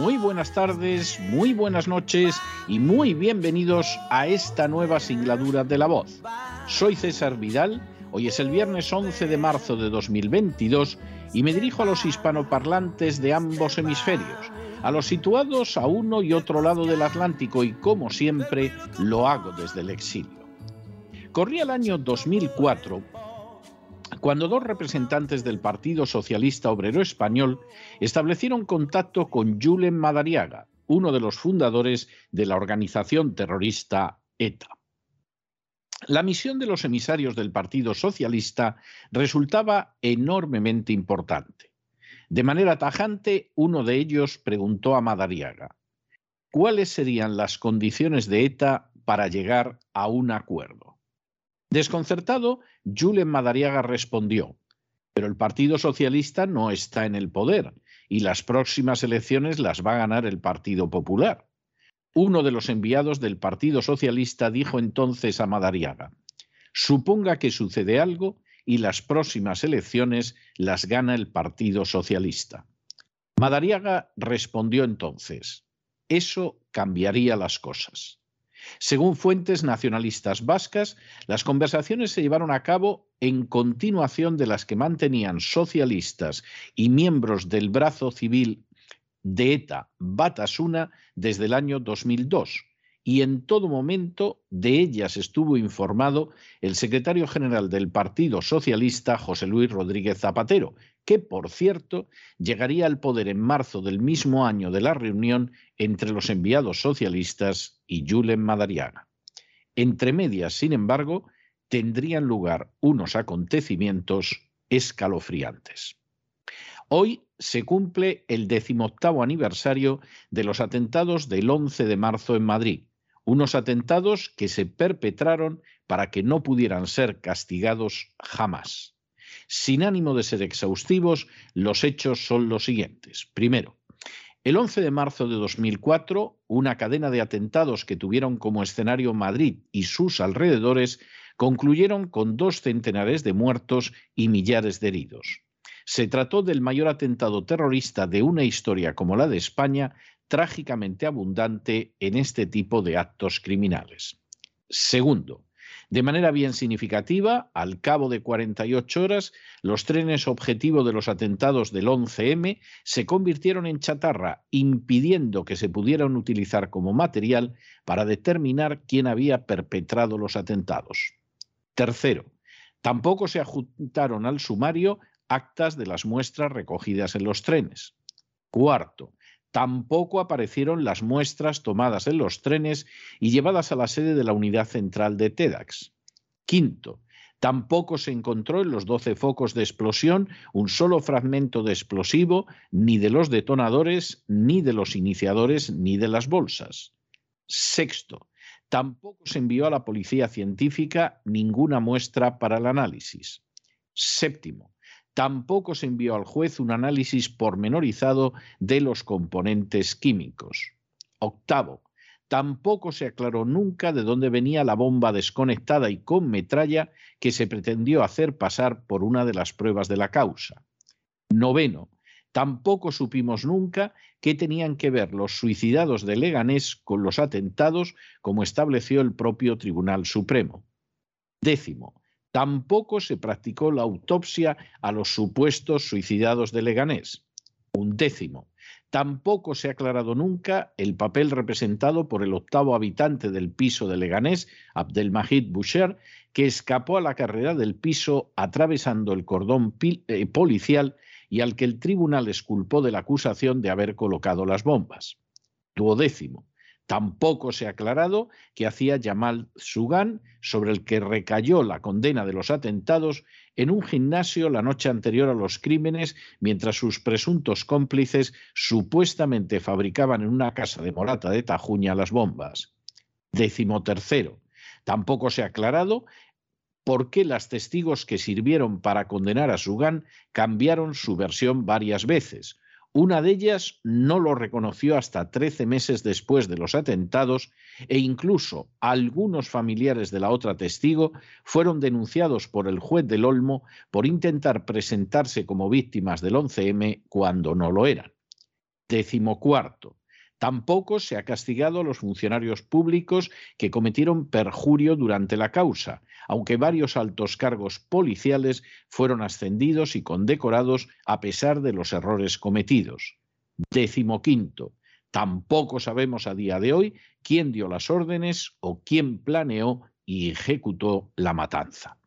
muy buenas tardes, muy buenas noches y muy bienvenidos a esta nueva singladura de la voz. Soy César Vidal, hoy es el viernes 11 de marzo de 2022 y me dirijo a los hispanoparlantes de ambos hemisferios, a los situados a uno y otro lado del Atlántico y como siempre lo hago desde el exilio. Corría el año 2004 cuando dos representantes del Partido Socialista Obrero Español establecieron contacto con Julen Madariaga, uno de los fundadores de la organización terrorista ETA. La misión de los emisarios del Partido Socialista resultaba enormemente importante. De manera tajante, uno de ellos preguntó a Madariaga, ¿cuáles serían las condiciones de ETA para llegar a un acuerdo? Desconcertado, Julen Madariaga respondió, pero el Partido Socialista no está en el poder y las próximas elecciones las va a ganar el Partido Popular. Uno de los enviados del Partido Socialista dijo entonces a Madariaga, suponga que sucede algo y las próximas elecciones las gana el Partido Socialista. Madariaga respondió entonces, eso cambiaría las cosas. Según fuentes nacionalistas vascas, las conversaciones se llevaron a cabo en continuación de las que mantenían socialistas y miembros del brazo civil de ETA Batasuna desde el año 2002 y en todo momento de ellas estuvo informado el secretario general del Partido Socialista, José Luis Rodríguez Zapatero, que, por cierto, llegaría al poder en marzo del mismo año de la reunión entre los enviados socialistas y Julen Madariaga. Entre medias, sin embargo, tendrían lugar unos acontecimientos escalofriantes. Hoy se cumple el decimoctavo aniversario de los atentados del 11 de marzo en Madrid, unos atentados que se perpetraron para que no pudieran ser castigados jamás. Sin ánimo de ser exhaustivos, los hechos son los siguientes. Primero, el 11 de marzo de 2004, una cadena de atentados que tuvieron como escenario Madrid y sus alrededores concluyeron con dos centenares de muertos y millares de heridos. Se trató del mayor atentado terrorista de una historia como la de España, trágicamente abundante en este tipo de actos criminales. Segundo, de manera bien significativa, al cabo de 48 horas, los trenes objetivo de los atentados del 11M se convirtieron en chatarra, impidiendo que se pudieran utilizar como material para determinar quién había perpetrado los atentados. Tercero, tampoco se adjuntaron al sumario actas de las muestras recogidas en los trenes. Cuarto, Tampoco aparecieron las muestras tomadas en los trenes y llevadas a la sede de la unidad central de TEDAX. Quinto, tampoco se encontró en los 12 focos de explosión un solo fragmento de explosivo, ni de los detonadores, ni de los iniciadores, ni de las bolsas. Sexto, tampoco se envió a la policía científica ninguna muestra para el análisis. Séptimo, tampoco se envió al juez un análisis pormenorizado de los componentes químicos. Octavo, tampoco se aclaró nunca de dónde venía la bomba desconectada y con metralla que se pretendió hacer pasar por una de las pruebas de la causa. Noveno, tampoco supimos nunca qué tenían que ver los suicidados de Leganés con los atentados, como estableció el propio Tribunal Supremo. Décimo, Tampoco se practicó la autopsia a los supuestos suicidados de Leganés. Un décimo. Tampoco se ha aclarado nunca el papel representado por el octavo habitante del piso de Leganés, Abdelmajid Boucher, que escapó a la carrera del piso atravesando el cordón eh, policial y al que el tribunal esculpó de la acusación de haber colocado las bombas. Duodécimo. Tampoco se ha aclarado que hacía Yamal Sugan, sobre el que recayó la condena de los atentados, en un gimnasio la noche anterior a los crímenes, mientras sus presuntos cómplices supuestamente fabricaban en una casa de Morata de Tajuña las bombas. Décimo tercero. Tampoco se ha aclarado por qué las testigos que sirvieron para condenar a Sugan cambiaron su versión varias veces una de ellas no lo reconoció hasta 13 meses después de los atentados e incluso algunos familiares de la otra testigo fueron denunciados por el juez del Olmo por intentar presentarse como víctimas del 11M cuando no lo eran. Décimo cuarto. Tampoco se ha castigado a los funcionarios públicos que cometieron perjurio durante la causa, aunque varios altos cargos policiales fueron ascendidos y condecorados a pesar de los errores cometidos. Décimo quinto. Tampoco sabemos a día de hoy quién dio las órdenes o quién planeó y ejecutó la matanza.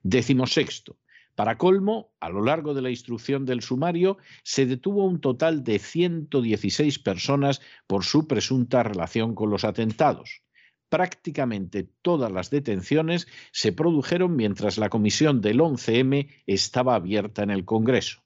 Décimo sexto. Para colmo, a lo largo de la instrucción del sumario se detuvo un total de 116 personas por su presunta relación con los atentados. Prácticamente todas las detenciones se produjeron mientras la comisión del 11M estaba abierta en el Congreso.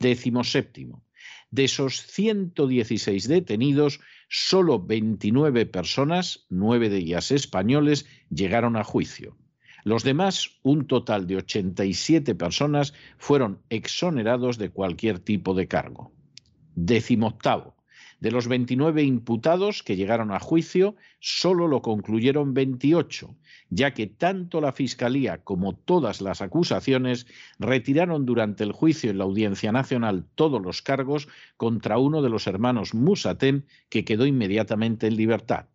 Décimo séptimo. De esos 116 detenidos, solo 29 personas, nueve de ellas españoles, llegaron a juicio. Los demás, un total de 87 personas, fueron exonerados de cualquier tipo de cargo. Décimo octavo. De los 29 imputados que llegaron a juicio, solo lo concluyeron 28, ya que tanto la Fiscalía como todas las acusaciones retiraron durante el juicio en la Audiencia Nacional todos los cargos contra uno de los hermanos Musatem, que quedó inmediatamente en libertad.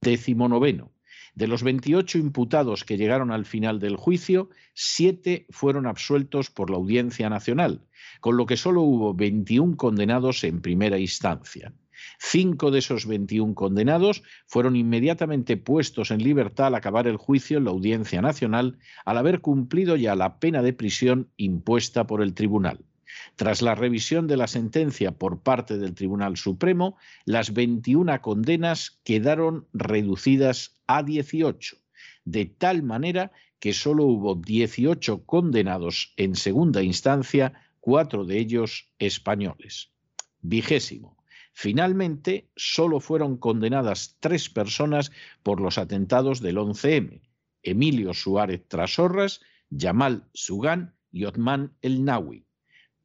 Décimo noveno. De los 28 imputados que llegaron al final del juicio, siete fueron absueltos por la Audiencia Nacional, con lo que solo hubo 21 condenados en primera instancia. Cinco de esos 21 condenados fueron inmediatamente puestos en libertad al acabar el juicio en la Audiencia Nacional, al haber cumplido ya la pena de prisión impuesta por el tribunal. Tras la revisión de la sentencia por parte del Tribunal Supremo, las 21 condenas quedaron reducidas a 18, de tal manera que solo hubo 18 condenados en segunda instancia, cuatro de ellos españoles. Vigésimo. Finalmente, solo fueron condenadas tres personas por los atentados del 11M, Emilio Suárez Trasorras, Yamal Sugán y Otman El Nawi.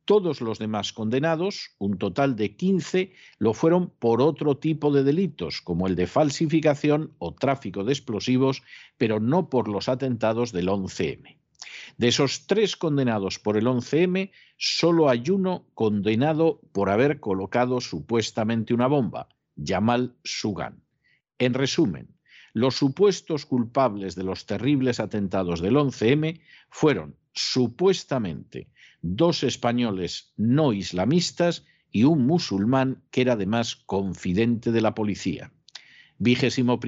Todos los demás condenados, un total de 15, lo fueron por otro tipo de delitos, como el de falsificación o tráfico de explosivos, pero no por los atentados del 11M. De esos tres condenados por el 11M, solo hay uno condenado por haber colocado supuestamente una bomba, Yamal Sugan. En resumen, los supuestos culpables de los terribles atentados del 11M fueron supuestamente dos españoles no islamistas y un musulmán que era además confidente de la policía. Vigésimo.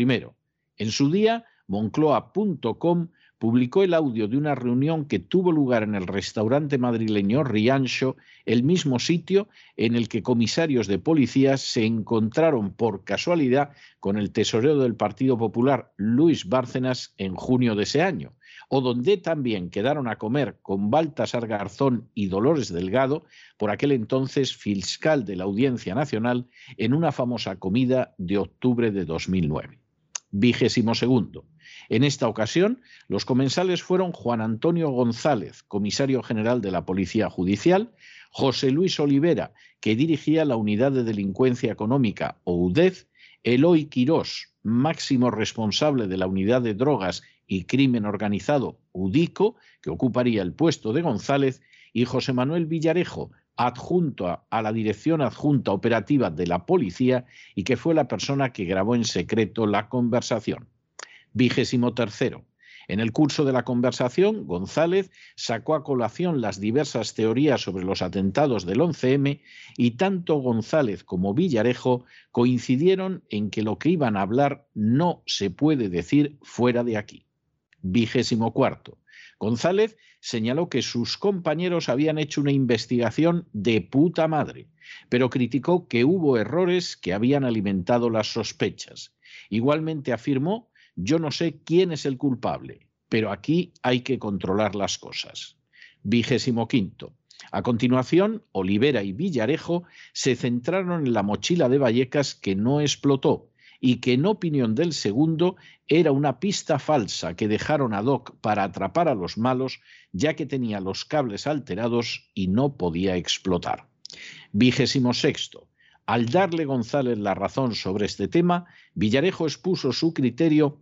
En su día, Moncloa.com publicó el audio de una reunión que tuvo lugar en el restaurante madrileño Riancho, el mismo sitio en el que comisarios de policía se encontraron por casualidad con el tesorero del Partido Popular, Luis Bárcenas, en junio de ese año o donde también quedaron a comer con Baltasar Garzón y Dolores Delgado, por aquel entonces fiscal de la Audiencia Nacional, en una famosa comida de octubre de 2009. Vigésimo segundo. En esta ocasión, los comensales fueron Juan Antonio González, comisario general de la Policía Judicial, José Luis Olivera, que dirigía la Unidad de Delincuencia Económica, o UDEF, Eloy Quirós, máximo responsable de la Unidad de Drogas y Crimen Organizado, UDICO, que ocuparía el puesto de González, y José Manuel Villarejo, adjunto a, la Dirección Adjunta Operativa de la Policía y que fue la persona que grabó en secreto la conversación. Vigésimo tercero. En el curso de la conversación, González sacó a colación las diversas teorías sobre los atentados del 11M y tanto González como Villarejo coincidieron en que lo que iban a hablar no se puede decir fuera de aquí. Vigésimo cuarto. González señaló que sus compañeros habían hecho una investigación de puta madre, pero criticó que hubo errores que habían alimentado las sospechas. Igualmente afirmó yo no sé quién es el culpable, pero aquí hay que controlar las cosas. Vigésimo quinto. A continuación, Olivera y Villarejo se centraron en la mochila de Vallecas que no explotó y que en opinión del segundo era una pista falsa que dejaron a Doc para atrapar a los malos ya que tenía los cables alterados y no podía explotar. Vigésimo sexto. Al darle González la razón sobre este tema, Villarejo expuso su criterio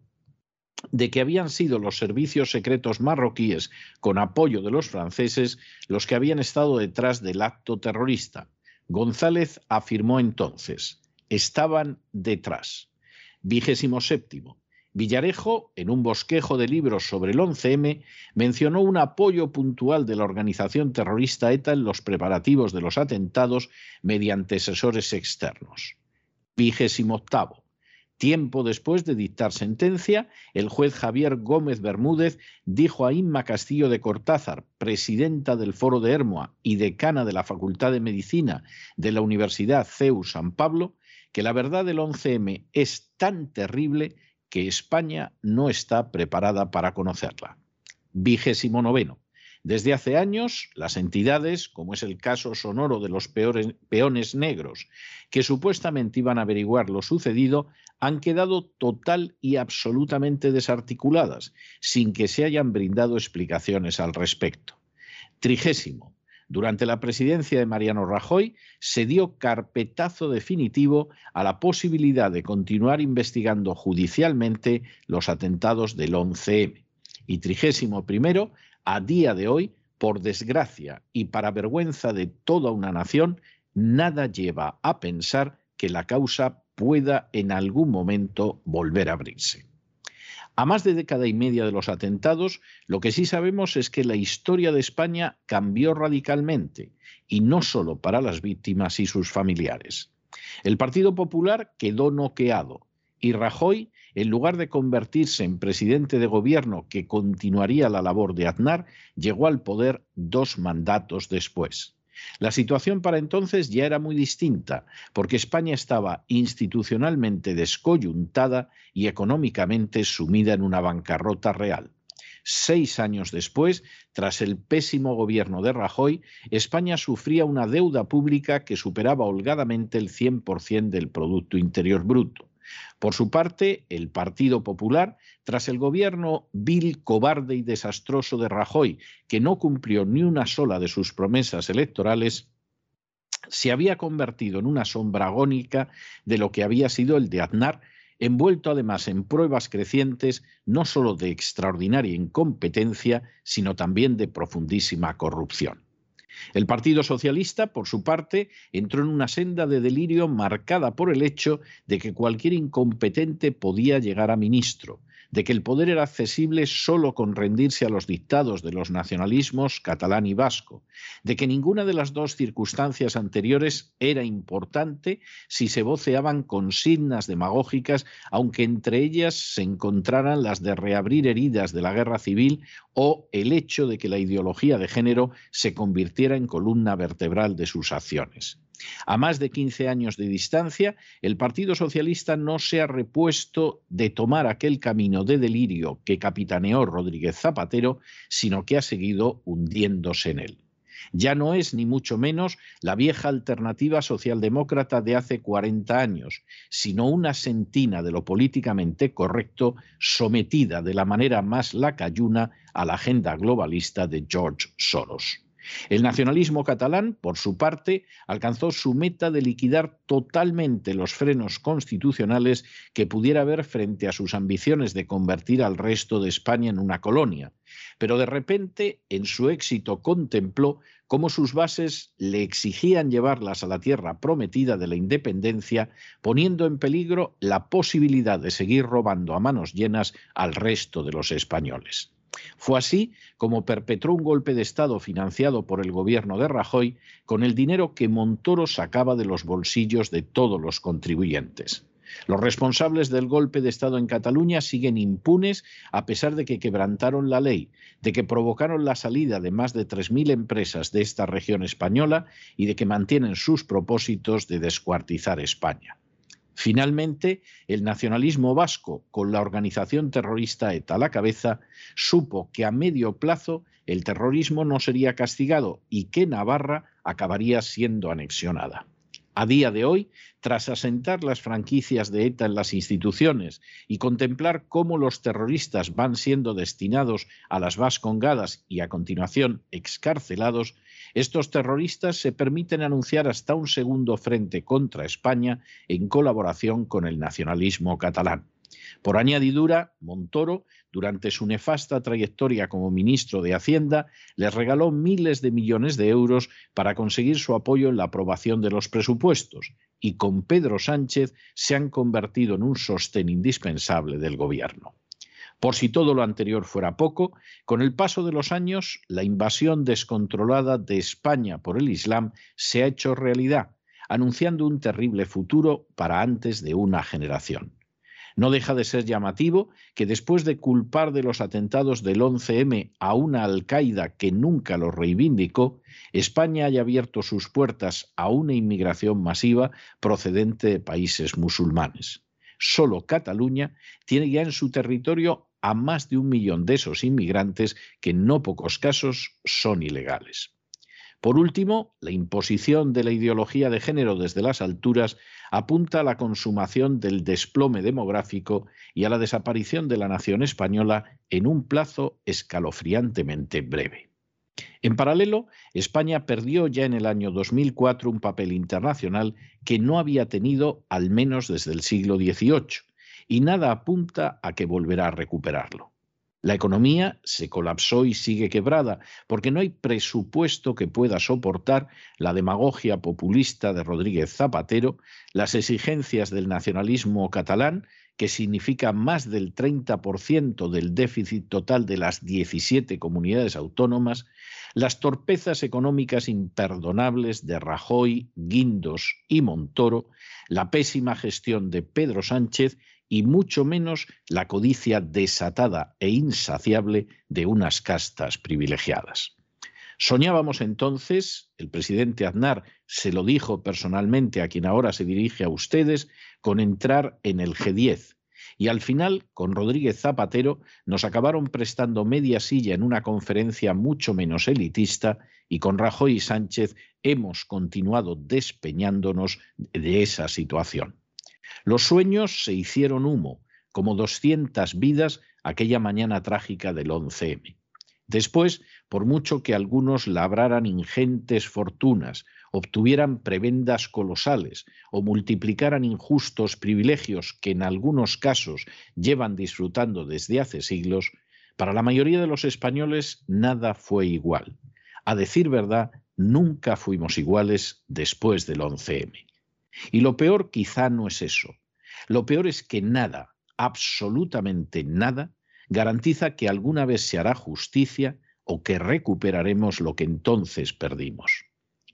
de que habían sido los servicios secretos marroquíes, con apoyo de los franceses, los que habían estado detrás del acto terrorista. González afirmó entonces, estaban detrás. Vigésimo séptimo. Villarejo, en un bosquejo de libros sobre el 11M, mencionó un apoyo puntual de la organización terrorista ETA en los preparativos de los atentados mediante asesores externos. Vigésimo octavo. Tiempo después de dictar sentencia, el juez Javier Gómez Bermúdez dijo a Inma Castillo de Cortázar, presidenta del Foro de Hermoa y decana de la Facultad de Medicina de la Universidad CEU San Pablo, que la verdad del 11M es tan terrible que España no está preparada para conocerla. Vigésimo noveno. Desde hace años, las entidades, como es el caso sonoro de los peones negros, que supuestamente iban a averiguar lo sucedido, han quedado total y absolutamente desarticuladas, sin que se hayan brindado explicaciones al respecto. Trigésimo. Durante la presidencia de Mariano Rajoy se dio carpetazo definitivo a la posibilidad de continuar investigando judicialmente los atentados del 11M. Y trigésimo primero, a día de hoy, por desgracia y para vergüenza de toda una nación, nada lleva a pensar que la causa pueda en algún momento volver a abrirse. A más de década y media de los atentados, lo que sí sabemos es que la historia de España cambió radicalmente, y no solo para las víctimas y sus familiares. El Partido Popular quedó noqueado, y Rajoy en lugar de convertirse en presidente de gobierno que continuaría la labor de Aznar, llegó al poder dos mandatos después. La situación para entonces ya era muy distinta, porque España estaba institucionalmente descoyuntada y económicamente sumida en una bancarrota real. Seis años después, tras el pésimo gobierno de Rajoy, España sufría una deuda pública que superaba holgadamente el 100% del Producto Interior Bruto. Por su parte, el Partido Popular, tras el gobierno vil, cobarde y desastroso de Rajoy, que no cumplió ni una sola de sus promesas electorales, se había convertido en una sombra agónica de lo que había sido el de Aznar, envuelto además en pruebas crecientes no sólo de extraordinaria incompetencia, sino también de profundísima corrupción. El Partido Socialista, por su parte, entró en una senda de delirio marcada por el hecho de que cualquier incompetente podía llegar a ministro, de que el poder era accesible solo con rendirse a los dictados de los nacionalismos catalán y vasco, de que ninguna de las dos circunstancias anteriores era importante si se voceaban consignas demagógicas, aunque entre ellas se encontraran las de reabrir heridas de la guerra civil o el hecho de que la ideología de género se convirtiera en columna vertebral de sus acciones. A más de 15 años de distancia, el Partido Socialista no se ha repuesto de tomar aquel camino de delirio que capitaneó Rodríguez Zapatero, sino que ha seguido hundiéndose en él. Ya no es ni mucho menos la vieja alternativa socialdemócrata de hace 40 años, sino una sentina de lo políticamente correcto sometida de la manera más lacayuna a la agenda globalista de George Soros. El nacionalismo catalán, por su parte, alcanzó su meta de liquidar totalmente los frenos constitucionales que pudiera haber frente a sus ambiciones de convertir al resto de España en una colonia. Pero de repente, en su éxito, contempló cómo sus bases le exigían llevarlas a la tierra prometida de la independencia, poniendo en peligro la posibilidad de seguir robando a manos llenas al resto de los españoles. Fue así como perpetró un golpe de Estado financiado por el gobierno de Rajoy con el dinero que Montoro sacaba de los bolsillos de todos los contribuyentes. Los responsables del golpe de Estado en Cataluña siguen impunes a pesar de que quebrantaron la ley, de que provocaron la salida de más de 3.000 empresas de esta región española y de que mantienen sus propósitos de descuartizar España. Finalmente, el nacionalismo vasco, con la organización terrorista ETA a la cabeza, supo que a medio plazo el terrorismo no sería castigado y que Navarra acabaría siendo anexionada. A día de hoy, tras asentar las franquicias de ETA en las instituciones y contemplar cómo los terroristas van siendo destinados a las vascongadas y a continuación excarcelados, estos terroristas se permiten anunciar hasta un segundo frente contra España en colaboración con el nacionalismo catalán. Por añadidura, Montoro, durante su nefasta trayectoria como ministro de Hacienda, les regaló miles de millones de euros para conseguir su apoyo en la aprobación de los presupuestos y con Pedro Sánchez se han convertido en un sostén indispensable del gobierno. Por si todo lo anterior fuera poco, con el paso de los años, la invasión descontrolada de España por el Islam se ha hecho realidad, anunciando un terrible futuro para antes de una generación. No deja de ser llamativo que después de culpar de los atentados del 11M a una Al-Qaeda que nunca los reivindicó, España haya abierto sus puertas a una inmigración masiva procedente de países musulmanes. Solo Cataluña tiene ya en su territorio a más de un millón de esos inmigrantes que en no pocos casos son ilegales. Por último, la imposición de la ideología de género desde las alturas apunta a la consumación del desplome demográfico y a la desaparición de la nación española en un plazo escalofriantemente breve. En paralelo, España perdió ya en el año 2004 un papel internacional que no había tenido al menos desde el siglo XVIII y nada apunta a que volverá a recuperarlo. La economía se colapsó y sigue quebrada, porque no hay presupuesto que pueda soportar la demagogia populista de Rodríguez Zapatero, las exigencias del nacionalismo catalán, que significa más del 30% del déficit total de las 17 comunidades autónomas, las torpezas económicas imperdonables de Rajoy, Guindos y Montoro, la pésima gestión de Pedro Sánchez y mucho menos la codicia desatada e insaciable de unas castas privilegiadas. Soñábamos entonces, el presidente Aznar se lo dijo personalmente a quien ahora se dirige a ustedes, con entrar en el G10. Y al final, con Rodríguez Zapatero, nos acabaron prestando media silla en una conferencia mucho menos elitista y con Rajoy y Sánchez hemos continuado despeñándonos de esa situación. Los sueños se hicieron humo, como 200 vidas aquella mañana trágica del 11M. Después, por mucho que algunos labraran ingentes fortunas, obtuvieran prebendas colosales o multiplicaran injustos privilegios que en algunos casos llevan disfrutando desde hace siglos, para la mayoría de los españoles nada fue igual. A decir verdad, nunca fuimos iguales después del 11M. Y lo peor quizá no es eso. Lo peor es que nada, absolutamente nada, garantiza que alguna vez se hará justicia o que recuperaremos lo que entonces perdimos.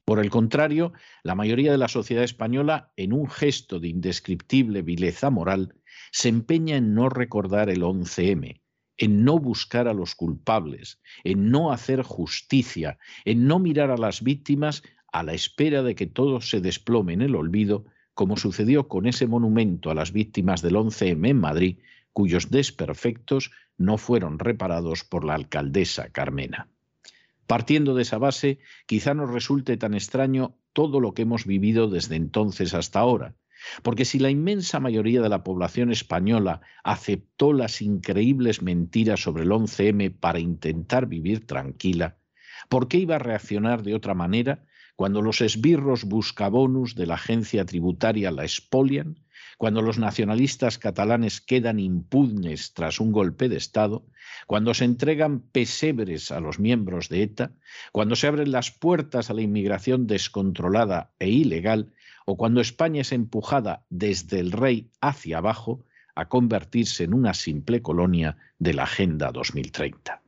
Por el contrario, la mayoría de la sociedad española, en un gesto de indescriptible vileza moral, se empeña en no recordar el 11M, en no buscar a los culpables, en no hacer justicia, en no mirar a las víctimas a la espera de que todo se desplome en el olvido, como sucedió con ese monumento a las víctimas del 11M en Madrid, cuyos desperfectos no fueron reparados por la alcaldesa Carmena. Partiendo de esa base, quizá nos resulte tan extraño todo lo que hemos vivido desde entonces hasta ahora, porque si la inmensa mayoría de la población española aceptó las increíbles mentiras sobre el 11M para intentar vivir tranquila, ¿Por qué iba a reaccionar de otra manera cuando los esbirros buscabonus de la agencia tributaria la expolian, cuando los nacionalistas catalanes quedan impugnes tras un golpe de Estado, cuando se entregan pesebres a los miembros de ETA, cuando se abren las puertas a la inmigración descontrolada e ilegal, o cuando España es empujada desde el rey hacia abajo a convertirse en una simple colonia de la Agenda 2030.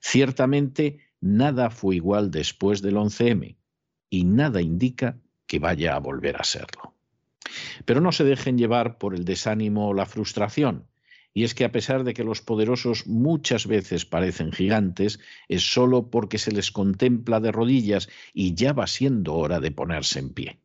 Ciertamente, nada fue igual después del 11M y nada indica que vaya a volver a serlo. Pero no se dejen llevar por el desánimo o la frustración. Y es que a pesar de que los poderosos muchas veces parecen gigantes, es solo porque se les contempla de rodillas y ya va siendo hora de ponerse en pie.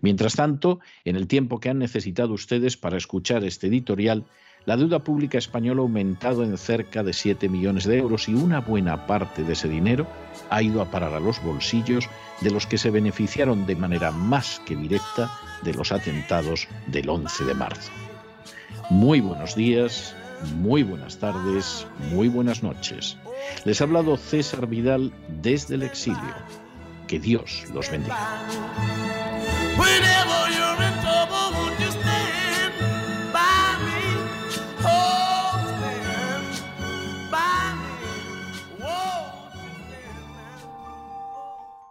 Mientras tanto, en el tiempo que han necesitado ustedes para escuchar este editorial, la deuda pública española ha aumentado en cerca de 7 millones de euros y una buena parte de ese dinero ha ido a parar a los bolsillos de los que se beneficiaron de manera más que directa de los atentados del 11 de marzo. Muy buenos días, muy buenas tardes, muy buenas noches. Les ha hablado César Vidal desde el exilio. Que Dios los bendiga.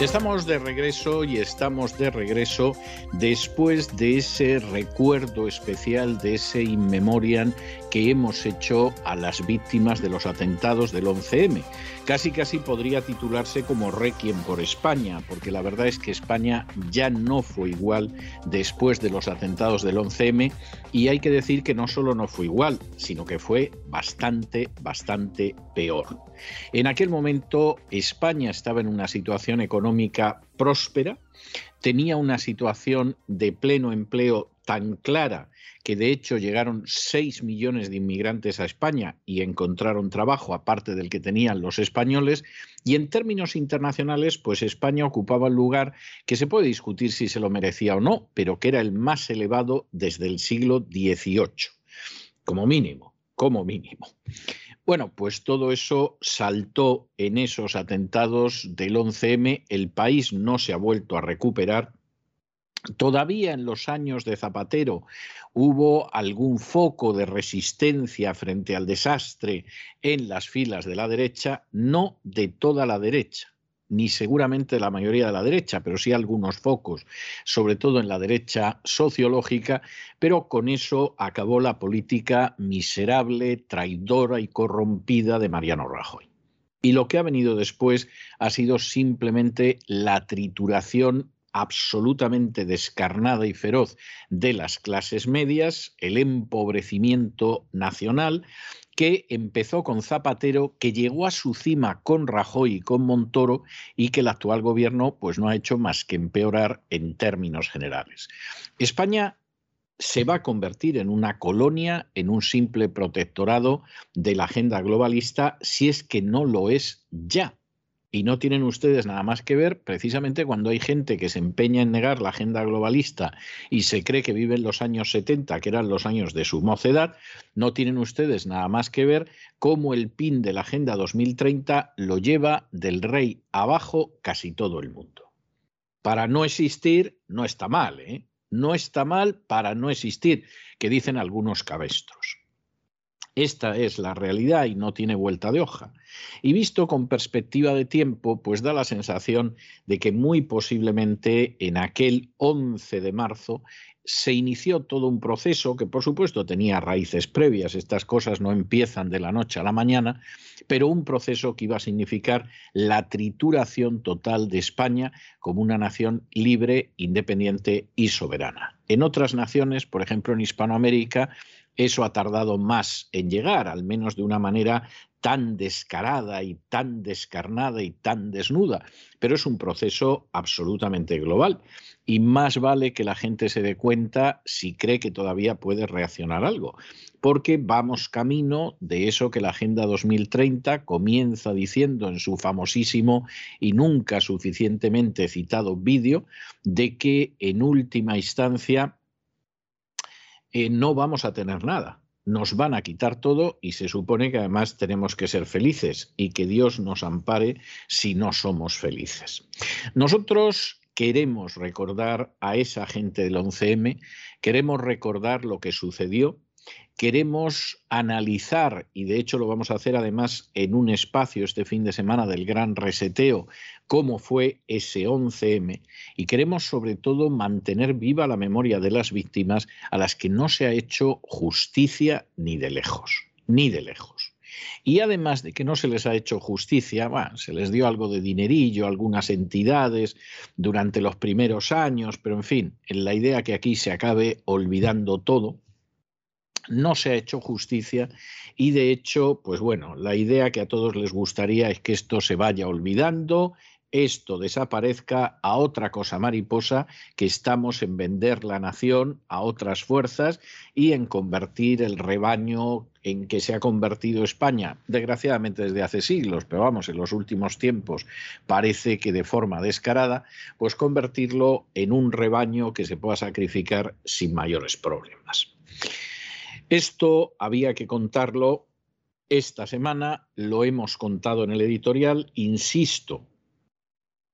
Estamos de regreso y estamos de regreso después de ese recuerdo especial, de ese inmemorial que hemos hecho a las víctimas de los atentados del 11M. Casi casi podría titularse como Requiem por España, porque la verdad es que España ya no fue igual después de los atentados del 11M y hay que decir que no solo no fue igual, sino que fue bastante, bastante peor. En aquel momento España estaba en una situación económica próspera, tenía una situación de pleno empleo tan clara que de hecho llegaron 6 millones de inmigrantes a España y encontraron trabajo aparte del que tenían los españoles y en términos internacionales pues España ocupaba el lugar que se puede discutir si se lo merecía o no, pero que era el más elevado desde el siglo XVIII, como mínimo, como mínimo. Bueno, pues todo eso saltó en esos atentados del 11M, el país no se ha vuelto a recuperar. Todavía en los años de Zapatero hubo algún foco de resistencia frente al desastre en las filas de la derecha, no de toda la derecha ni seguramente la mayoría de la derecha, pero sí algunos focos, sobre todo en la derecha sociológica, pero con eso acabó la política miserable, traidora y corrompida de Mariano Rajoy. Y lo que ha venido después ha sido simplemente la trituración absolutamente descarnada y feroz de las clases medias, el empobrecimiento nacional, que empezó con Zapatero, que llegó a su cima con Rajoy y con Montoro y que el actual gobierno pues no ha hecho más que empeorar en términos generales. España se va a convertir en una colonia, en un simple protectorado de la agenda globalista, si es que no lo es ya. Y no tienen ustedes nada más que ver precisamente cuando hay gente que se empeña en negar la agenda globalista y se cree que vive en los años 70, que eran los años de su mocedad, no tienen ustedes nada más que ver cómo el PIN de la Agenda 2030 lo lleva del rey abajo casi todo el mundo. Para no existir no está mal, ¿eh? No está mal para no existir, que dicen algunos cabestros. Esta es la realidad y no tiene vuelta de hoja. Y visto con perspectiva de tiempo, pues da la sensación de que muy posiblemente en aquel 11 de marzo se inició todo un proceso que por supuesto tenía raíces previas, estas cosas no empiezan de la noche a la mañana, pero un proceso que iba a significar la trituración total de España como una nación libre, independiente y soberana. En otras naciones, por ejemplo en Hispanoamérica, eso ha tardado más en llegar, al menos de una manera tan descarada y tan descarnada y tan desnuda, pero es un proceso absolutamente global. Y más vale que la gente se dé cuenta si cree que todavía puede reaccionar algo, porque vamos camino de eso que la Agenda 2030 comienza diciendo en su famosísimo y nunca suficientemente citado vídeo, de que en última instancia eh, no vamos a tener nada nos van a quitar todo y se supone que además tenemos que ser felices y que Dios nos ampare si no somos felices. Nosotros queremos recordar a esa gente del 11M, queremos recordar lo que sucedió, queremos analizar, y de hecho lo vamos a hacer además en un espacio este fin de semana del gran reseteo, cómo fue ese 11M, y queremos sobre todo mantener viva la memoria de las víctimas a las que no se ha hecho justicia ni de lejos, ni de lejos. Y además de que no se les ha hecho justicia, se les dio algo de dinerillo a algunas entidades durante los primeros años, pero en fin, en la idea que aquí se acabe olvidando todo, no se ha hecho justicia y de hecho, pues bueno, la idea que a todos les gustaría es que esto se vaya olvidando, esto desaparezca a otra cosa mariposa, que estamos en vender la nación a otras fuerzas y en convertir el rebaño en que se ha convertido España, desgraciadamente desde hace siglos, pero vamos, en los últimos tiempos parece que de forma descarada, pues convertirlo en un rebaño que se pueda sacrificar sin mayores problemas. Esto había que contarlo esta semana, lo hemos contado en el editorial, insisto,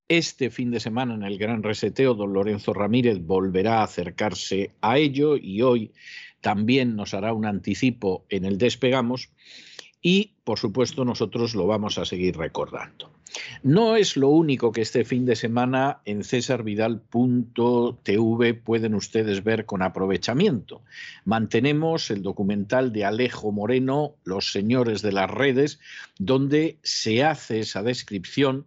este fin de semana en el Gran Reseteo, don Lorenzo Ramírez volverá a acercarse a ello y hoy también nos hará un anticipo en el Despegamos y, por supuesto, nosotros lo vamos a seguir recordando. No es lo único que este fin de semana en cesarvidal.tv pueden ustedes ver con aprovechamiento. Mantenemos el documental de Alejo Moreno, Los Señores de las Redes, donde se hace esa descripción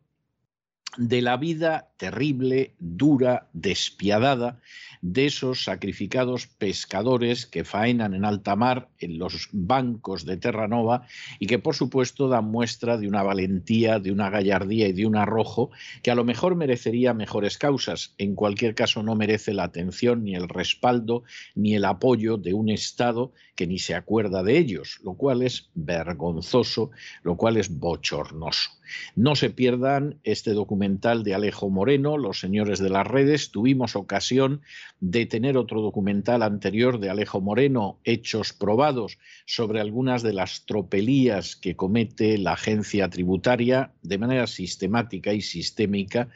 de la vida terrible, dura, despiadada de esos sacrificados pescadores que faenan en alta mar en los bancos de Terranova y que por supuesto dan muestra de una valentía, de una gallardía y de un arrojo que a lo mejor merecería mejores causas. En cualquier caso no merece la atención ni el respaldo ni el apoyo de un Estado que ni se acuerda de ellos, lo cual es vergonzoso, lo cual es bochornoso. No se pierdan este documental de Alejo Moreno, Los Señores de las Redes. Tuvimos ocasión de tener otro documental anterior de Alejo Moreno, Hechos Probados, sobre algunas de las tropelías que comete la agencia tributaria de manera sistemática y sistémica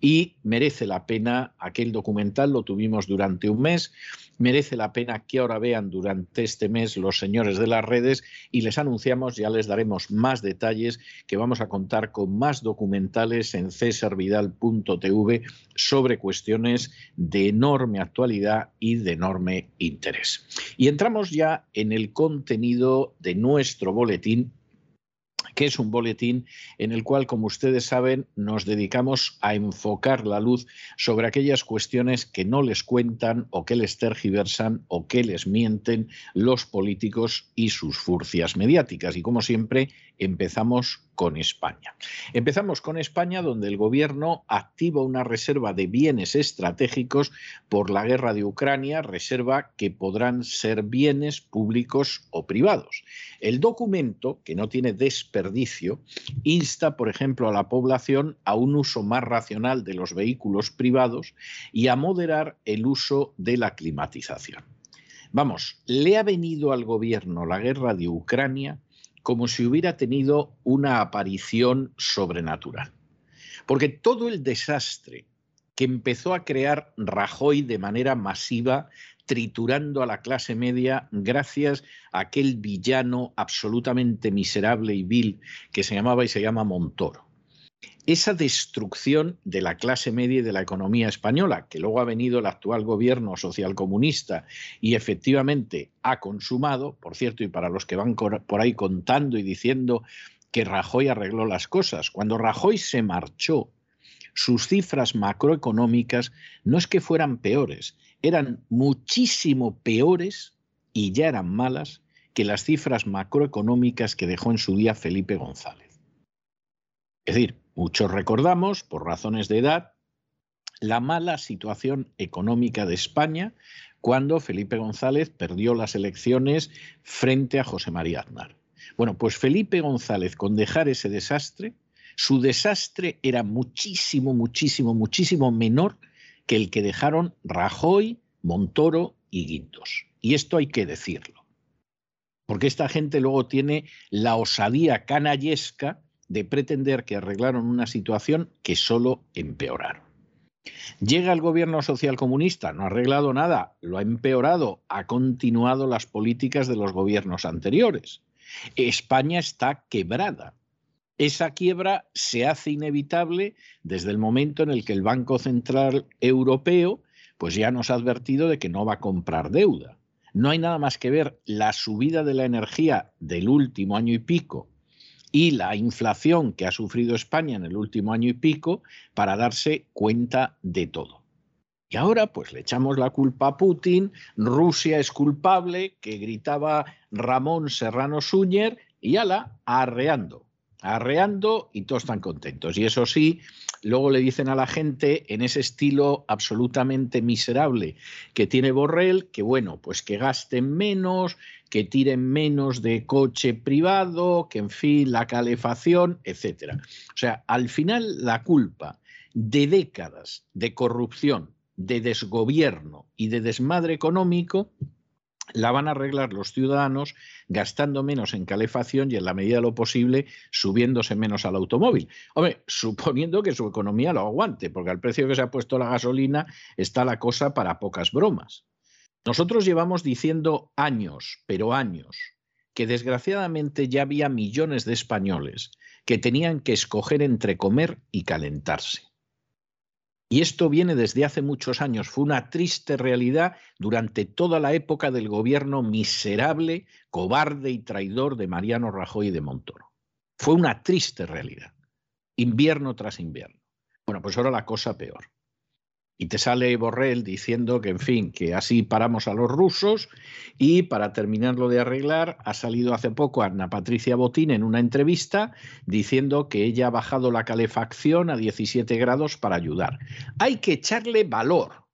y merece la pena aquel documental, lo tuvimos durante un mes merece la pena que ahora vean durante este mes los señores de las redes y les anunciamos, ya les daremos más detalles, que vamos a contar con más documentales en cesarvidal.tv sobre cuestiones de enorme actualidad y de enorme interés. Y entramos ya en el contenido de nuestro boletín que es un boletín en el cual, como ustedes saben, nos dedicamos a enfocar la luz sobre aquellas cuestiones que no les cuentan o que les tergiversan o que les mienten los políticos y sus furcias mediáticas. Y como siempre, empezamos con España. Empezamos con España, donde el gobierno activa una reserva de bienes estratégicos por la guerra de Ucrania, reserva que podrán ser bienes públicos o privados. El documento, que no tiene desperdicio, insta, por ejemplo, a la población a un uso más racional de los vehículos privados y a moderar el uso de la climatización. Vamos, le ha venido al gobierno la guerra de Ucrania como si hubiera tenido una aparición sobrenatural. Porque todo el desastre que empezó a crear Rajoy de manera masiva, triturando a la clase media gracias a aquel villano absolutamente miserable y vil que se llamaba y se llama Montoro. Esa destrucción de la clase media y de la economía española, que luego ha venido el actual gobierno socialcomunista y efectivamente ha consumado, por cierto, y para los que van por ahí contando y diciendo que Rajoy arregló las cosas, cuando Rajoy se marchó, sus cifras macroeconómicas no es que fueran peores, eran muchísimo peores y ya eran malas que las cifras macroeconómicas que dejó en su día Felipe González. Es decir, muchos recordamos, por razones de edad, la mala situación económica de España cuando Felipe González perdió las elecciones frente a José María Aznar. Bueno, pues Felipe González, con dejar ese desastre, su desastre era muchísimo, muchísimo, muchísimo menor que el que dejaron Rajoy, Montoro y Guindos. Y esto hay que decirlo. Porque esta gente luego tiene la osadía canallesca de pretender que arreglaron una situación que solo empeoraron. Llega el gobierno socialcomunista, no ha arreglado nada, lo ha empeorado, ha continuado las políticas de los gobiernos anteriores. España está quebrada. Esa quiebra se hace inevitable desde el momento en el que el Banco Central Europeo pues ya nos ha advertido de que no va a comprar deuda. No hay nada más que ver la subida de la energía del último año y pico y la inflación que ha sufrido España en el último año y pico para darse cuenta de todo. Y ahora pues le echamos la culpa a Putin, Rusia es culpable, que gritaba Ramón Serrano Súñer, y ala, arreando, arreando y todos están contentos. Y eso sí, luego le dicen a la gente en ese estilo absolutamente miserable que tiene Borrell, que bueno, pues que gasten menos, que tiren menos de coche privado, que en fin, la calefacción, etcétera. O sea, al final la culpa de décadas de corrupción, de desgobierno y de desmadre económico la van a arreglar los ciudadanos gastando menos en calefacción y en la medida de lo posible subiéndose menos al automóvil. Hombre, suponiendo que su economía lo aguante, porque al precio que se ha puesto la gasolina está la cosa para pocas bromas. Nosotros llevamos diciendo años, pero años, que desgraciadamente ya había millones de españoles que tenían que escoger entre comer y calentarse. Y esto viene desde hace muchos años. Fue una triste realidad durante toda la época del gobierno miserable, cobarde y traidor de Mariano Rajoy y de Montoro. Fue una triste realidad, invierno tras invierno. Bueno, pues ahora la cosa peor y te sale Borrell diciendo que, en fin, que así paramos a los rusos y para terminarlo de arreglar ha salido hace poco Ana Patricia Botín en una entrevista diciendo que ella ha bajado la calefacción a 17 grados para ayudar. Hay que echarle valor.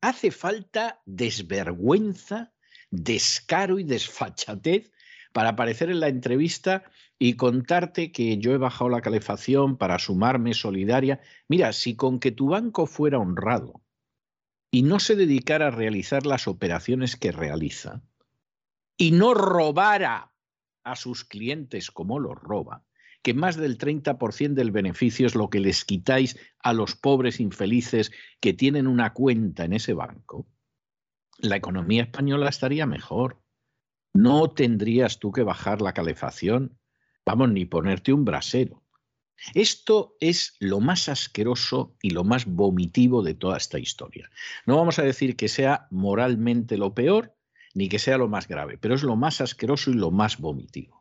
Hace falta desvergüenza, descaro y desfachatez para aparecer en la entrevista y contarte que yo he bajado la calefacción para sumarme solidaria. Mira, si con que tu banco fuera honrado y no se dedicara a realizar las operaciones que realiza y no robara a sus clientes como los roba, que más del 30% del beneficio es lo que les quitáis a los pobres infelices que tienen una cuenta en ese banco, la economía española estaría mejor. No tendrías tú que bajar la calefacción vamos, ni ponerte un brasero. Esto es lo más asqueroso y lo más vomitivo de toda esta historia. No vamos a decir que sea moralmente lo peor, ni que sea lo más grave, pero es lo más asqueroso y lo más vomitivo.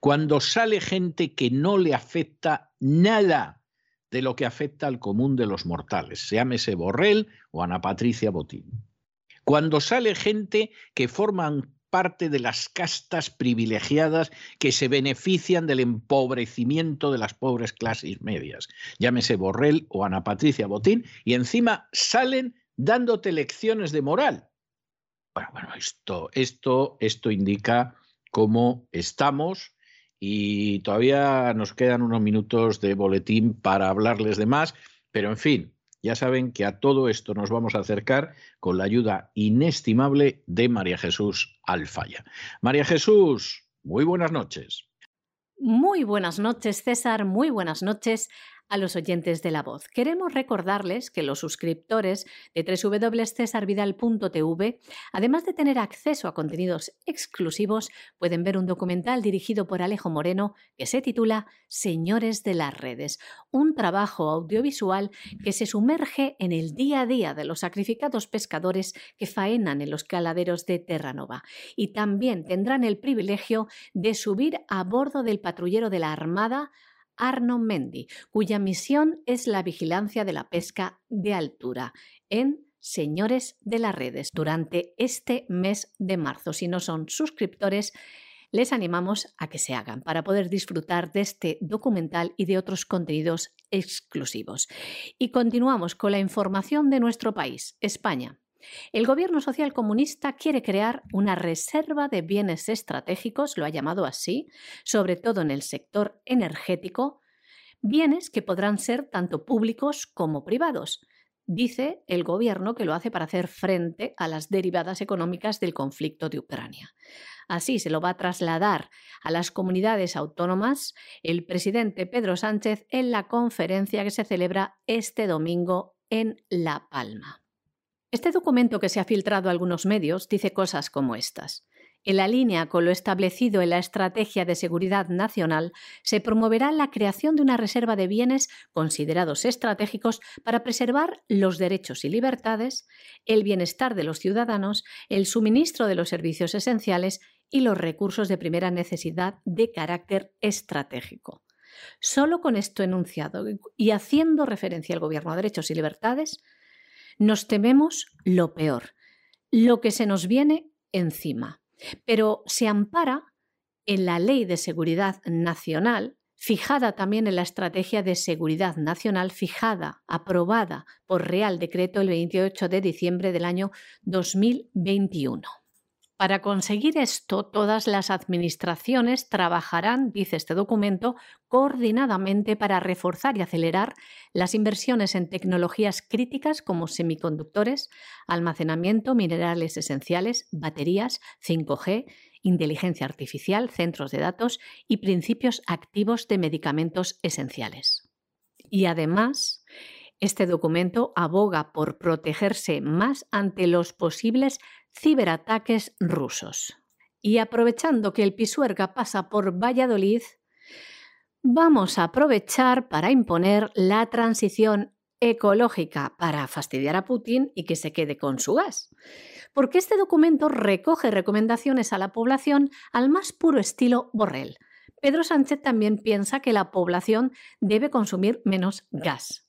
Cuando sale gente que no le afecta nada de lo que afecta al común de los mortales, llámese Borrell o Ana Patricia Botín. Cuando sale gente que forman parte de las castas privilegiadas que se benefician del empobrecimiento de las pobres clases medias. Llámese Borrell o Ana Patricia Botín, y encima salen dándote lecciones de moral. Bueno, bueno, esto, esto, esto indica cómo estamos y todavía nos quedan unos minutos de boletín para hablarles de más, pero en fin, ya saben que a todo esto nos vamos a acercar con la ayuda inestimable de María Jesús Alfaya. María Jesús, muy buenas noches. Muy buenas noches, César. Muy buenas noches a los oyentes de la voz. Queremos recordarles que los suscriptores de www.cesarvidal.tv, además de tener acceso a contenidos exclusivos, pueden ver un documental dirigido por Alejo Moreno que se titula Señores de las redes, un trabajo audiovisual que se sumerge en el día a día de los sacrificados pescadores que faenan en los caladeros de Terranova y también tendrán el privilegio de subir a bordo del patrullero de la Armada Arno Mendy, cuya misión es la vigilancia de la pesca de altura en Señores de las Redes durante este mes de marzo. Si no son suscriptores, les animamos a que se hagan para poder disfrutar de este documental y de otros contenidos exclusivos. Y continuamos con la información de nuestro país, España. El gobierno social comunista quiere crear una reserva de bienes estratégicos, lo ha llamado así, sobre todo en el sector energético, bienes que podrán ser tanto públicos como privados. Dice el gobierno que lo hace para hacer frente a las derivadas económicas del conflicto de Ucrania. Así se lo va a trasladar a las comunidades autónomas el presidente Pedro Sánchez en la conferencia que se celebra este domingo en La Palma. Este documento que se ha filtrado a algunos medios dice cosas como estas. En la línea con lo establecido en la Estrategia de Seguridad Nacional, se promoverá la creación de una reserva de bienes considerados estratégicos para preservar los derechos y libertades, el bienestar de los ciudadanos, el suministro de los servicios esenciales y los recursos de primera necesidad de carácter estratégico. Solo con esto enunciado y haciendo referencia al Gobierno de Derechos y Libertades, nos tememos lo peor, lo que se nos viene encima, pero se ampara en la Ley de Seguridad Nacional, fijada también en la Estrategia de Seguridad Nacional, fijada, aprobada por Real Decreto el 28 de diciembre del año 2021. Para conseguir esto, todas las administraciones trabajarán, dice este documento, coordinadamente para reforzar y acelerar las inversiones en tecnologías críticas como semiconductores, almacenamiento, minerales esenciales, baterías, 5G, inteligencia artificial, centros de datos y principios activos de medicamentos esenciales. Y además, este documento aboga por protegerse más ante los posibles ciberataques rusos. Y aprovechando que el Pisuerga pasa por Valladolid, vamos a aprovechar para imponer la transición ecológica para fastidiar a Putin y que se quede con su gas. Porque este documento recoge recomendaciones a la población al más puro estilo Borrell. Pedro Sánchez también piensa que la población debe consumir menos gas.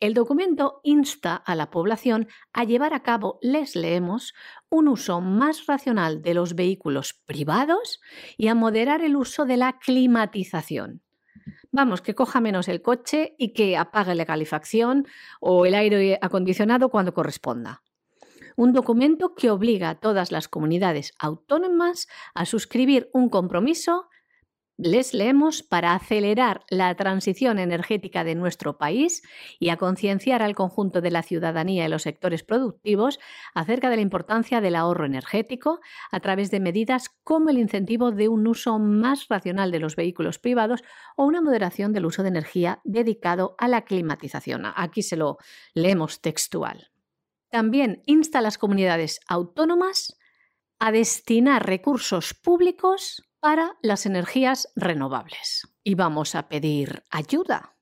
El documento insta a la población a llevar a cabo, les leemos, un uso más racional de los vehículos privados y a moderar el uso de la climatización. Vamos, que coja menos el coche y que apague la calefacción o el aire acondicionado cuando corresponda. Un documento que obliga a todas las comunidades autónomas a suscribir un compromiso les leemos para acelerar la transición energética de nuestro país y a concienciar al conjunto de la ciudadanía y los sectores productivos acerca de la importancia del ahorro energético a través de medidas como el incentivo de un uso más racional de los vehículos privados o una moderación del uso de energía dedicado a la climatización. Aquí se lo leemos textual. También insta a las comunidades autónomas a destinar recursos públicos para las energías renovables. Y vamos a pedir ayuda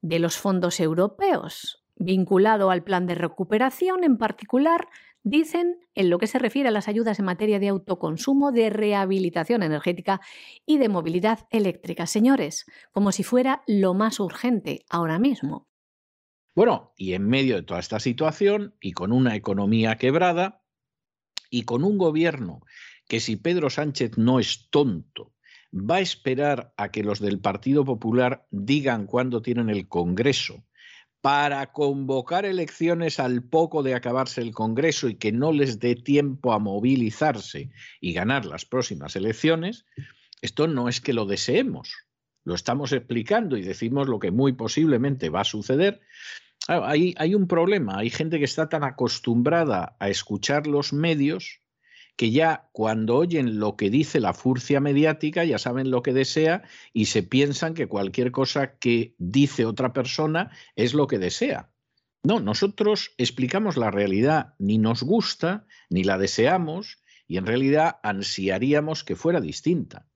de los fondos europeos, vinculado al plan de recuperación en particular, dicen en lo que se refiere a las ayudas en materia de autoconsumo, de rehabilitación energética y de movilidad eléctrica. Señores, como si fuera lo más urgente ahora mismo. Bueno, y en medio de toda esta situación y con una economía quebrada y con un gobierno que si Pedro Sánchez no es tonto, va a esperar a que los del Partido Popular digan cuándo tienen el Congreso para convocar elecciones al poco de acabarse el Congreso y que no les dé tiempo a movilizarse y ganar las próximas elecciones, esto no es que lo deseemos, lo estamos explicando y decimos lo que muy posiblemente va a suceder. hay, hay un problema, hay gente que está tan acostumbrada a escuchar los medios que ya cuando oyen lo que dice la furcia mediática ya saben lo que desea y se piensan que cualquier cosa que dice otra persona es lo que desea. No, nosotros explicamos la realidad, ni nos gusta, ni la deseamos, y en realidad ansiaríamos que fuera distinta.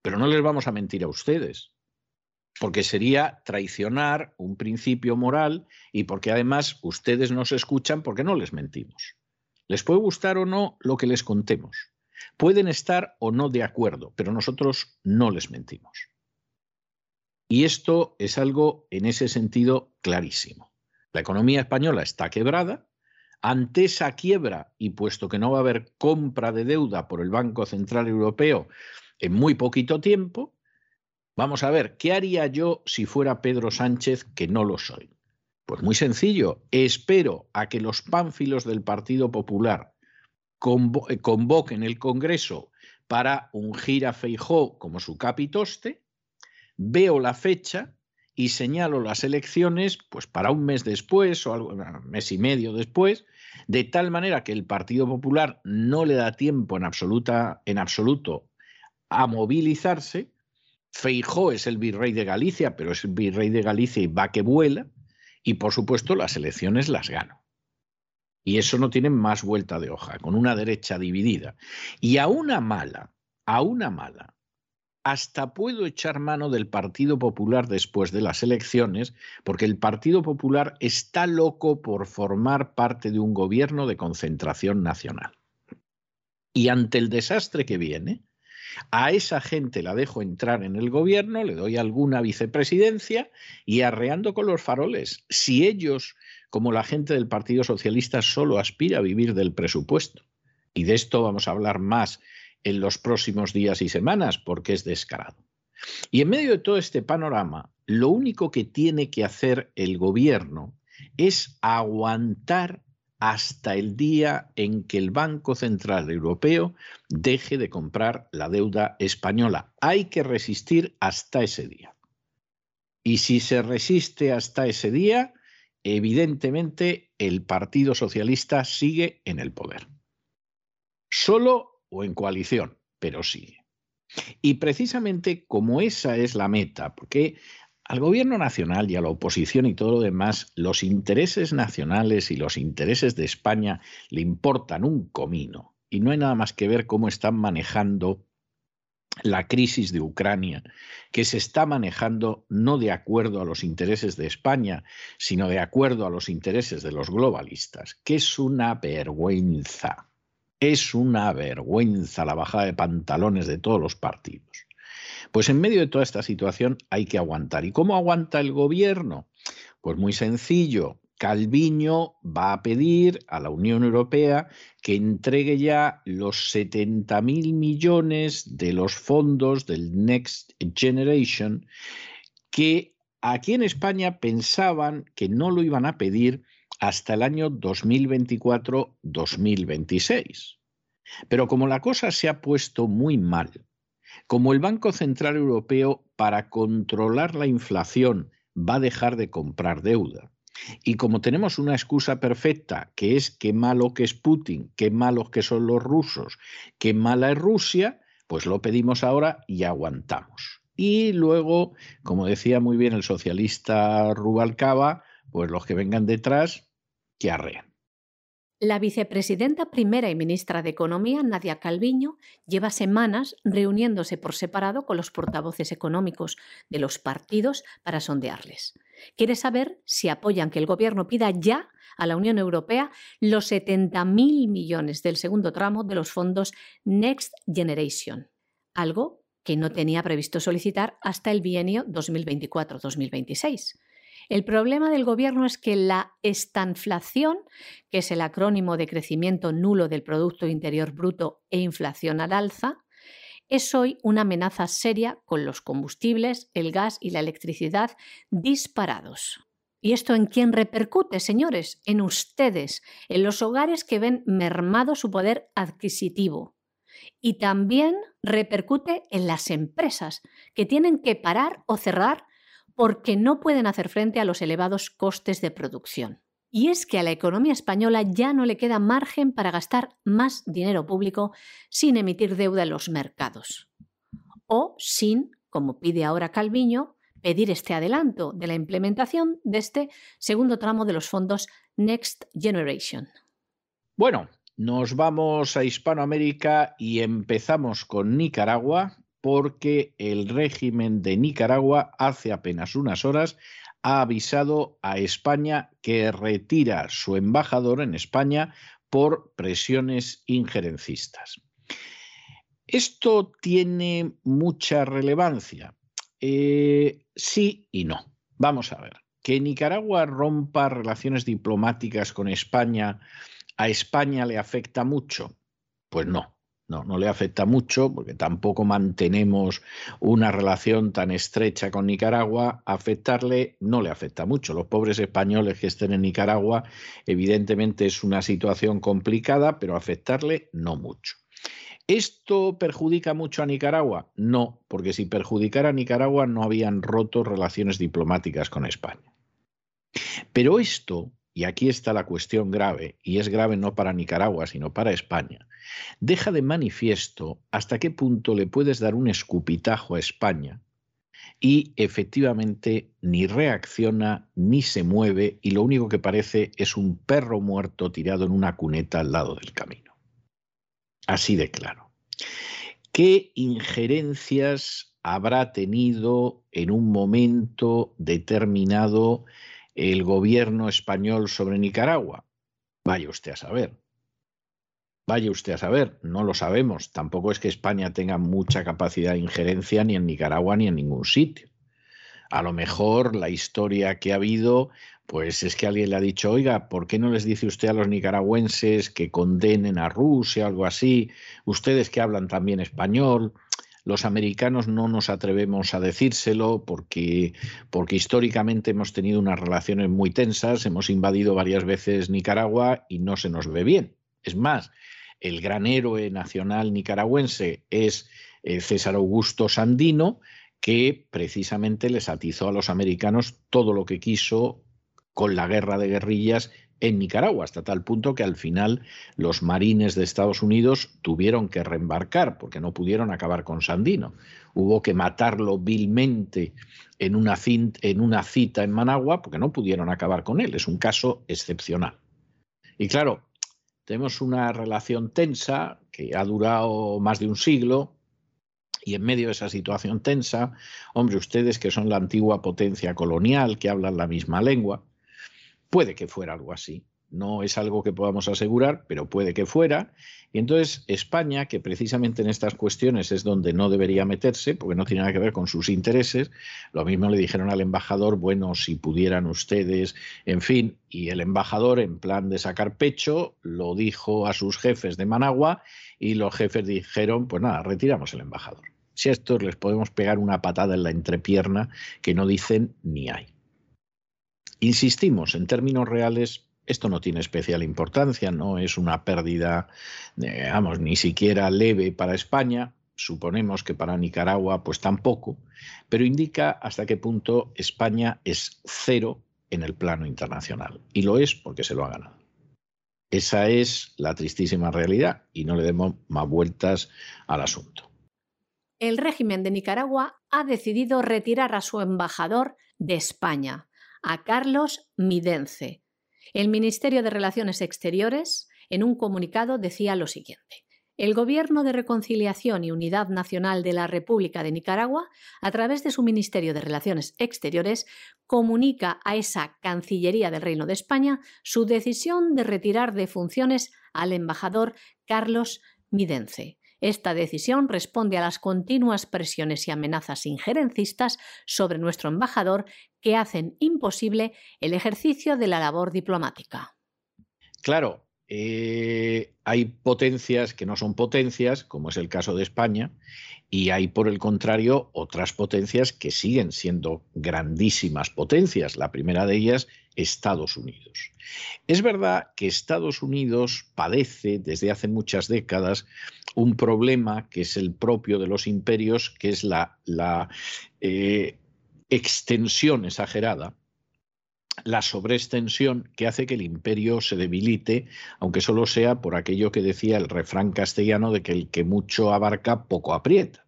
Pero no les vamos a mentir a ustedes, porque sería traicionar un principio moral y porque además ustedes nos escuchan porque no les mentimos. Les puede gustar o no lo que les contemos. Pueden estar o no de acuerdo, pero nosotros no les mentimos. Y esto es algo en ese sentido clarísimo. La economía española está quebrada, ante esa quiebra y puesto que no va a haber compra de deuda por el Banco Central Europeo en muy poquito tiempo, vamos a ver, ¿qué haría yo si fuera Pedro Sánchez, que no lo soy? Pues muy sencillo, espero a que los pánfilos del Partido Popular eh, convoquen el Congreso para ungir a Feijó como su capitoste, veo la fecha y señalo las elecciones pues para un mes después o algo, un mes y medio después, de tal manera que el Partido Popular no le da tiempo en, absoluta, en absoluto a movilizarse. Feijó es el virrey de Galicia, pero es el virrey de Galicia y va que vuela, y por supuesto las elecciones las gano. Y eso no tiene más vuelta de hoja, con una derecha dividida. Y a una mala, a una mala, hasta puedo echar mano del Partido Popular después de las elecciones, porque el Partido Popular está loco por formar parte de un gobierno de concentración nacional. Y ante el desastre que viene, a esa gente la dejo entrar en el gobierno, le doy alguna vicepresidencia y arreando con los faroles. Si ellos, como la gente del Partido Socialista, solo aspira a vivir del presupuesto, y de esto vamos a hablar más en los próximos días y semanas, porque es descarado. Y en medio de todo este panorama, lo único que tiene que hacer el gobierno es aguantar hasta el día en que el Banco Central Europeo deje de comprar la deuda española. Hay que resistir hasta ese día. Y si se resiste hasta ese día, evidentemente el Partido Socialista sigue en el poder. Solo o en coalición, pero sigue. Y precisamente como esa es la meta, porque al gobierno nacional y a la oposición y todo lo demás, los intereses nacionales y los intereses de España le importan un comino. Y no hay nada más que ver cómo están manejando la crisis de Ucrania, que se está manejando no de acuerdo a los intereses de España, sino de acuerdo a los intereses de los globalistas, que es una vergüenza. Es una vergüenza la bajada de pantalones de todos los partidos. Pues en medio de toda esta situación hay que aguantar. ¿Y cómo aguanta el gobierno? Pues muy sencillo. Calviño va a pedir a la Unión Europea que entregue ya los 70 mil millones de los fondos del Next Generation que aquí en España pensaban que no lo iban a pedir hasta el año 2024-2026. Pero como la cosa se ha puesto muy mal, como el Banco Central Europeo para controlar la inflación va a dejar de comprar deuda, y como tenemos una excusa perfecta, que es qué malo que es Putin, qué malos que son los rusos, qué mala es Rusia, pues lo pedimos ahora y aguantamos. Y luego, como decía muy bien el socialista Rubalcaba, pues los que vengan detrás que La vicepresidenta primera y ministra de Economía, Nadia Calviño, lleva semanas reuniéndose por separado con los portavoces económicos de los partidos para sondearles. Quiere saber si apoyan que el Gobierno pida ya a la Unión Europea los 70.000 millones del segundo tramo de los fondos Next Generation, algo que no tenía previsto solicitar hasta el bienio 2024-2026. El problema del gobierno es que la estanflación, que es el acrónimo de crecimiento nulo del Producto Interior Bruto e inflación al alza, es hoy una amenaza seria con los combustibles, el gas y la electricidad disparados. ¿Y esto en quién repercute, señores? En ustedes, en los hogares que ven mermado su poder adquisitivo. Y también repercute en las empresas, que tienen que parar o cerrar porque no pueden hacer frente a los elevados costes de producción. Y es que a la economía española ya no le queda margen para gastar más dinero público sin emitir deuda en los mercados. O sin, como pide ahora Calviño, pedir este adelanto de la implementación de este segundo tramo de los fondos Next Generation. Bueno, nos vamos a Hispanoamérica y empezamos con Nicaragua, porque el régimen de Nicaragua hace apenas unas horas ha avisado a España que retira su embajador en España por presiones injerencistas. Esto tiene mucha relevancia. Eh, sí y no. Vamos a ver. que Nicaragua rompa relaciones diplomáticas con España, ¿a España le afecta mucho? Pues no, no, no le afecta mucho porque tampoco mantenemos una relación tan estrecha con Nicaragua. Afectarle no le afecta mucho. Los pobres españoles que estén en Nicaragua, evidentemente es una situación complicada, pero afectarle no mucho. ¿Esto perjudica mucho a Nicaragua? No, porque si perjudicara a Nicaragua no habían roto relaciones diplomáticas con España. Pero esto, y aquí está la cuestión grave, y es grave no para Nicaragua, sino para España, deja de manifiesto hasta qué punto le puedes dar un escupitajo a España y efectivamente ni reacciona ni se mueve y lo único que parece es un perro muerto tirado en una cuneta al lado del camino. Así de claro. ¿Qué injerencias habrá tenido en un momento determinado el gobierno español sobre Nicaragua? Vaya usted a saber. Vaya usted a saber, no lo sabemos. Tampoco es que España tenga mucha capacidad de injerencia ni en Nicaragua ni en ningún sitio. A lo mejor la historia que ha habido, pues es que alguien le ha dicho, oiga, ¿por qué no les dice usted a los nicaragüenses que condenen a Rusia, algo así? Ustedes que hablan también español. Los americanos no nos atrevemos a decírselo porque, porque históricamente hemos tenido unas relaciones muy tensas, hemos invadido varias veces Nicaragua y no se nos ve bien. Es más, el gran héroe nacional nicaragüense es eh, César Augusto Sandino, que precisamente les atizó a los americanos todo lo que quiso con la guerra de guerrillas en Nicaragua, hasta tal punto que al final los marines de Estados Unidos tuvieron que reembarcar porque no pudieron acabar con Sandino. Hubo que matarlo vilmente en una, cita en Managua porque no pudieron acabar con él. Es un caso excepcional. Y claro, tenemos una relación tensa que ha durado más de un siglo y en medio de esa situación tensa, hombre, ustedes que son la antigua potencia colonial, que hablan la misma lengua, puede que fuera algo así. No es algo que podamos asegurar, pero puede que fuera. Y entonces España, que precisamente en estas cuestiones es donde no debería meterse, porque no tiene nada que ver con sus intereses, lo mismo le dijeron al embajador, bueno, si pudieran ustedes, en fin, y el embajador en plan de sacar pecho lo dijo a sus jefes de Managua y los jefes dijeron, pues nada, retiramos el embajador. Si a estos les podemos pegar una patada en la entrepierna que no dicen ni hay. Insistimos, en términos reales, esto no tiene especial importancia, no es una pérdida, digamos, ni siquiera leve para España, suponemos que para Nicaragua pues tampoco, pero indica hasta qué punto España es cero en el plano internacional. Y lo es porque se lo ha ganado. Esa es la tristísima realidad y no le demos más vueltas al asunto. El régimen de Nicaragua ha decidido retirar a su embajador de España, a Carlos Midence, el Ministerio de Relaciones Exteriores, en un comunicado, decía lo siguiente. El Gobierno de Reconciliación y Unidad Nacional de la República de Nicaragua, a través de su Ministerio de Relaciones Exteriores, comunica a esa Cancillería del Reino de España su decisión de retirar de funciones al embajador Carlos Midence. Esta decisión responde a las continuas presiones y amenazas injerencistas sobre nuestro embajador que hacen imposible el ejercicio de la labor diplomática. Claro, eh, hay potencias que no son potencias, como es el caso de España, y hay, por el contrario, otras potencias que siguen siendo grandísimas potencias. La primera de ellas, Estados Unidos. Es verdad que Estados Unidos padece desde hace muchas décadas un problema que es el propio de los imperios, que es la, eh, extensión exagerada, la sobreextensión que hace que el imperio se debilite, aunque solo sea por aquello que decía el refrán castellano de que el que mucho abarca poco aprieta.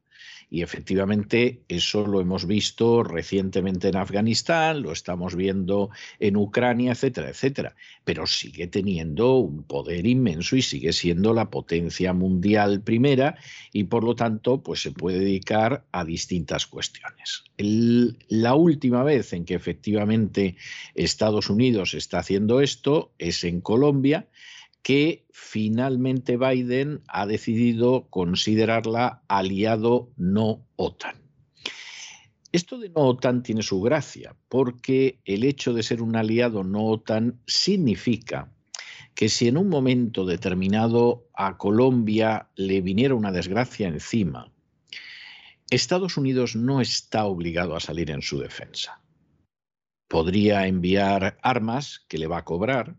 Y efectivamente eso lo hemos visto recientemente en Afganistán, lo estamos viendo en Ucrania, etcétera, etcétera. Pero sigue teniendo un poder inmenso y sigue siendo la potencia mundial primera y por lo tanto pues se puede dedicar a distintas cuestiones. la última vez en que efectivamente Estados Unidos está haciendo esto es en Colombia que finalmente Biden ha decidido considerarla aliado no OTAN. Esto de no OTAN tiene su gracia, porque el hecho de ser un aliado no OTAN significa que si en un momento determinado a Colombia le viniera una desgracia encima, Estados Unidos no está obligado a salir en su defensa. Podría enviar armas que le va a cobrar,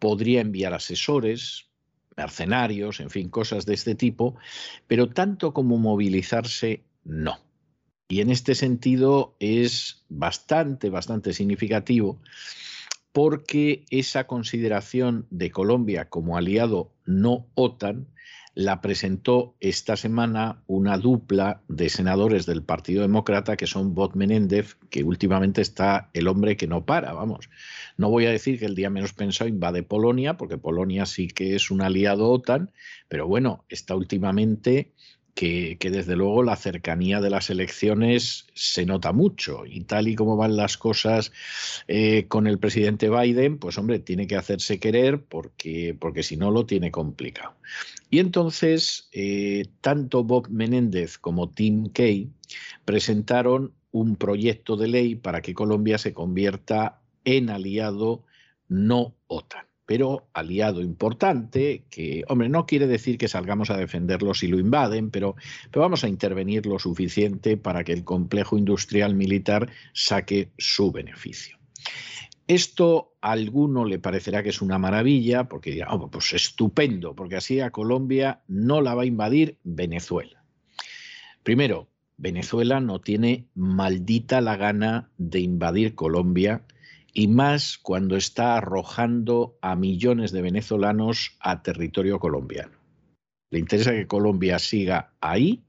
podría enviar asesores, mercenarios, en fin, cosas de este tipo, pero tanto como movilizarse, no. Y en este sentido es bastante, bastante significativo porque esa consideración de Colombia como aliado no OTAN la presentó esta semana una dupla de senadores del Partido Demócrata que son Bob Menéndez, que últimamente está el hombre que no para, vamos. No voy a decir que el día menos pensado invade Polonia, porque Polonia sí que es un aliado OTAN, pero bueno, está últimamente que, desde luego la cercanía de las elecciones se nota mucho y tal y como van las cosas eh, con el presidente Biden, pues hombre, tiene que hacerse querer porque, porque si no lo tiene complicado. Y entonces, eh, tanto Bob Menéndez como Tim Kay presentaron un proyecto de ley para que Colombia se convierta en aliado no OTAN pero aliado importante, que, hombre, no quiere decir que salgamos a defenderlo si lo invaden, pero, pero vamos a intervenir lo suficiente para que el complejo industrial militar saque su beneficio. Esto a alguno le parecerá que es una maravilla, porque dirá, oh, pues estupendo, porque así a Colombia no la va a invadir Venezuela. Primero, Venezuela no tiene maldita la gana de invadir Colombia y más cuando está arrojando a millones de venezolanos a territorio colombiano. Le interesa que Colombia siga ahí,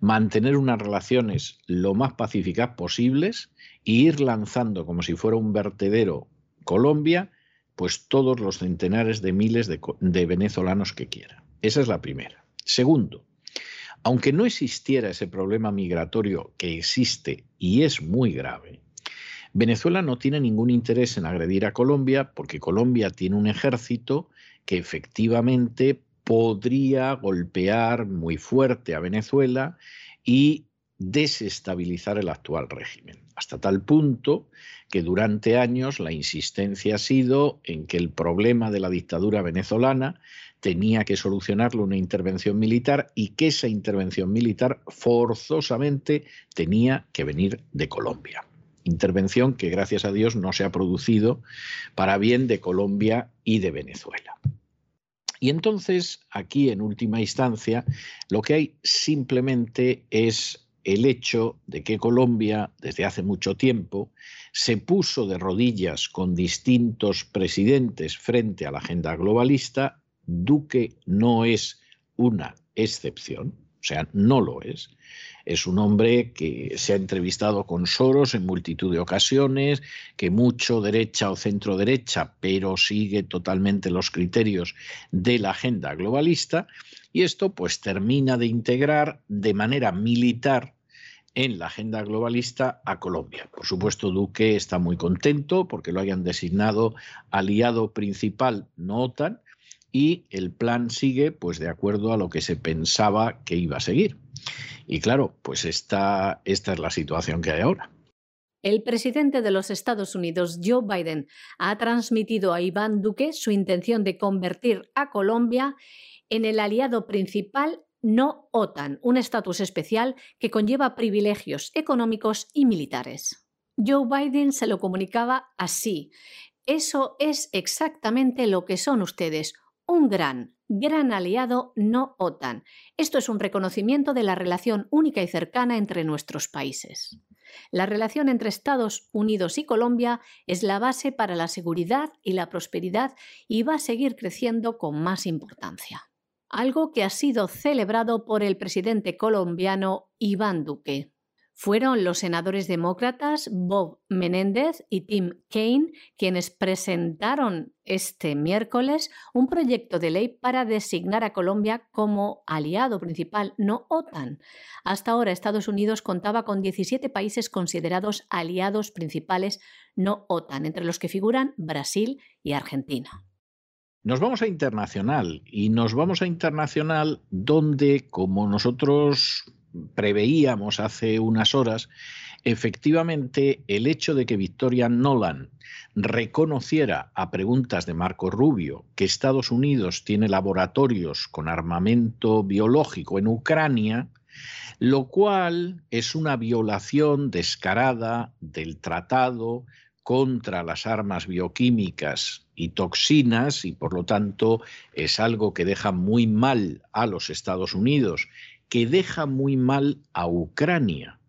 mantener unas relaciones lo más pacíficas posibles e ir lanzando como si fuera un vertedero Colombia, pues todos los centenares de miles de, de venezolanos que quiera. Esa es la primera. Segundo, aunque no existiera ese problema migratorio que existe y es muy grave, Venezuela no tiene ningún interés en agredir a Colombia porque Colombia tiene un ejército que efectivamente podría golpear muy fuerte a Venezuela y desestabilizar el actual régimen, hasta tal punto que durante años la insistencia ha sido en que el problema de la dictadura venezolana tenía que solucionarlo una intervención militar y que esa intervención militar forzosamente tenía que venir de Colombia intervención que gracias a Dios no se ha producido para bien de Colombia y de Venezuela. Y entonces, aquí en última instancia, lo que hay simplemente es el hecho de que Colombia, desde hace mucho tiempo, se puso de rodillas con distintos presidentes frente a la agenda globalista. Duque no es una excepción, o sea, no lo es. Es un hombre que se ha entrevistado con Soros en multitud de ocasiones, que mucho derecha o centro derecha, pero sigue totalmente los criterios de la agenda globalista. Y esto pues termina de integrar de manera militar en la agenda globalista a Colombia. Por supuesto, Duque está muy contento porque lo hayan designado aliado principal no OTAN y el plan sigue pues de acuerdo a lo que se pensaba que iba a seguir. Y claro, pues esta, esta es la situación que hay ahora. El presidente de los Estados Unidos, Joe Biden, ha transmitido a Iván Duque su intención de convertir a Colombia en el aliado principal no OTAN, un estatus especial que conlleva privilegios económicos y militares. Joe Biden se lo comunicaba así. Eso es exactamente lo que son ustedes, un gran, gran aliado no OTAN. Esto es un reconocimiento de la relación única y cercana entre nuestros países. La relación entre Estados Unidos y Colombia es la base para la seguridad y la prosperidad y va a seguir creciendo con más importancia. Algo que ha sido celebrado por el presidente colombiano Iván Duque. Fueron los senadores demócratas Bob Menéndez y Tim Kaine quienes presentaron este miércoles un proyecto de ley para designar a Colombia como aliado principal no OTAN. Hasta ahora Estados Unidos contaba con 17 países considerados aliados principales no OTAN, entre los que figuran Brasil y Argentina. Nos vamos a internacional y nos vamos a internacional donde, como nosotros preveíamos hace unas horas, efectivamente el hecho de que Victoria Nolan reconociera a preguntas de Marco Rubio que Estados Unidos tiene laboratorios con armamento biológico en Ucrania, lo cual es una violación descarada del tratado contra las armas bioquímicas y toxinas y por lo tanto es algo que deja muy mal a los Estados Unidos, que deja muy mal a Ucrania,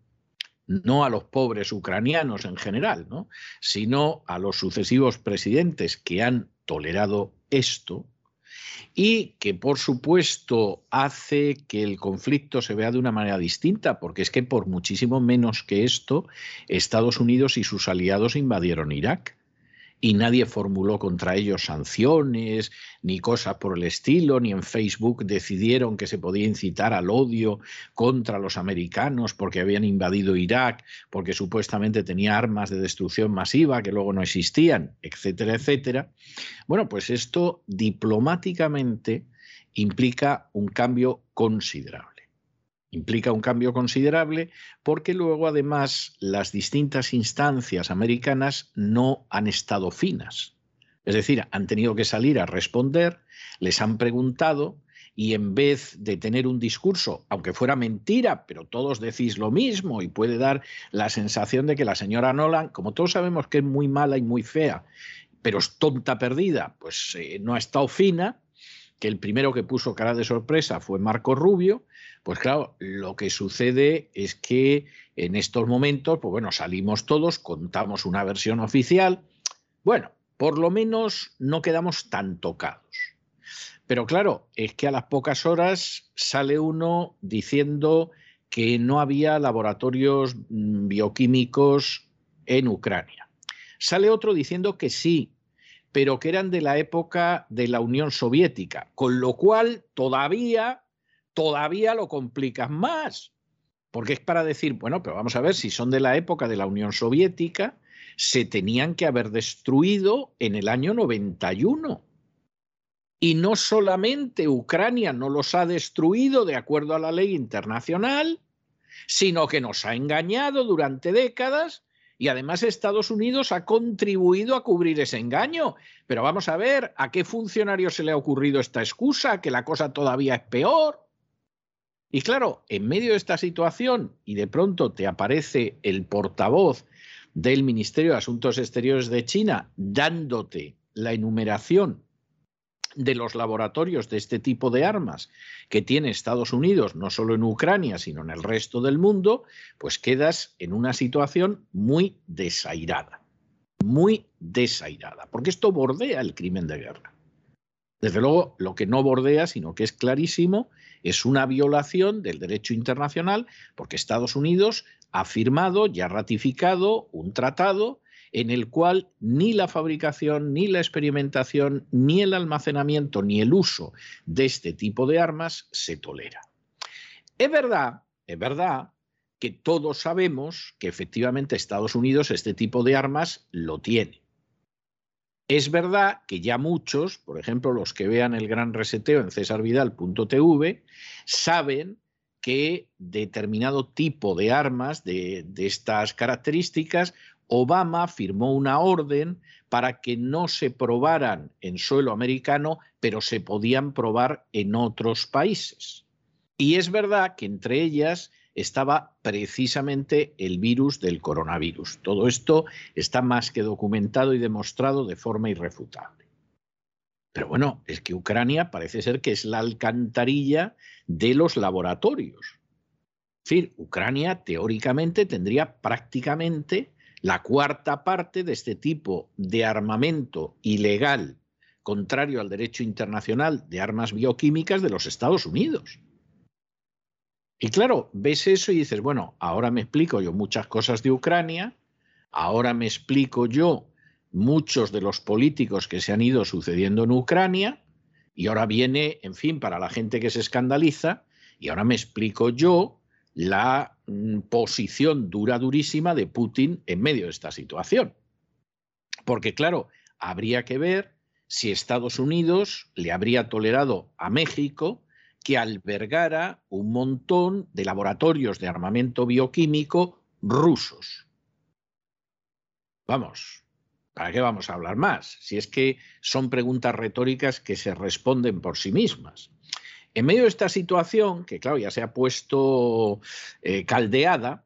no a los pobres ucranianos en general, ¿no? sino a los sucesivos presidentes que han tolerado esto y que por supuesto hace que el conflicto se vea de una manera distinta, porque es que por muchísimo menos que esto, Estados Unidos y sus aliados invadieron Irak y nadie formuló contra ellos sanciones ni cosas por el estilo, ni en Facebook decidieron que se podía incitar al odio contra los americanos porque habían invadido Irak, porque supuestamente tenía armas de destrucción masiva que luego no existían, etcétera, etcétera. Bueno, pues esto diplomáticamente implica un cambio considerable. Implica un cambio considerable porque luego además las distintas instancias americanas no han estado finas. Es decir, han tenido que salir a responder, les han preguntado y en vez de tener un discurso, aunque fuera mentira, pero todos decís lo mismo y puede dar la sensación de que la señora Nolan, como todos sabemos que es muy mala y muy fea, pero es tonta perdida, pues eh, no ha estado fina, que el primero que puso cara de sorpresa fue Marco Rubio, pues claro, lo que sucede es que en estos momentos, pues bueno, salimos todos, contamos una versión oficial, bueno, por lo menos no quedamos tan tocados. Pero claro, es que a las pocas horas sale uno diciendo que no había laboratorios mm, bioquímicos en Ucrania. Sale otro diciendo que sí, pero que eran de la época de la Unión Soviética, con lo cual todavía, todavía lo complicas más, porque es para decir, bueno, pero vamos a ver, si son de la época de la Unión Soviética, se tenían que haber destruido en el año 91. Y no solamente Ucrania no los ha destruido de acuerdo a la ley internacional, sino que nos ha engañado durante décadas y además Estados Unidos ha contribuido a cubrir ese engaño. Pero vamos a ver, ¿a qué funcionario se le ha ocurrido esta excusa? Que la cosa todavía es peor. Y claro, en medio de esta situación y de pronto te aparece el portavoz del Ministerio de Asuntos Exteriores de China dándote la enumeración de los laboratorios de este tipo de armas que tiene Estados Unidos, no solo en Ucrania, sino en el resto del mundo, pues quedas en una situación muy desairada, muy desairada, porque esto bordea el crimen de guerra. Desde luego, lo que no bordea, sino que es clarísimo, es una violación del derecho internacional, porque Estados Unidos ha firmado y ha ratificado un tratado en el cual ni la fabricación, ni la experimentación, ni el almacenamiento, ni el uso de este tipo de armas se tolera. Es verdad, es verdad que todos sabemos que efectivamente Estados Unidos este tipo de armas lo tiene. Es verdad que ya muchos, por ejemplo los que vean el gran reseteo en cesarvidal.tv, saben que determinado tipo de armas de, de, estas características Obama firmó una orden para que no se probaran en suelo americano, pero se podían probar en otros países. Y es verdad que entre ellas estaba precisamente el virus del coronavirus. Todo esto está más que documentado y demostrado de forma irrefutable. Pero bueno, es que Ucrania parece ser que es la alcantarilla de los laboratorios. Es decir, Ucrania teóricamente tendría prácticamente la cuarta parte de este tipo de armamento ilegal contrario al derecho internacional de armas bioquímicas de los Estados Unidos. Y claro, ves eso y dices, bueno, ahora me explico yo muchas cosas de Ucrania, ahora me explico yo muchos de los políticos que se han ido sucediendo en Ucrania, y ahora viene, en fin, para la gente que se escandaliza, y ahora me explico yo la mm, posición dura, durísima de Putin en medio de esta situación. Porque claro, habría que ver si Estados Unidos le habría tolerado a México que albergara un montón de laboratorios de armamento bioquímico rusos. Vamos, ¿para qué vamos a hablar más? Si es que son preguntas retóricas que se responden por sí mismas. En medio de esta situación, que claro, ya se ha puesto eh, caldeada,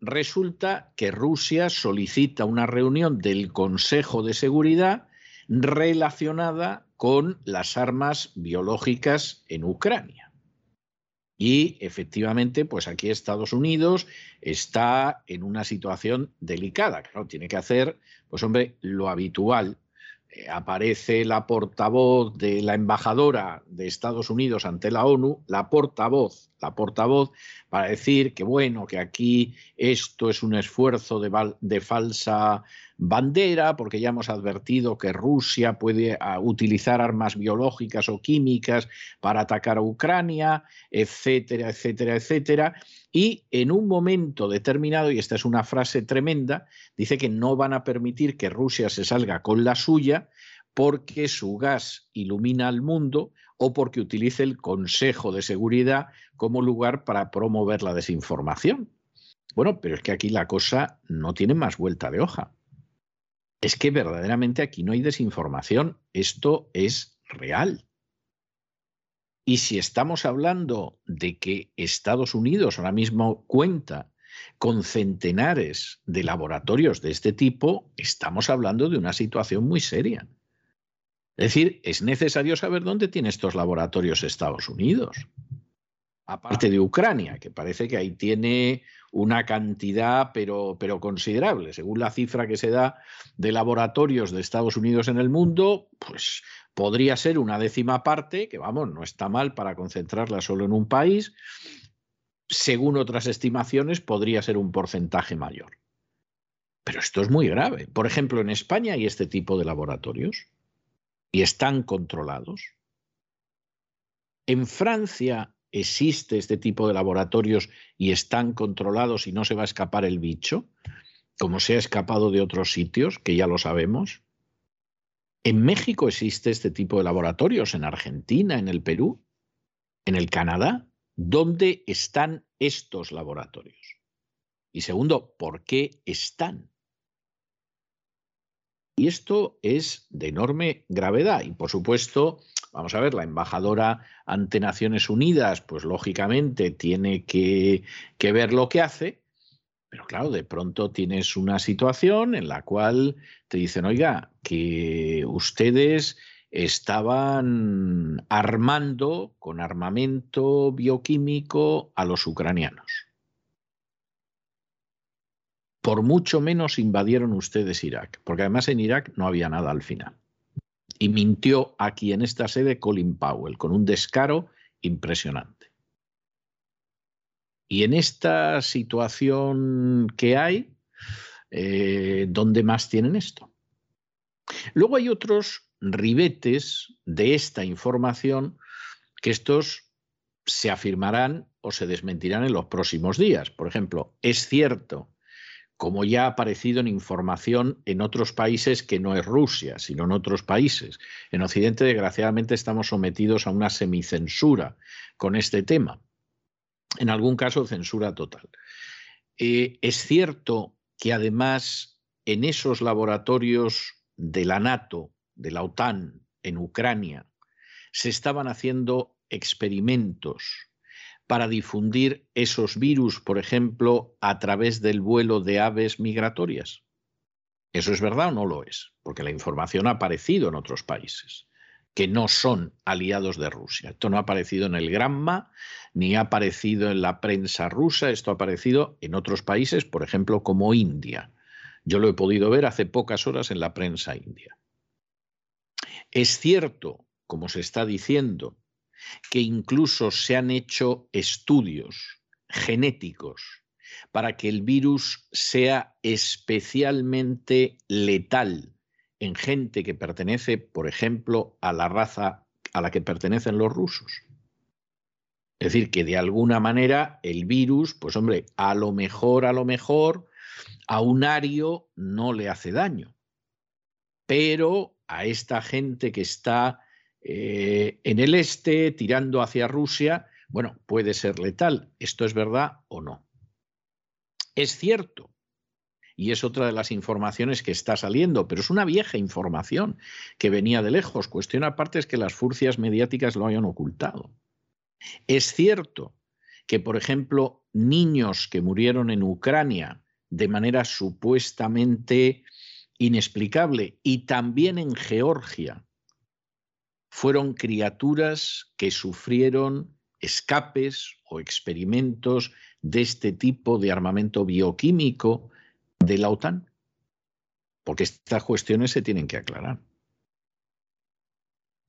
resulta que Rusia solicita una reunión del Consejo de Seguridad relacionada con las armas biológicas en Ucrania. Y efectivamente, pues aquí Estados Unidos está en una situación delicada. Claro, tiene que hacer, pues hombre, lo habitual. Eh, aparece la portavoz de la embajadora de Estados Unidos ante la ONU, la portavoz, la portavoz, para decir que bueno, que aquí esto es un esfuerzo de, de falsa bandera, porque ya hemos advertido que Rusia puede ah, utilizar armas biológicas o químicas para atacar a Ucrania, etcétera, etcétera, etcétera. Y en un momento determinado, y esta es una frase tremenda, dice que no van a permitir que Rusia se salga con la suya porque su gas ilumina al mundo o porque utilice el Consejo de Seguridad como lugar para promover la desinformación. Bueno, pero es que aquí la cosa no tiene más vuelta de hoja es que verdaderamente aquí no hay desinformación, esto es real. Y si estamos hablando de que Estados Unidos ahora mismo cuenta con centenares de laboratorios de este tipo, estamos hablando de una situación muy seria. Es decir, es necesario saber dónde tiene estos laboratorios Estados Unidos. Aparte de Ucrania, que parece que ahí tiene una cantidad, pero, pero considerable. Según la cifra que se da de laboratorios de Estados Unidos en el mundo, pues podría ser una décima parte, que vamos, no está mal para concentrarla solo en un país. Según otras estimaciones, podría ser un porcentaje mayor. Pero esto es muy grave. Por ejemplo, en España hay este tipo de laboratorios y están controlados. En Francia existe este tipo de laboratorios y están controlados y no se va a escapar el bicho, como se ha escapado de otros sitios, que ya lo sabemos. En México existe este tipo de laboratorios, en Argentina, en el Perú, en el Canadá. ¿Dónde están estos laboratorios? Y segundo, ¿por qué están? Y esto es de enorme gravedad. Y por supuesto, vamos a ver, la embajadora ante Naciones Unidas, pues lógicamente tiene que, ver lo que hace, pero claro, de pronto tienes una situación en la cual te dicen, oiga, que ustedes estaban armando con armamento bioquímico a los ucranianos. Por mucho menos invadieron ustedes Irak, porque además en Irak no había nada al final. Y mintió aquí en esta sede Colin Powell con un descaro impresionante. Y en esta situación que hay, eh, ¿dónde más tienen esto? Luego hay otros ribetes de esta información que estos se afirmarán o se desmentirán en los próximos días. Por ejemplo, es cierto como ya ha aparecido en información en otros países que no es Rusia, sino en otros países. En Occidente, desgraciadamente, estamos sometidos a una semicensura con este tema. En algún caso, censura total. Eh, es cierto que además en esos laboratorios de la NATO, de la OTAN, en Ucrania, se estaban haciendo experimentos para difundir esos virus, por ejemplo, a través del vuelo de aves migratorias? ¿Eso es verdad o no lo es? Porque la información ha aparecido en otros países que no son aliados de Rusia. Esto no ha aparecido en el Granma, ni ha aparecido en la prensa rusa, esto ha aparecido en otros países, por ejemplo, como India. Yo lo he podido ver hace pocas horas en la prensa india. Es cierto, como se está diciendo, que incluso se han hecho estudios genéticos para que el virus sea especialmente letal en gente que pertenece, por ejemplo, a la raza a la que pertenecen los rusos. Es decir, que de alguna manera el virus, pues hombre, a lo mejor, a lo mejor, a un ario no le hace daño. Pero a esta gente que está eh, en el este, tirando hacia Rusia, bueno, puede ser letal. ¿Esto es verdad o no? Es cierto. Y es otra de las informaciones que está saliendo, pero es una vieja información que venía de lejos. Cuestión aparte es que las furcias mediáticas lo hayan ocultado. Es cierto que, por ejemplo, niños que murieron en Ucrania de manera supuestamente inexplicable y también en Georgia fueron criaturas que sufrieron escapes o experimentos de este tipo de armamento bioquímico de la OTAN? Porque estas cuestiones se tienen que aclarar.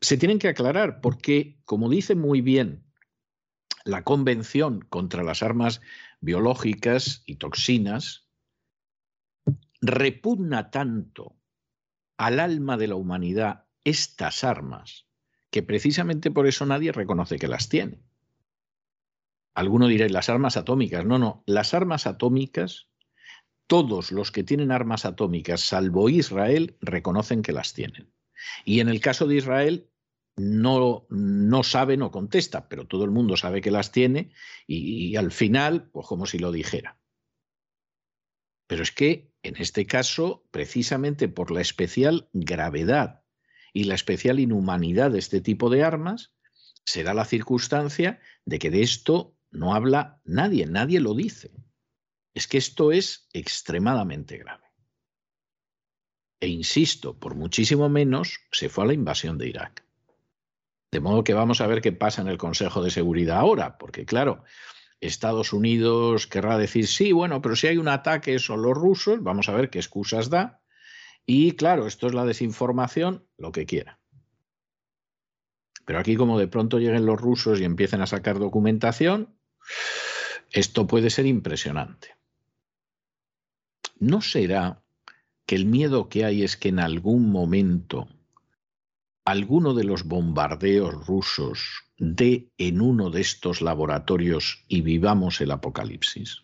Se tienen que aclarar porque, como dice muy bien la Convención contra las Armas Biológicas y Toxinas, repugna tanto al alma de la humanidad estas armas que precisamente por eso nadie reconoce que las tiene. Alguno dirá, las armas atómicas. No, no, las armas atómicas, todos los que tienen armas atómicas, salvo Israel, reconocen que las tienen. Y en el caso de Israel, no, no sabe, no contesta, pero todo el mundo sabe que las tiene y, y al final, pues como si lo dijera. Pero es que en este caso, precisamente por la especial gravedad y la especial inhumanidad de este tipo de armas, se da la circunstancia de que de esto no habla nadie, nadie lo dice. Es que esto es extremadamente grave. E insisto, por muchísimo menos se fue a la invasión de Irak. De modo que vamos a ver qué pasa en el Consejo de Seguridad ahora, porque claro, Estados Unidos querrá decir, sí, bueno, pero si hay un ataque son los rusos, vamos a ver qué excusas da, y claro, esto es la desinformación, lo que quiera. Pero aquí como de pronto lleguen los rusos y empiecen a sacar documentación, esto puede ser impresionante. ¿No será que el miedo que hay es que en algún momento alguno de los bombardeos rusos dé en uno de estos laboratorios y vivamos el apocalipsis?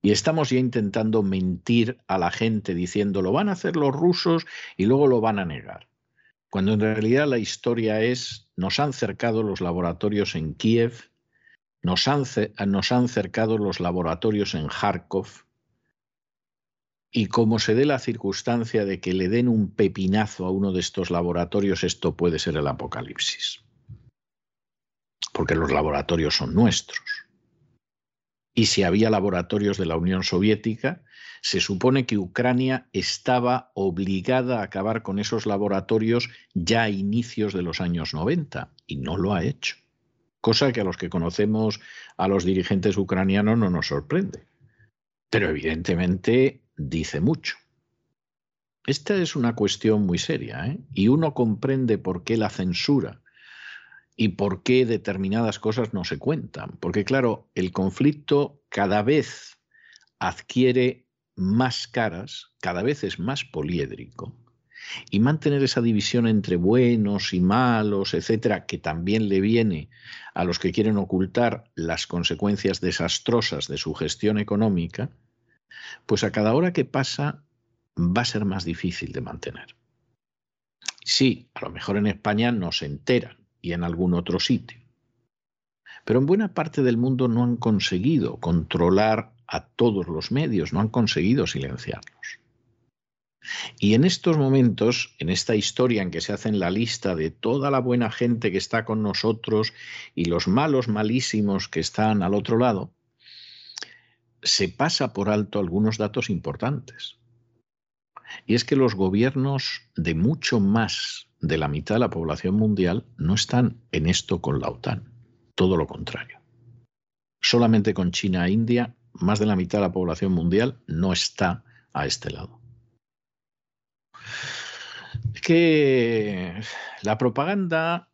Y estamos ya intentando mentir a la gente diciendo lo van a hacer los rusos y luego lo van a negar. Cuando en realidad la historia es, nos han cercado los laboratorios en Kiev, nos han, nos han cercado los laboratorios en Kharkov, y como se dé la circunstancia de que le den un pepinazo a uno de estos laboratorios, esto puede ser el apocalipsis. Porque los laboratorios son nuestros y si había laboratorios de la Unión Soviética, se supone que Ucrania estaba obligada a acabar con esos laboratorios ya a inicios de los años 90 y no lo ha hecho. Cosa que a los que conocemos a los dirigentes ucranianos no nos sorprende. Pero evidentemente dice mucho. Esta es una cuestión muy seria ¿eh? y uno comprende por qué la censura y por qué determinadas cosas no se cuentan. Porque claro, el conflicto cada vez adquiere más caras, cada vez es más poliédrico. Y mantener esa división entre buenos y malos, etcétera, que también le viene a los que quieren ocultar las consecuencias desastrosas de su gestión económica, pues a cada hora que pasa va a ser más difícil de mantener. Sí, a lo mejor en España no se enteran, y en algún otro sitio. Pero en buena parte del mundo no han conseguido controlar a todos los medios, no han conseguido silenciarlos. Y en estos momentos, en esta historia en que se hace la lista de toda la buena gente que está con nosotros y los malos malísimos que están al otro lado, se pasa por alto algunos datos importantes. Y es que los gobiernos de mucho más de la mitad de la población mundial no están en esto con la OTAN. Todo lo contrario. Solamente con China e India, más de la mitad de la población mundial no está a este lado. que la propaganda,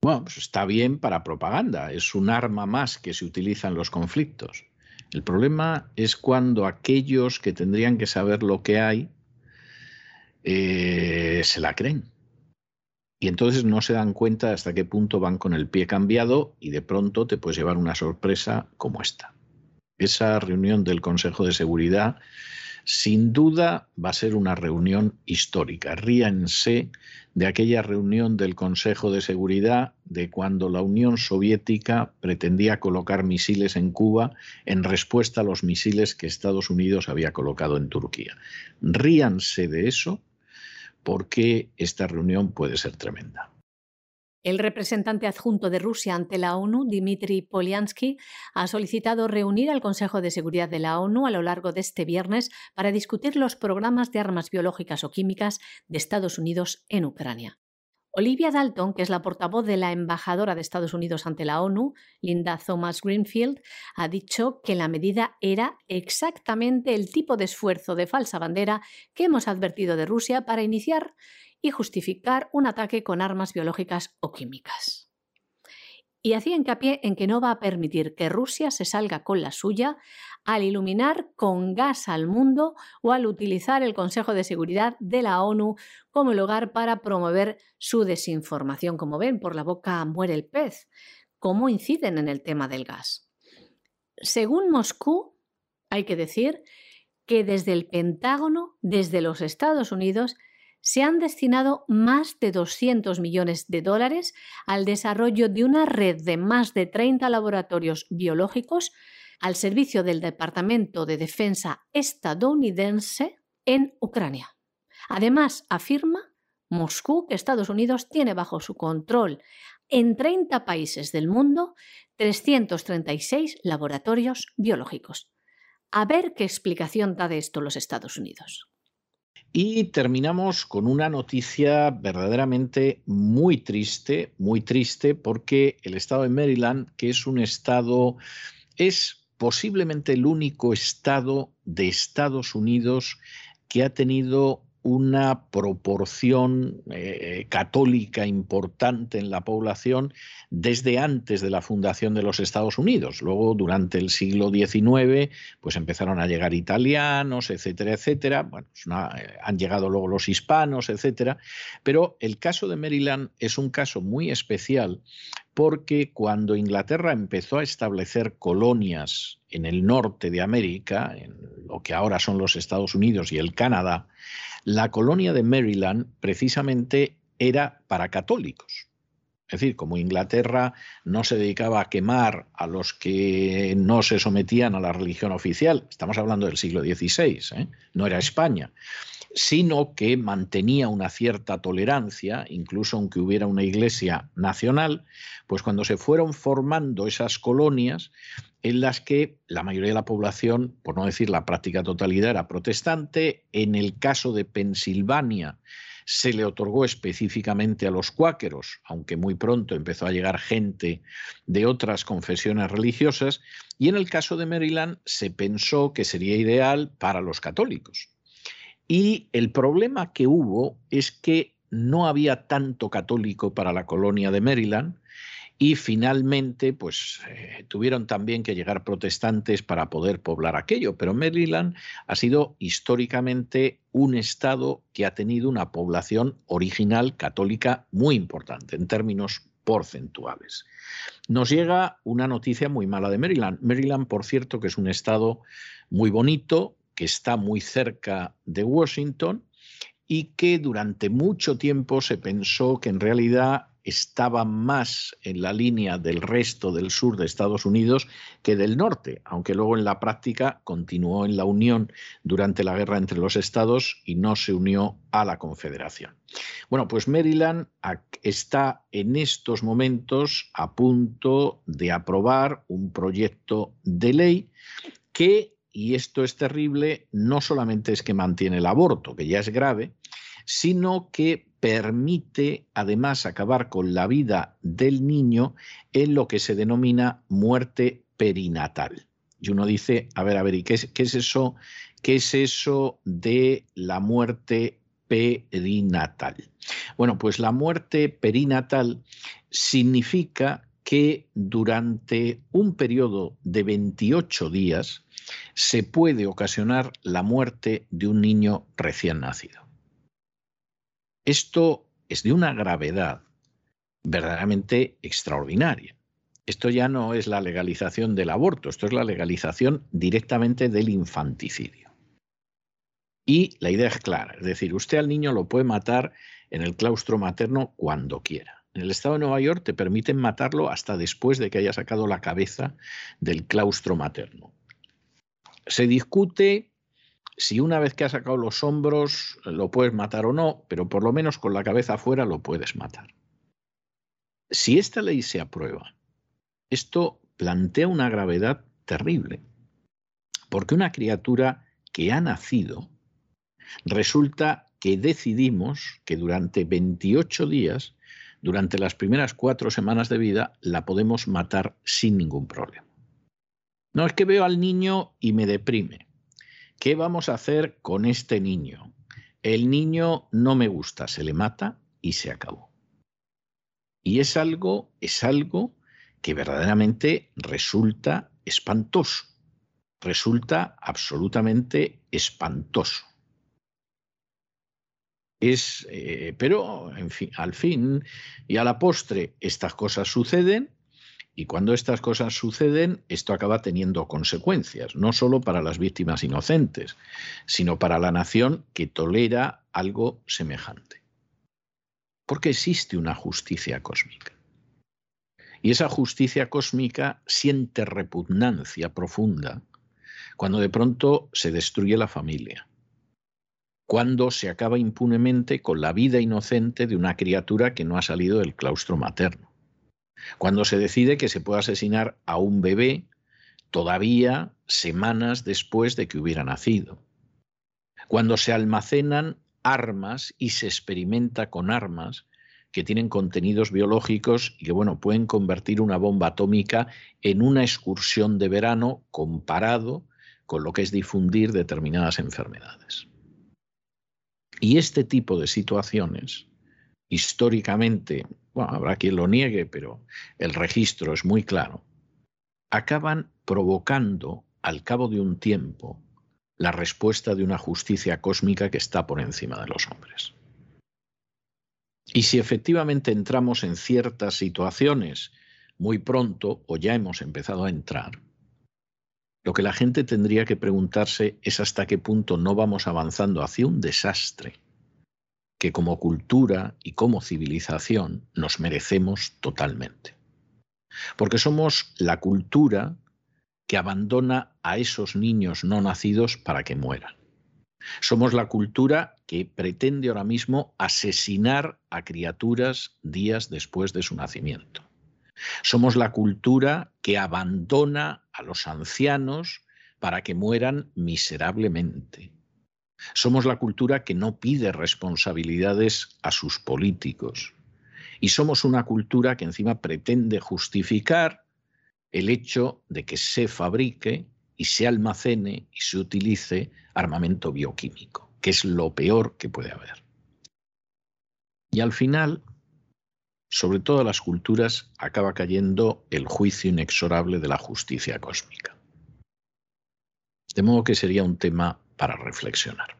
pues está bien para propaganda, es un arma más que se utiliza en los conflictos. El problema es cuando aquellos que tendrían que saber lo que hay eh, se la creen y entonces no se dan cuenta hasta qué punto van con el pie cambiado y de pronto te puedes llevar una sorpresa como esta. Esa reunión del Consejo de Seguridad Sin duda va a ser una reunión histórica. Ríanse de aquella reunión del Consejo de Seguridad de cuando la Unión Soviética pretendía colocar misiles en Cuba en respuesta a los misiles que Estados Unidos había colocado en Turquía. Ríanse de eso porque esta reunión puede ser tremenda. El representante adjunto de Rusia ante la ONU, Dmitry Polyansky, ha solicitado reunir al Consejo de Seguridad de la ONU a lo largo de este viernes para discutir los programas de armas biológicas o químicas de Estados Unidos en Ucrania. Olivia Dalton, que es la portavoz de la embajadora de Estados Unidos ante la ONU, Linda Thomas Greenfield, ha dicho que la medida era exactamente el tipo de esfuerzo de falsa bandera que hemos advertido de Rusia para iniciar y justificar un ataque con armas biológicas o químicas. Y hacía hincapié en que no va a permitir que Rusia se salga con la suya al iluminar con gas al mundo o al utilizar el Consejo de Seguridad de la ONU como lugar para promover su desinformación. Como ven, por la boca muere el pez. ¿Cómo inciden en el tema del gas? Según Moscú, hay que decir que desde el Pentágono, desde los Estados Unidos, se han destinado más de 200 millones de dólares al desarrollo de una red de más de 30 laboratorios biológicos al servicio del Departamento de Defensa estadounidense en Ucrania. Además, afirma Moscú que Estados Unidos tiene bajo su control en 30 países del mundo 336 laboratorios biológicos. A ver qué explicación da de esto los Estados Unidos. Y terminamos con una noticia verdaderamente muy triste, muy triste, porque el estado de Maryland, que es un estado, es posiblemente el único estado de Estados Unidos que ha tenido una proporción eh, católica importante en la población desde antes de la fundación de los Estados Unidos. Luego, durante el siglo XIX, pues empezaron a llegar italianos, etcétera, etcétera. Bueno, eh, han llegado luego los hispanos, etcétera. Pero el caso de Maryland es un caso muy especial porque cuando Inglaterra empezó a establecer colonias en el norte de América, en lo que ahora son los Estados Unidos y el Canadá, la colonia de Maryland precisamente era para católicos. Es decir, como Inglaterra no se dedicaba a quemar a los que no se sometían a la religión oficial, estamos hablando del siglo XVI, ¿eh? no era España, sino que mantenía una cierta tolerancia, incluso aunque hubiera una iglesia nacional, pues cuando se fueron formando esas colonias en las que la mayoría de la población, por no decir la práctica totalidad, era protestante, en el caso de Pensilvania se le otorgó específicamente a los cuáqueros, aunque muy pronto empezó a llegar gente de otras confesiones religiosas, y en el caso de Maryland se pensó que sería ideal para los católicos. Y el problema que hubo es que no había tanto católico para la colonia de Maryland y finalmente pues eh, tuvieron también que llegar protestantes para poder poblar aquello, pero Maryland ha sido históricamente un estado que ha tenido una población original católica muy importante en términos porcentuales. Nos llega una noticia muy mala de Maryland. Maryland, por cierto, que es un estado muy bonito, que está muy cerca de Washington y que durante mucho tiempo se pensó que en realidad estaba más en la línea del resto del sur de Estados Unidos que del norte, aunque luego en la práctica continuó en la Unión durante la guerra entre los estados y no se unió a la Confederación. Bueno, pues Maryland está en estos momentos a punto de aprobar un proyecto de ley que y esto es terrible, no solamente es que mantiene el aborto, que ya es grave, sino que permite además acabar con la vida del niño en lo que se denomina muerte perinatal. Y uno dice, a ver, a ver, ¿y qué es, eso? ¿Qué es eso de la muerte perinatal? Bueno, pues la muerte perinatal significa que durante un periodo de 28 días se puede ocasionar la muerte de un niño recién nacido. Esto es de una gravedad verdaderamente extraordinaria. Esto ya no es la legalización del aborto, esto es la legalización directamente del infanticidio. Y la idea es clara, es decir, usted al niño lo puede matar en el claustro materno cuando quiera. En el estado de Nueva York te permiten matarlo hasta después de que haya sacado la cabeza del claustro materno. Se discute si una vez que ha sacado los hombros lo puedes matar o no, pero por lo menos con la cabeza afuera lo puedes matar. Si esta ley se aprueba, esto plantea una gravedad terrible, porque una criatura que ha nacido, resulta que decidimos que durante 28 días, durante las primeras cuatro semanas de vida, la podemos matar sin ningún problema. No es que veo al niño y me deprime. ¿Qué vamos a hacer con este niño? El niño no me gusta, se le mata y se acabó. Y es algo, es algo que verdaderamente resulta espantoso, resulta absolutamente espantoso. Es, eh, pero al fin y a la postre estas cosas suceden y cuando estas cosas suceden, esto acaba teniendo consecuencias, no solo para las víctimas inocentes, sino para la nación que tolera algo semejante. Porque existe una justicia cósmica. Y esa justicia cósmica siente repugnancia profunda cuando de pronto se destruye la familia, cuando se acaba impunemente con la vida inocente de una criatura que no ha salido del claustro materno cuando se decide que se puede asesinar a un bebé todavía semanas después de que hubiera nacido. Cuando se almacenan armas y se experimenta con armas que tienen contenidos biológicos y que bueno, pueden convertir una bomba atómica en una excursión de verano comparado con lo que es difundir determinadas enfermedades. Y este tipo de situaciones, históricamente habrá quien lo niegue, pero el registro es muy claro, acaban provocando al cabo de un tiempo la respuesta de una justicia cósmica que está por encima de los hombres. Y si efectivamente entramos en ciertas situaciones muy pronto, o ya hemos empezado a entrar, lo que la gente tendría que preguntarse es hasta qué punto no vamos avanzando hacia un desastre que como cultura y como civilización nos merecemos totalmente. Porque somos la cultura que abandona a esos niños no nacidos para que mueran. Somos la cultura que pretende ahora mismo asesinar a criaturas días después de su nacimiento. Somos la cultura que abandona a los ancianos para que mueran miserablemente. Somos la cultura que no pide responsabilidades a sus políticos. Y somos una cultura que encima pretende justificar el hecho de que se fabrique y se almacene y se utilice armamento bioquímico, que es lo peor que puede haber. Y al final, sobre todas las culturas, acaba cayendo el juicio inexorable de la justicia cósmica. De modo que sería un tema para reflexionar.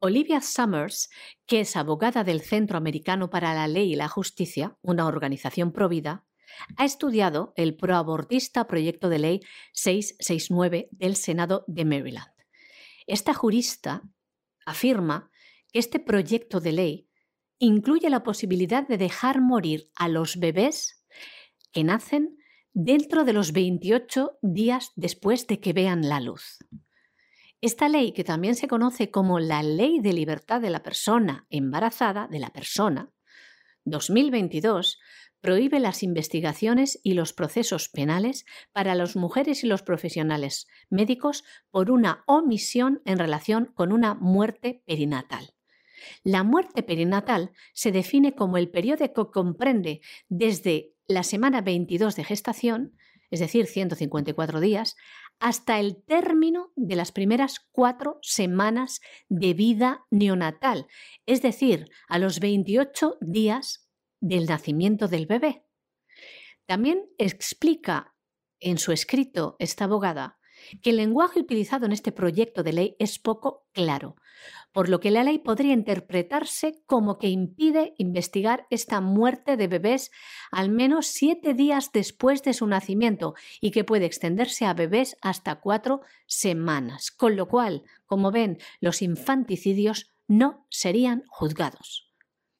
Olivia Summers, que es abogada del Centro Americano para la Ley y la Justicia, una organización provida, ha estudiado el proabortista proyecto de ley 669 del Senado de Maryland. Esta jurista afirma que este proyecto de ley incluye la posibilidad de dejar morir a los bebés que nacen dentro de los 28 días después de que vean la luz. Esta ley, que también se conoce como la Ley de Libertad de la Persona Embarazada, de la persona, 2022, prohíbe las investigaciones y los procesos penales para las mujeres y los profesionales médicos por una omisión en relación con una muerte perinatal. La muerte perinatal se define como el periodo que comprende desde la semana 22 de gestación, es decir, 154 días, hasta el término de las primeras cuatro semanas de vida neonatal, es decir, a los 28 días del nacimiento del bebé. También explica en su escrito esta abogada que el lenguaje utilizado en este proyecto de ley es poco claro, por lo que la ley podría interpretarse como que impide investigar esta muerte de bebés al menos siete días después de su nacimiento y que puede extenderse a bebés hasta cuatro semanas, con lo cual, como ven, los infanticidios no serían juzgados.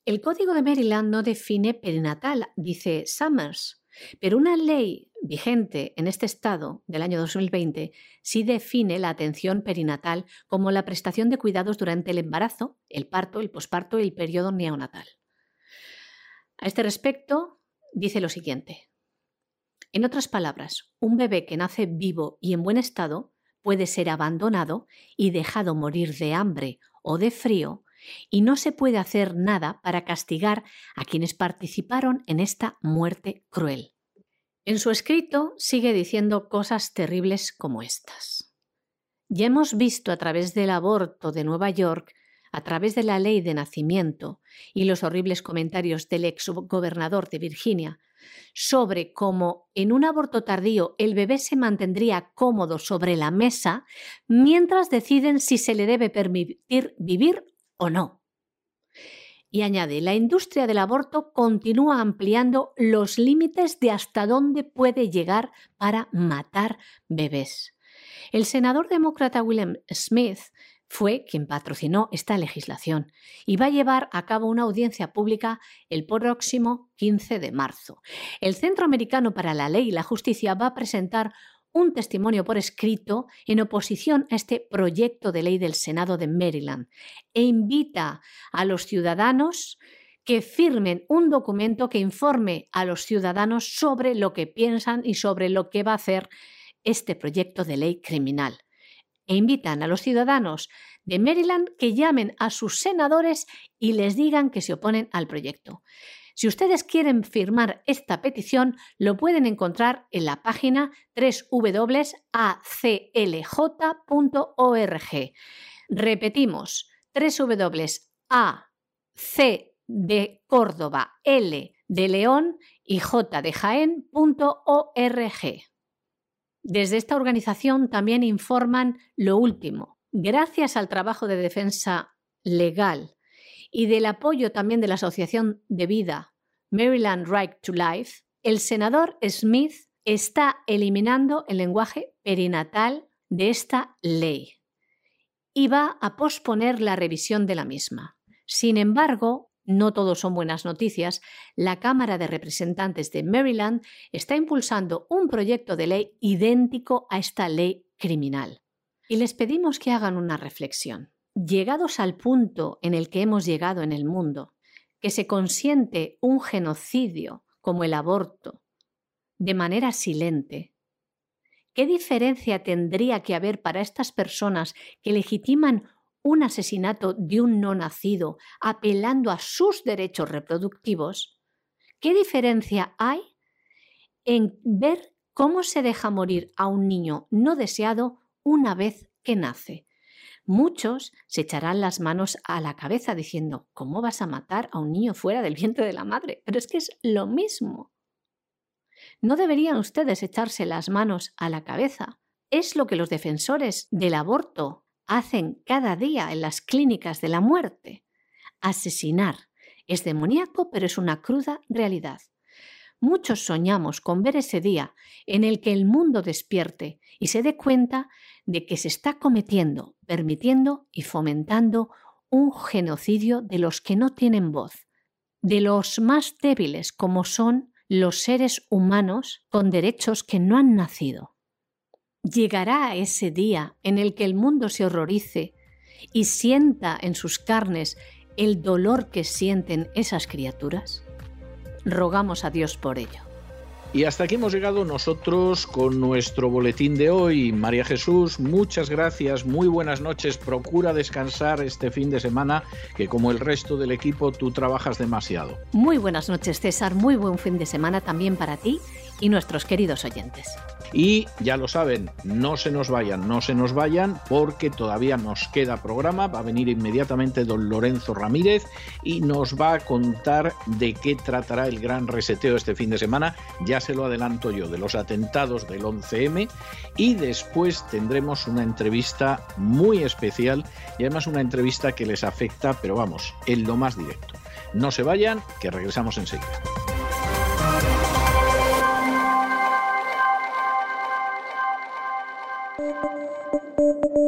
El Código de Maryland no define perinatal, dice Summers, pero una ley vigente en este estado del año 2020 sí define la atención perinatal como la prestación de cuidados durante el embarazo, el parto, el posparto y el periodo neonatal. A este respecto, dice lo siguiente. En otras palabras, un bebé que nace vivo y en buen estado puede ser abandonado y dejado morir de hambre o de frío y no se puede hacer nada para castigar a quienes participaron en esta muerte cruel. En su escrito sigue diciendo cosas terribles como estas. Ya hemos visto a través del aborto de Nueva York, a través de la ley de nacimiento y los horribles comentarios del ex gobernador de Virginia sobre cómo en un aborto tardío el bebé se mantendría cómodo sobre la mesa mientras deciden si se le debe permitir vivir o no. Y añade, la industria del aborto continúa ampliando los límites de hasta dónde puede llegar para matar bebés. El senador demócrata William Smith fue quien patrocinó esta legislación y va a llevar a cabo una audiencia pública el próximo 15 de marzo. El Centro Americano para la Ley y la Justicia va a presentar un testimonio por escrito en oposición a este proyecto de ley del Senado de Maryland e invita a los ciudadanos que firmen un documento que informe a los ciudadanos sobre lo que piensan y sobre lo que va a hacer este proyecto de ley criminal. E invitan a los ciudadanos de Maryland que llamen a sus senadores y les digan que se oponen al proyecto. Si ustedes quieren firmar esta petición, lo pueden encontrar en la página www.aclj.org. Repetimos, www.ac de Córdoba, L de León y J Jaén.org. Desde esta organización también informan lo último. Gracias al trabajo de defensa legal y del apoyo también de la Asociación de Vida Maryland Right to Life, el senador Smith está eliminando el lenguaje perinatal de esta ley y va a posponer la revisión de la misma. Sin embargo, no todo son buenas noticias, la Cámara de Representantes de Maryland está impulsando un proyecto de ley idéntico a esta ley criminal. Y les pedimos que hagan una reflexión llegados al punto en el que hemos llegado en el mundo, que se consiente un genocidio como el aborto de manera silente, ¿qué diferencia tendría que haber para estas personas que legitiman un asesinato de un no nacido apelando a sus derechos reproductivos? ¿Qué diferencia hay en ver cómo se deja morir a un niño no deseado una vez que nace? Muchos se echarán las manos a la cabeza diciendo, ¿cómo vas a matar a un niño fuera del vientre de la madre? Pero es que es lo mismo. No deberían ustedes echarse las manos a la cabeza. Es lo que los defensores del aborto hacen cada día en las clínicas de la muerte. Asesinar. Es demoníaco, pero es una cruda realidad. Muchos soñamos con ver ese día en el que el mundo despierte y se dé cuenta de que se está cometiendo, permitiendo y fomentando un genocidio de los que no tienen voz, de los más débiles como son los seres humanos con derechos que no han nacido. ¿Llegará ese día en el que el mundo se horrorice y sienta en sus carnes el dolor que sienten esas criaturas? Rogamos a Dios por ello. Y hasta aquí hemos llegado nosotros con nuestro boletín de hoy. María Jesús, muchas gracias, muy buenas noches. Procura descansar este fin de semana, que como el resto del equipo tú trabajas demasiado. Muy buenas noches, César. Muy buen fin de semana también para ti y nuestros queridos oyentes. Y ya lo saben, no se nos vayan, no se nos vayan, porque todavía nos queda programa. Va a venir inmediatamente don Lorenzo Ramírez y nos va a contar de qué tratará el gran reseteo este fin de semana. Ya se lo adelanto yo, de los atentados del 11M. Y después tendremos una entrevista muy especial y además una entrevista que les afecta, pero vamos, en lo más directo. No se vayan, que regresamos enseguida. you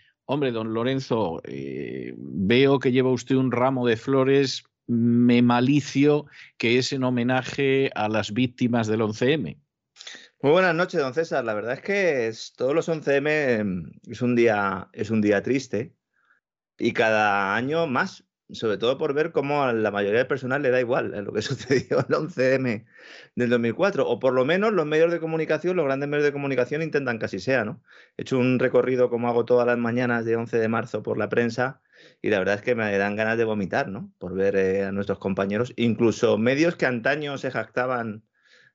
Hombre, don Lorenzo, eh, veo que lleva usted un ramo de flores, me malicio que es en homenaje a las víctimas del 11M. Muy buenas noches, don César. La verdad es que todos los 11M mm, es un día, es un día triste y cada año más sobre todo por ver cómo a la mayoría del personal le da igual lo que sucedió el 11M del 2004, o por lo menos los medios de comunicación, los grandes medios de comunicación intentan que así sea, ¿no? He hecho un recorrido como hago todas las mañanas de 11 de marzo por la prensa y la verdad es que me dan ganas de vomitar, ¿no? Por ver eh, a nuestros compañeros, incluso medios que antaño se jactaban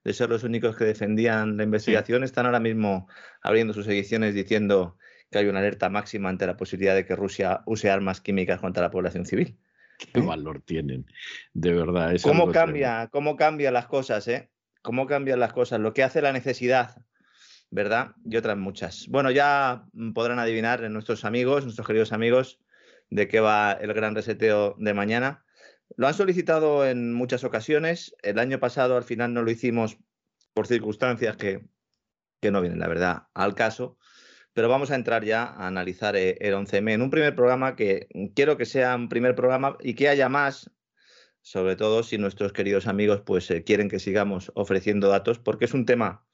de ser los únicos que defendían la investigación, están ahora mismo abriendo sus ediciones diciendo que hay una alerta máxima ante la posibilidad de que Rusia use armas químicas contra la población civil. Qué valor tienen, de verdad. ¿Cómo cambia, cómo cambian las cosas, eh? ¿Cómo cambian las cosas? Lo que hace la necesidad, ¿verdad? Y otras muchas. Bueno, ya podrán adivinar nuestros amigos, nuestros queridos amigos, de qué va el gran reseteo de mañana. Lo han solicitado en muchas ocasiones. El año pasado al final no lo hicimos por circunstancias que, que no vienen, la verdad, al caso pero vamos a entrar ya a analizar eh, el 11M en un primer programa que quiero que sea un primer programa y que haya más, sobre todo si nuestros queridos amigos pues eh, quieren que sigamos ofreciendo datos, porque es un tema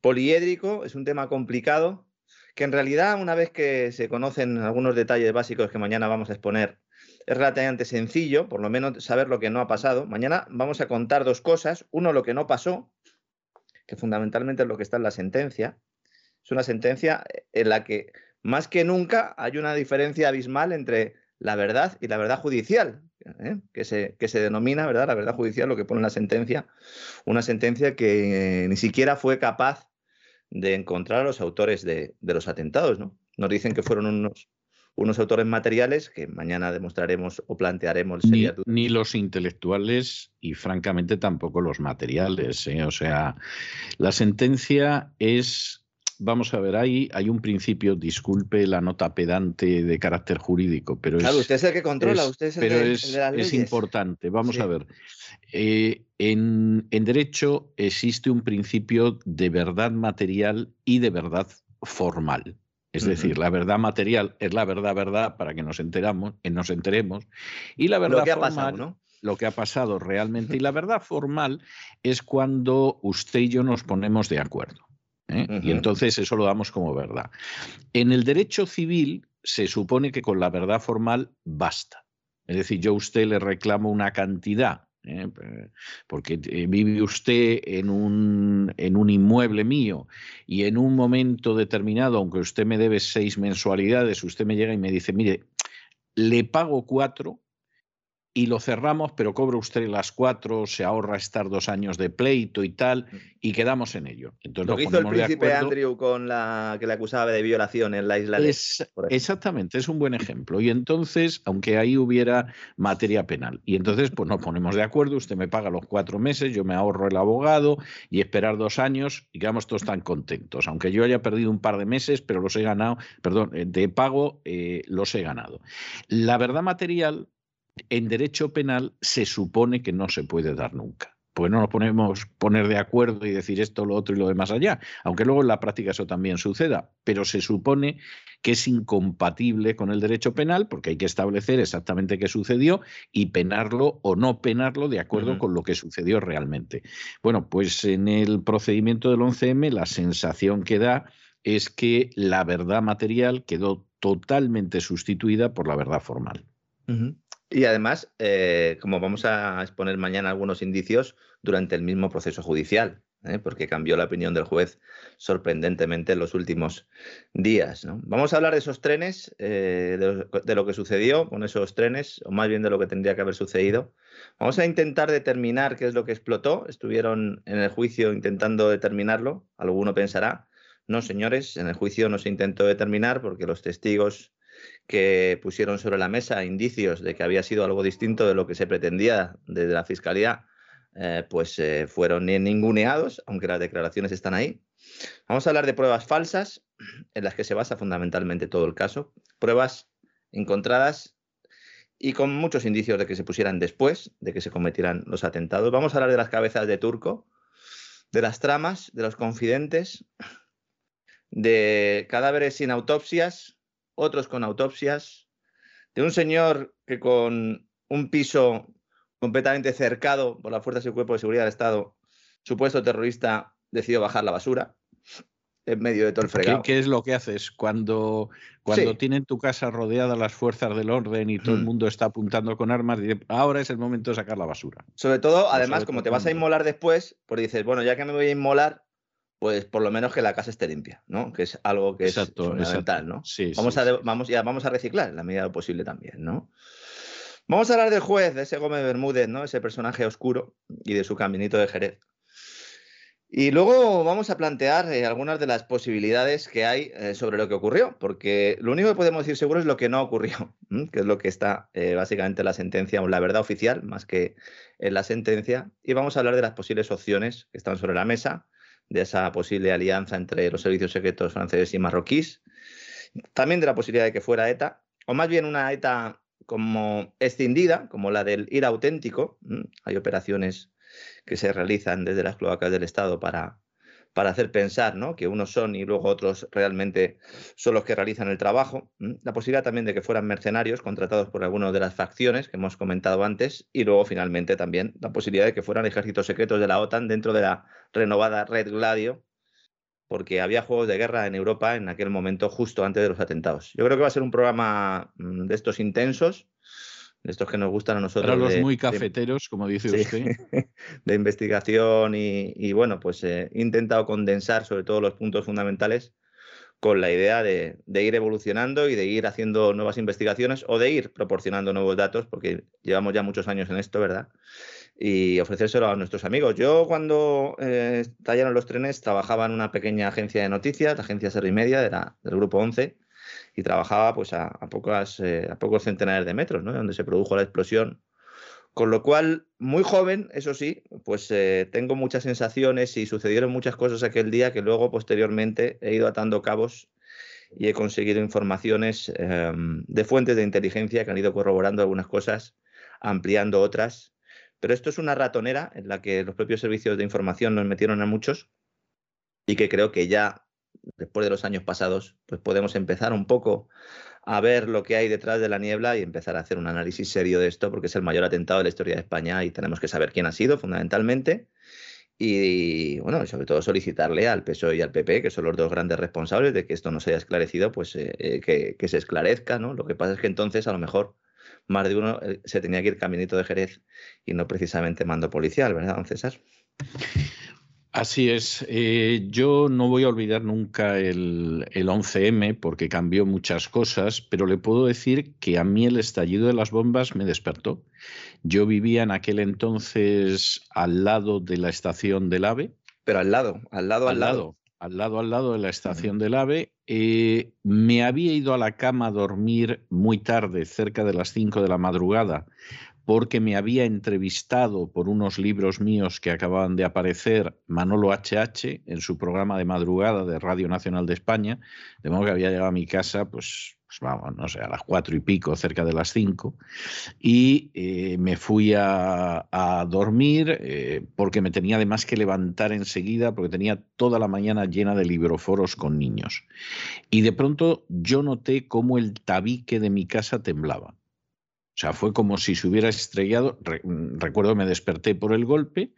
poliédrico, es un tema complicado, que en realidad una vez que se conocen algunos detalles básicos que mañana vamos a exponer, es relativamente sencillo, por lo menos saber lo que no ha pasado. Mañana vamos a contar dos cosas. Uno, lo que no pasó, que fundamentalmente es lo que está en la sentencia, es una sentencia en la que más que nunca hay una diferencia abismal entre la verdad y la verdad judicial, ¿eh? que, se, que se denomina, ¿verdad? La verdad judicial, lo que pone en la sentencia, una sentencia que ni siquiera fue capaz de encontrar a los autores de, los atentados, ¿no? Nos dicen que fueron unos, unos autores materiales que mañana demostraremos o plantearemos. Ni, ni los intelectuales y francamente tampoco los materiales. ¿eh? O sea, la sentencia es vamos a ver, ahí hay un principio, disculpe la nota pedante de carácter jurídico, pero claro, usted es el que controla, usted es el, pero es, importante. Vamos a ver. Eh, en, derecho existe un principio de verdad material y de verdad formal. Es decir, la verdad material es la verdad, verdad, para que nos enteramos, eh, nos enteremos, y la verdad formal, lo que ha pasado realmente. Y la verdad formal es cuando usted y yo nos ponemos de acuerdo. ¿Eh? Y entonces eso lo damos como verdad. En el derecho civil se supone que con la verdad formal basta. Es decir, yo a usted le reclamo una cantidad, ¿eh? porque eh, vive usted en un, en un inmueble mío y en un momento determinado, aunque usted me debe seis mensualidades, usted me llega y me dice, mire, le pago cuatro, y lo cerramos, pero cobra usted las cuatro, se ahorra estar dos años de pleito y tal, y quedamos en ello. Entonces, lo que hizo el príncipe Andrew con la que le acusaba de violación en la isla de... exactamente, es un buen ejemplo. Y entonces, aunque ahí hubiera materia penal, y entonces pues nos ponemos de acuerdo, usted me paga los cuatro meses, yo me ahorro el abogado y esperar dos años y quedamos todos tan contentos. Aunque yo haya perdido un par de meses, pero los he ganado, perdón, eh, de pago eh, los he ganado. La verdad material en derecho penal se supone que no se puede dar nunca. Pues no nos ponemos poner de acuerdo y decir esto, lo otro y lo demás allá, aunque luego en la práctica eso también suceda, pero se supone que es incompatible con el derecho penal porque hay que establecer exactamente qué sucedió y penarlo o no penarlo de acuerdo con lo que sucedió realmente. Bueno, pues en el procedimiento del 11M la sensación que da es que la verdad material quedó totalmente sustituida por la verdad formal. Y además, eh, como vamos a exponer mañana algunos indicios durante el mismo proceso judicial, ¿eh? porque cambió la opinión del juez sorprendentemente en los últimos días. Vamos a hablar de esos trenes, eh, de, lo que sucedió con esos trenes, o más bien de lo que tendría que haber sucedido. Vamos a intentar determinar qué es lo que explotó. Estuvieron en el juicio intentando determinarlo. Alguno pensará, no, señores, en el juicio no se intentó determinar porque los testigos que pusieron sobre la mesa indicios de que había sido algo distinto de lo que se pretendía desde la Fiscalía, eh, pues eh, fueron ninguneados, aunque las declaraciones están ahí. Vamos a hablar de pruebas falsas, en las que se basa fundamentalmente todo el caso, pruebas encontradas y con muchos indicios de que se pusieran después de que se cometieran los atentados. Vamos a hablar de las cabezas de Turco, de las tramas, de los confidentes, de cadáveres sin autopsias, otros con autopsias, de un señor que con un piso completamente cercado por las fuerzas y cuerpo de seguridad del Estado, supuesto terrorista, decidió bajar la basura en medio de todo el fregado. ¿Qué, es lo que haces cuando, cuando tienen tu casa rodeada las fuerzas del orden y todo el mm. mundo está apuntando con armas? ahora es el momento de sacar la basura. Sobre todo, además, como te vas a inmolar después, pues dices, bueno, ya que me voy a inmolar, pues por lo menos que la casa esté limpia, ¿no? Que es algo que es fundamental, ¿no? Sí, vamos, a, vamos, ya, vamos a reciclar en la medida de lo posible también, ¿no? Vamos a hablar del juez, de ese Gómez Bermúdez, ¿no? Ese personaje oscuro y de su caminito de Jerez. Y luego vamos a plantear eh, algunas de las posibilidades que hay eh, sobre lo que ocurrió, porque lo único que podemos decir seguro es lo que no ocurrió, que es lo que está eh, básicamente en la sentencia, o la verdad oficial, más que en la sentencia. Y vamos a hablar de las posibles opciones que están sobre la mesa, de esa posible alianza entre los servicios secretos franceses y marroquíes, también de la posibilidad de que fuera ETA, o más bien una ETA como escindida, como la del ir auténtico. Hay operaciones que se realizan desde las cloacas del Estado para para hacer pensar ¿no? que unos son y luego otros realmente son los que realizan el trabajo. La posibilidad también de que fueran mercenarios contratados por alguna de las facciones que hemos comentado antes y luego finalmente también la posibilidad de que fueran ejércitos secretos de la OTAN dentro de la renovada Red Gladio, porque había juegos de guerra en Europa en aquel momento justo antes de los atentados. Yo creo que va a ser un programa de estos intensos estos que nos gustan a nosotros. Para los muy cafeteros, como dice usted. De investigación y, bueno, pues he intentado condensar sobre todo los puntos fundamentales con la idea de, ir evolucionando y de ir haciendo nuevas investigaciones o de ir proporcionando nuevos datos, porque llevamos ya muchos años en esto, ¿verdad? Y ofrecérselo a nuestros amigos. Yo cuando eh, tallaron los trenes trabajaba en una pequeña agencia de noticias, la agencia Ser y Media del Grupo 11, y trabajaba pues a, pocas, eh, a pocos centenares de metros, ¿no? Donde se produjo la explosión. Con lo cual, muy joven, eso sí, pues eh, tengo muchas sensaciones y sucedieron muchas cosas aquel día que luego posteriormente he ido atando cabos y he conseguido informaciones em, de fuentes de inteligencia que han ido corroborando algunas cosas, ampliando otras. Pero esto es una ratonera en la que los propios servicios de información nos metieron a muchos y que creo que ya después de los años pasados, pues podemos empezar un poco a ver lo que hay detrás de la niebla y empezar a hacer un análisis serio de esto, porque es el mayor atentado de la historia de España y tenemos que saber quién ha sido fundamentalmente. Y bueno, sobre todo solicitarle al PSOE y al PP, que son los dos grandes responsables de que esto no se haya esclarecido, pues eh, eh, que, que, se esclarezca, ¿no? Lo que pasa es que entonces a lo mejor más de uno eh, se tenía que ir caminito de Jerez y no precisamente mando policial, ¿verdad, don César? Así es. Eh, yo no voy a olvidar nunca el, 11M porque cambió muchas cosas, pero le puedo decir que a mí el estallido de las bombas me despertó. Yo vivía en aquel entonces al lado de la estación del AVE. Pero al lado, al lado, al, lado. Al lado, al lado de la estación del AVE. Eh, me había ido a la cama a dormir muy tarde, cerca de las 5 de la madrugada, porque me había entrevistado por unos libros míos que acababan de aparecer Manolo HH en su programa de madrugada de Radio Nacional de España, de modo que había llegado a mi casa, pues, pues vamos, no sé, a las cuatro y pico, cerca de las cinco, y eh, me fui a, dormir eh, porque me tenía además que levantar enseguida, porque tenía toda la mañana llena de libroforos con niños. Y de pronto yo noté cómo el tabique de mi casa temblaba o sea, fue como si se hubiera estrellado. Mm, recuerdo me desperté por el golpe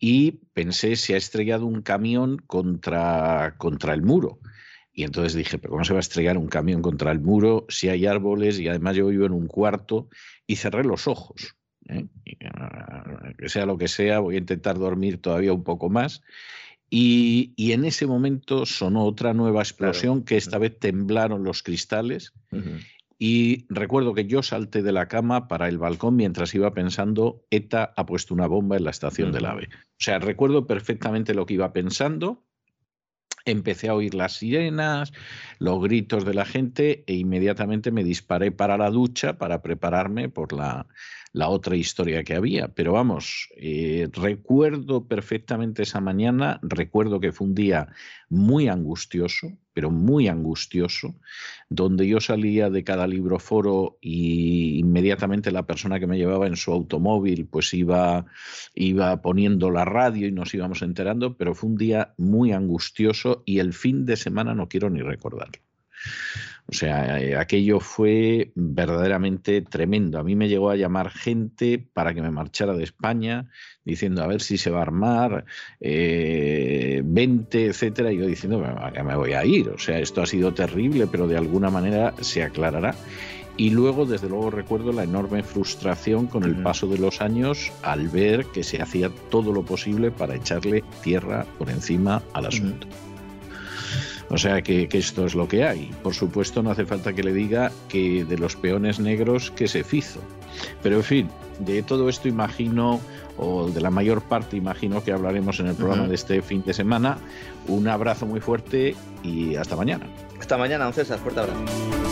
y pensé, se ha estrellado un camión contra, contra el muro. Y entonces dije, pero ¿cómo se va a estrellar un camión contra el muro si hay árboles y además yo vivo en un cuarto? Y cerré los ojos. ¿eh? Ah, que sea lo que sea, voy a intentar dormir todavía un poco más. Y, en ese momento sonó otra nueva explosión, que esta vez temblaron los cristales. Y recuerdo que yo salté de la cama para el balcón mientras iba pensando, ETA ha puesto una bomba en la estación del AVE. O sea, recuerdo perfectamente lo que iba pensando. Empecé a oír las sirenas, los gritos de la gente e inmediatamente me disparé para la ducha para prepararme por la, la otra historia que había. Pero vamos, eh, recuerdo perfectamente esa mañana, recuerdo que fue un día muy angustioso, pero muy angustioso, donde yo salía de cada libro foro y inmediatamente la persona que me llevaba en su automóvil pues iba, iba poniendo la radio y nos íbamos enterando, pero fue un día muy angustioso y el fin de semana no quiero ni recordarlo. O sea, eh, aquello fue verdaderamente tremendo. A mí me llegó a llamar gente para que me marchara de España, diciendo a ver si se va a armar, eh, 20, etcétera, y yo diciendo, ya me voy a ir. O sea, esto ha sido terrible, pero de alguna manera se aclarará. Y luego, desde luego, recuerdo la enorme frustración con el paso de los años al ver que se hacía todo lo posible para echarle tierra por encima al asunto. O sea que, esto es lo que hay. Por supuesto, no hace falta que le diga que de los peones negros que se fizo. Pero en fin, de todo esto imagino, o de la mayor parte imagino que hablaremos en el programa de este fin de semana. Un abrazo muy fuerte y hasta mañana. Hasta mañana, don César. Fuerte abrazo.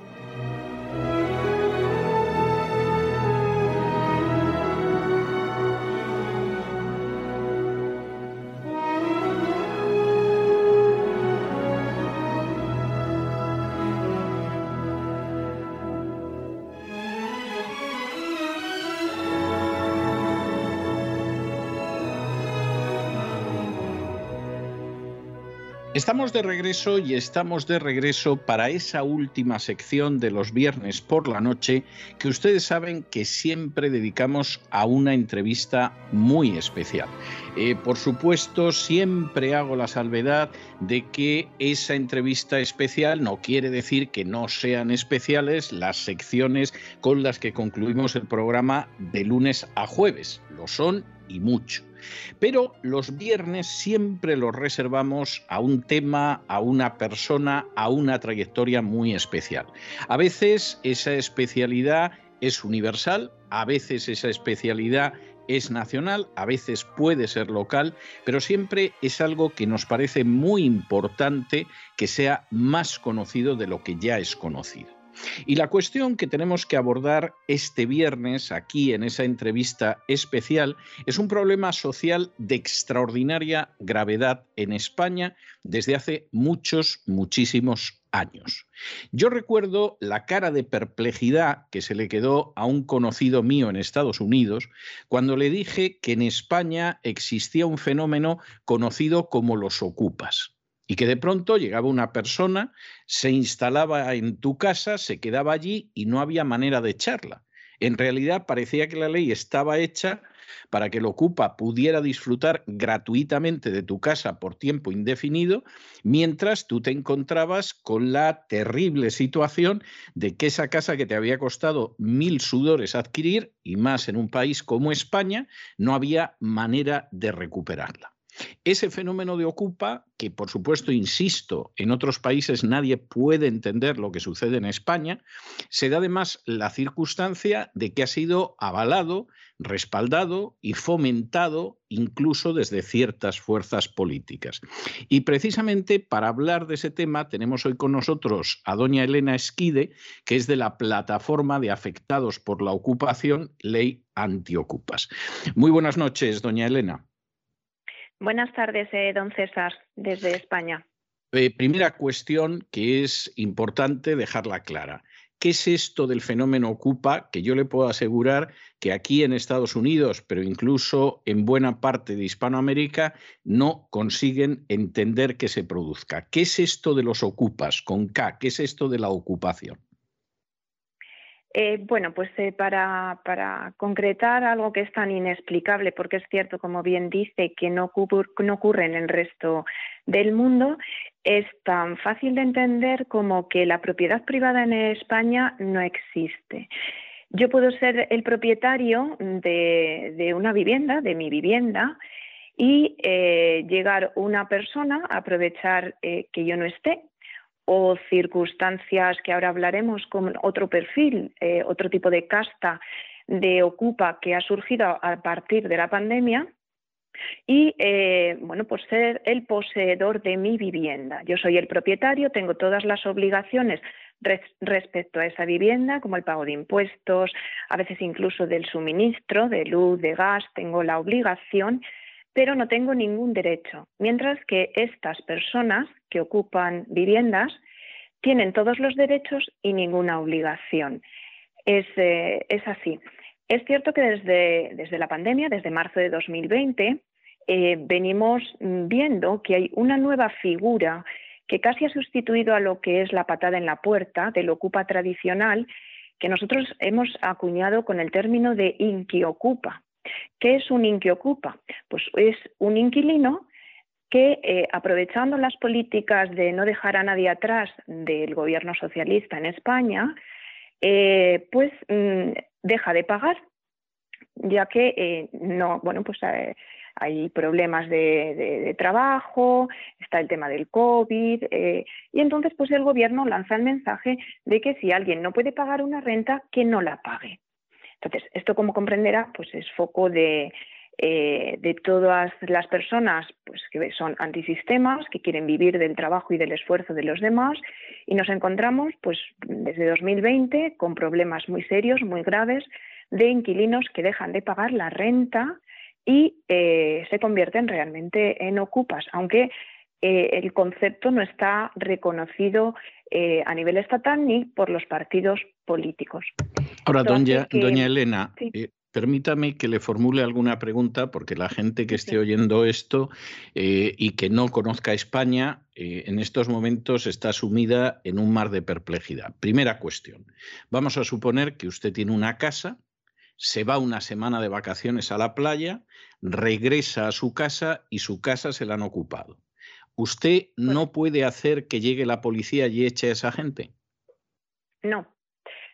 Estamos de regreso y estamos de regreso para esa última sección de los viernes por la noche que ustedes saben que siempre dedicamos a una entrevista muy especial. Eh, por supuesto, siempre hago la salvedad de que esa entrevista especial no quiere decir que no sean especiales las secciones con las que concluimos el programa de lunes a jueves. Lo son y mucho. Pero los viernes siempre los reservamos a un tema, a una persona, a una trayectoria muy especial. A veces esa especialidad es universal, a veces esa especialidad es nacional, a veces puede ser local, pero siempre es algo que nos parece muy importante que sea más conocido de lo que ya es conocido. Y la cuestión que tenemos que abordar este viernes aquí en esa entrevista especial es un problema social de extraordinaria gravedad en España desde hace muchos, muchísimos años. Yo recuerdo la cara de perplejidad que se le quedó a un conocido mío en Estados Unidos cuando le dije que en España existía un fenómeno conocido como los ocupas y que de pronto llegaba una persona, se instalaba en tu casa, se quedaba allí y no había manera de echarla. En realidad parecía que la ley estaba hecha para que el ocupa pudiera disfrutar gratuitamente de tu casa por tiempo indefinido, mientras tú te encontrabas con la terrible situación de que esa casa que te había costado mil sudores adquirir, y más en un país como España, no había manera de recuperarla. Ese fenómeno de ocupa, que por supuesto, insisto, en otros países nadie puede entender lo que sucede en España, se da además la circunstancia de que ha sido avalado, respaldado y fomentado incluso desde ciertas fuerzas políticas. Y precisamente para hablar de ese tema tenemos hoy con nosotros a doña Elena Esquide, que es de la plataforma de afectados por la ocupación Ley Antiocupas. Muy buenas noches, doña Elena. Buenas tardes, eh, don César, desde España. Eh, primera cuestión que es importante dejarla clara. ¿Qué es esto del fenómeno Ocupa? Que yo le puedo asegurar que aquí en Estados Unidos, pero incluso en buena parte de Hispanoamérica, no consiguen entender que se produzca. ¿Qué es esto de los ocupas con K? ¿Qué es esto de la ocupación? Eh, bueno, pues eh, para, concretar algo que es tan inexplicable, porque es cierto, como bien dice, que no, ocurre en el resto del mundo, es tan fácil de entender como que la propiedad privada en España no existe. Yo puedo ser el propietario de, una vivienda, de mi vivienda, y eh, llegar una persona a aprovechar que yo no esté o circunstancias que ahora hablaremos con otro perfil, eh, otro tipo de casta de ocupa que ha surgido a partir de la pandemia y eh, bueno pues ser el poseedor de mi vivienda. Yo soy el propietario, tengo todas las obligaciones respecto a esa vivienda, como el pago de impuestos, a veces incluso del suministro de luz, de gas, tengo la obligación pero no tengo ningún derecho. Mientras que estas personas que ocupan viviendas tienen todos los derechos y ninguna obligación. Es, eh, así. Es cierto que desde, desde, la pandemia, desde marzo de 2020, eh, venimos viendo que hay una nueva figura que casi ha sustituido a lo que es la patada en la puerta del ocupa tradicional, que nosotros hemos acuñado con el término de inquiocupa. ¿Qué es un inquiocupa? Pues es un inquilino que, eh, aprovechando las políticas de no dejar a nadie atrás del gobierno socialista en España, eh, pues mm, deja de pagar, ya que eh, no, bueno, pues hay problemas de, trabajo, está el tema del COVID, y entonces pues el gobierno lanza el mensaje de que si alguien no puede pagar una renta, que no la pague. Entonces, esto como comprenderá, pues es foco de, eh, de todas las personas pues, que son antisistemas, que quieren vivir del trabajo y del esfuerzo de los demás, y nos encontramos pues, desde 2020 con problemas muy serios, muy graves, de inquilinos que dejan de pagar la renta y eh, se convierten realmente en ocupas, aunque eh, el concepto no está reconocido eh, a nivel estatal ni por los partidos políticos. Ahora, doña, doña Elena, eh, permítame que le formule alguna pregunta, porque la gente que esté oyendo esto y que no conozca España, en estos momentos está sumida en un mar de perplejidad. Primera cuestión. Vamos a suponer que usted tiene una casa, se va una semana de vacaciones a la playa, regresa a su casa y su casa se la han ocupado. ¿Usted no puede hacer que llegue la policía y eche a esa gente? No,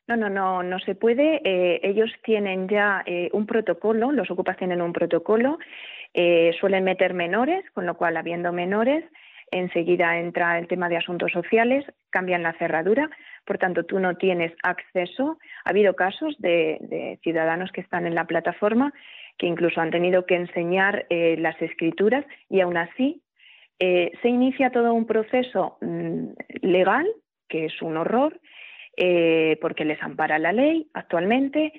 no, no, no, no se puede. Eh, ellos tienen ya eh, un protocolo, los ocupas tienen un protocolo, eh, suelen meter menores, con lo cual, habiendo menores, enseguida entra el tema de asuntos sociales, cambian la cerradura, por tanto, tú no tienes acceso. Ha habido casos de, ciudadanos que están en la plataforma que incluso han tenido que enseñar las escrituras y aún así eh, se inicia todo un proceso mm, legal, que es un horror, eh, porque les ampara la ley actualmente,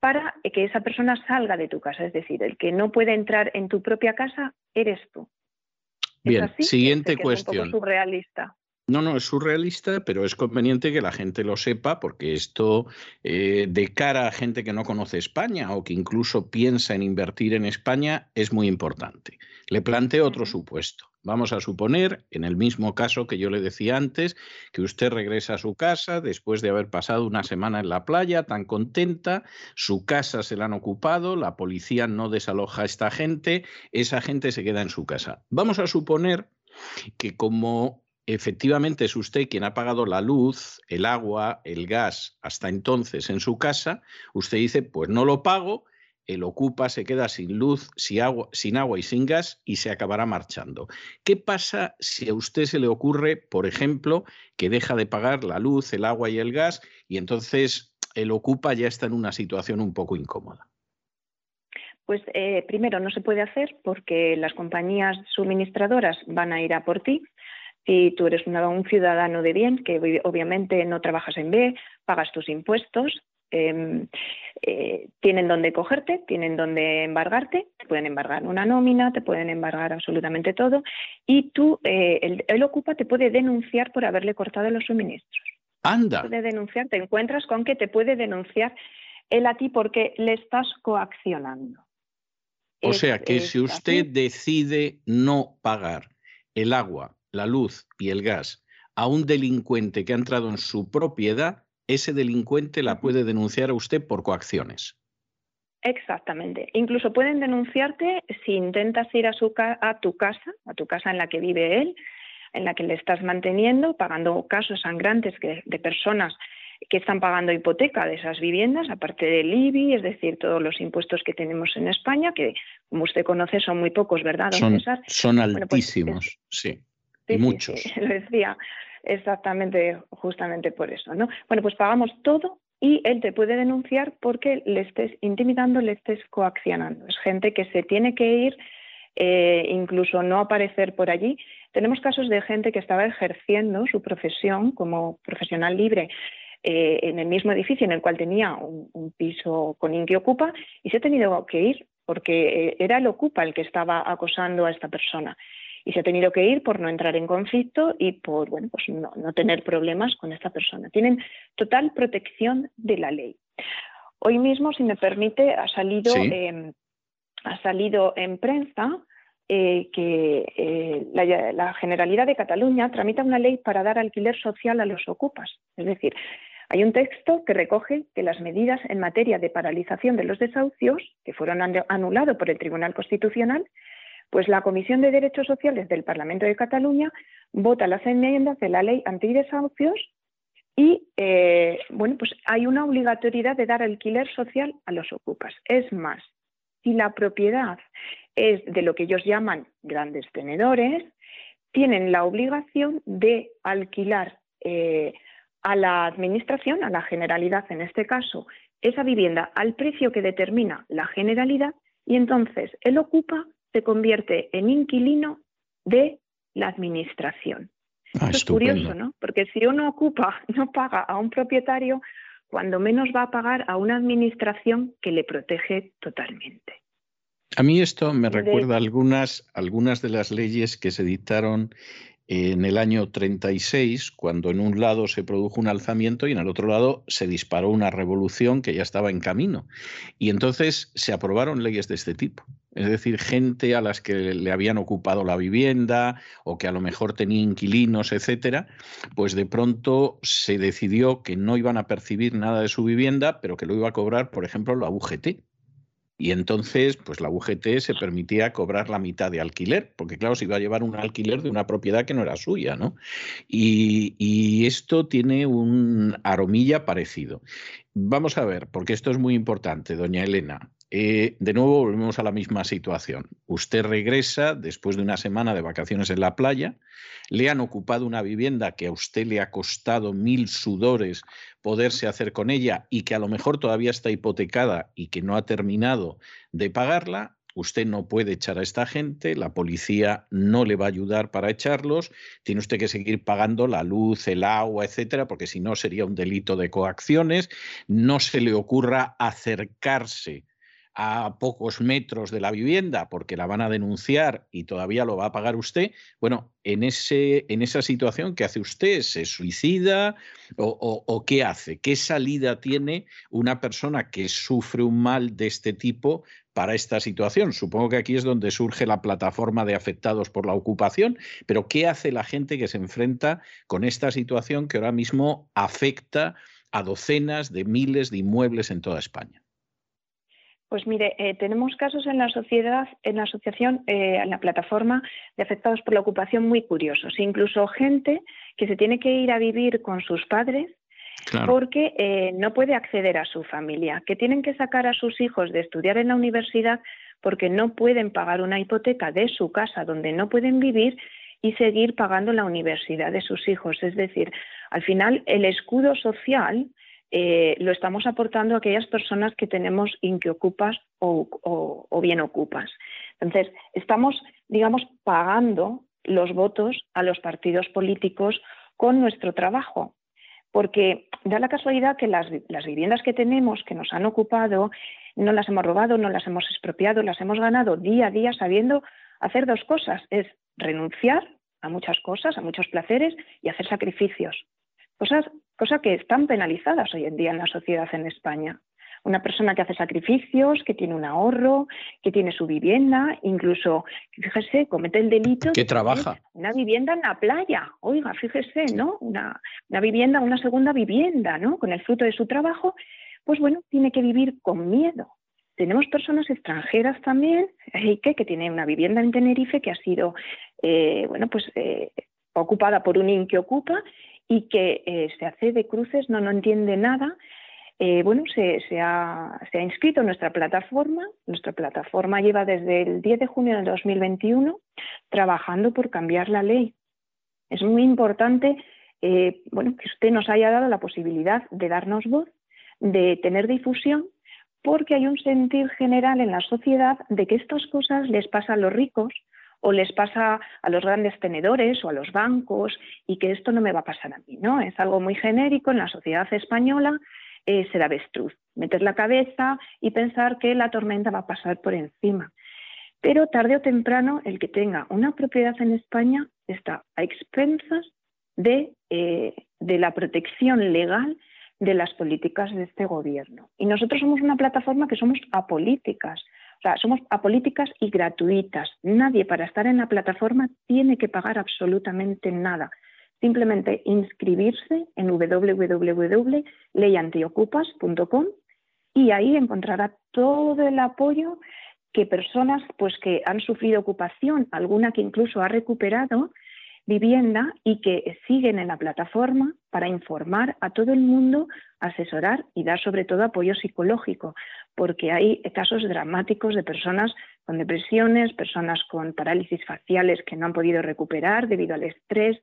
para que esa persona salga de tu casa. Es decir, el que no puede entrar en tu propia casa eres tú. Bien, siguiente cuestión. Es surrealista. No, no, es surrealista, pero es conveniente que la gente lo sepa porque esto eh, de cara a gente que no conoce España o que incluso piensa en invertir en España es muy importante. Le planteo otro supuesto. Vamos a suponer, en el mismo caso que yo le decía antes, que usted regresa a su casa después de haber pasado una semana en la playa, tan contenta, su casa se la han ocupado, la policía no desaloja a esta gente, esa gente se queda en su casa. Vamos a suponer que como efectivamente es usted quien ha pagado la luz, el agua, el gas hasta entonces en su casa, usted dice, pues no lo pago, el ocupa se queda sin luz, sin agua, sin agua y sin gas y se acabará marchando. ¿Qué pasa si a usted se le ocurre, por ejemplo, que deja de pagar la luz, el agua y el gas y entonces el ocupa ya está en una situación un poco incómoda? Pues eh, primero no se puede hacer porque las compañías suministradoras van a ir a por ti si tú eres un ciudadano de bien, que obviamente no trabajas en B, pagas tus impuestos, em, eh, tienen donde cogerte, tienen donde embargarte, te pueden embargar una nómina, te pueden embargar absolutamente todo, y tú, eh, el, Ocupa te puede denunciar por haberle cortado los suministros. Anda. Puede denunciar, te encuentras con que te puede denunciar él a ti porque le estás coaccionando. O sea que si usted decide no pagar el agua, la luz y el gas a un delincuente que ha entrado en su propiedad, ese delincuente la puede denunciar a usted por coacciones. Exactamente. Incluso pueden denunciarte si intentas ir a, su a tu casa, a tu casa en la que vive él, en la que le estás manteniendo, pagando casos sangrantes de personas que están pagando hipoteca de esas viviendas, aparte del IBI, es decir, todos los impuestos que tenemos en España, que como usted conoce son muy pocos, ¿verdad, don son, Son pues, altísimos, sí. Muchos. lo decía exactamente, justamente por eso, ¿no? Bueno, pues pagamos todo y él te puede denunciar porque le estés intimidando, le estés coaccionando. Es gente que se tiene que ir, eh, incluso no aparecer por allí. Tenemos casos de gente que estaba ejerciendo su profesión como profesional libre eh, en el mismo edificio en el cual tenía un, piso con Inqui Ocupa y se ha tenido que ir porque eh, era el Ocupa el que estaba acosando a esta persona y se ha tenido que ir por no entrar en conflicto y por bueno, pues no, tener problemas con esta persona. Tienen total protección de la ley. Hoy mismo, si me permite, ha salido, ha salido en prensa eh, que eh, la, la, Generalidad de Cataluña tramita una ley para dar alquiler social a los ocupas. Es decir, hay un texto que recoge que las medidas en materia de paralización de los desahucios, que fueron anulados por el Tribunal Constitucional, pues la Comisión de Derechos Sociales del Parlamento de Cataluña vota las enmiendas de la ley antidesahucios y eh, bueno, pues hay una obligatoriedad de dar alquiler social a los ocupas. Es más, si la propiedad es de lo que ellos llaman grandes tenedores, tienen la obligación de alquilar eh, a la Administración, a la Generalidad en este caso, esa vivienda al precio que determina la Generalidad y entonces el ocupa se convierte en inquilino de la administración. Ah, es curioso, ¿no? Porque si uno ocupa, no paga a un propietario, cuando menos va a pagar a una administración que le protege totalmente. A mí esto me recuerda algunas, algunas de las leyes que se dictaron en el año 36, cuando en un lado se produjo un alzamiento y en el otro lado se disparó una revolución que ya estaba en camino. Y entonces se aprobaron leyes de este tipo. Es decir, gente a las que le habían ocupado la vivienda o que a lo mejor tenía inquilinos, etcétera, pues de pronto se decidió que no iban a percibir nada de su vivienda, pero que lo iba a cobrar, por ejemplo, la UGT. Y entonces, pues la UGT se permitía cobrar la mitad de alquiler, porque claro, se iba a llevar un alquiler de una propiedad que no era suya, ¿no? Y, y esto tiene un aromilla parecido. Vamos a ver, porque esto es muy importante, doña Elena. Eh, de nuevo volvemos a la misma situación. Usted regresa después de una semana de vacaciones en la playa, le han ocupado una vivienda que a usted le ha costado mil sudores poderse hacer con ella y que a lo mejor todavía está hipotecada y que no ha terminado de pagarla. usted no puede echar a esta gente, la policía no le va a ayudar para echarlos, tiene usted que seguir pagando la luz, el agua, etcétera, porque si no sería un delito de coacciones, no se le ocurra acercarse a pocos metros de la vivienda porque la van a denunciar y todavía lo va a pagar usted, bueno, en, ese, en esa situación, ¿qué hace usted? ¿Se suicida o, o, qué hace? ¿Qué salida tiene una persona que sufre un mal de este tipo para esta situación? Supongo que aquí es donde surge la plataforma de afectados por la ocupación, pero ¿qué hace la gente que se enfrenta con esta situación que ahora mismo afecta a docenas de miles de inmuebles en toda España? Pues mire, eh, tenemos casos en la sociedad, en la asociación, eh, en la plataforma de afectados por la ocupación muy curiosos. Incluso gente que se tiene que ir a vivir con sus padres porque eh, no puede acceder a su familia, que tienen que sacar a sus hijos de estudiar en la universidad porque no pueden pagar una hipoteca de su casa donde no pueden vivir y seguir pagando la universidad de sus hijos. Es decir, al final el escudo social eh, lo estamos aportando a aquellas personas que tenemos inquiocupas o, o, bien ocupas. Entonces, estamos, digamos, pagando los votos a los partidos políticos con nuestro trabajo, porque da la casualidad que las, las viviendas que tenemos, que nos han ocupado, no las hemos robado, no las hemos expropiado, las hemos ganado día a día sabiendo hacer dos cosas, es renunciar a muchas cosas, a muchos placeres y hacer sacrificios. Cosas cosas que están penalizadas hoy en día en la sociedad en España. Una persona que hace sacrificios, que tiene un ahorro, que tiene su vivienda, incluso, fíjese, comete el delito. Que trabaja. Una vivienda en la playa, oiga, fíjese, ¿no? Una, una vivienda, una segunda vivienda, ¿no? Con el fruto de su trabajo, pues bueno, tiene que vivir con miedo. Tenemos personas extranjeras también, que, que tiene una vivienda en Tenerife que ha sido, eh, bueno, pues eh, ocupada por un IN que ocupa y que eh, se hace de cruces, no, no entiende nada. Eh, bueno, se, ha, se, ha, inscrito en nuestra plataforma. Nuestra plataforma lleva desde el 10 de junio del 2021 trabajando por cambiar la ley. Es muy importante eh, bueno, que usted nos haya dado la posibilidad de darnos voz, de tener difusión, porque hay un sentir general en la sociedad de que estas cosas les pasan a los ricos, o les pasa a los grandes tenedores o a los bancos y que esto no me va a pasar a mí, ¿no? Es algo muy genérico en la sociedad española, eh, ser avestruz, meter la cabeza y pensar que la tormenta va a pasar por encima. Pero tarde o temprano el que tenga una propiedad en España está a expensas de, eh, de la protección legal de las políticas de este gobierno. Y nosotros somos una plataforma que somos apolíticas. O sea, somos apolíticas y gratuitas. Nadie para estar en la plataforma tiene que pagar absolutamente nada. Simplemente inscribirse en www.leyantiocupas.com y ahí encontrará todo el apoyo que personas pues, que han sufrido ocupación, alguna que incluso ha recuperado, vivienda y que siguen en la plataforma para informar a todo el mundo, asesorar y dar sobre todo apoyo psicológico, porque hay casos dramáticos de personas con depresiones, personas con parálisis faciales que no han podido recuperar debido al estrés.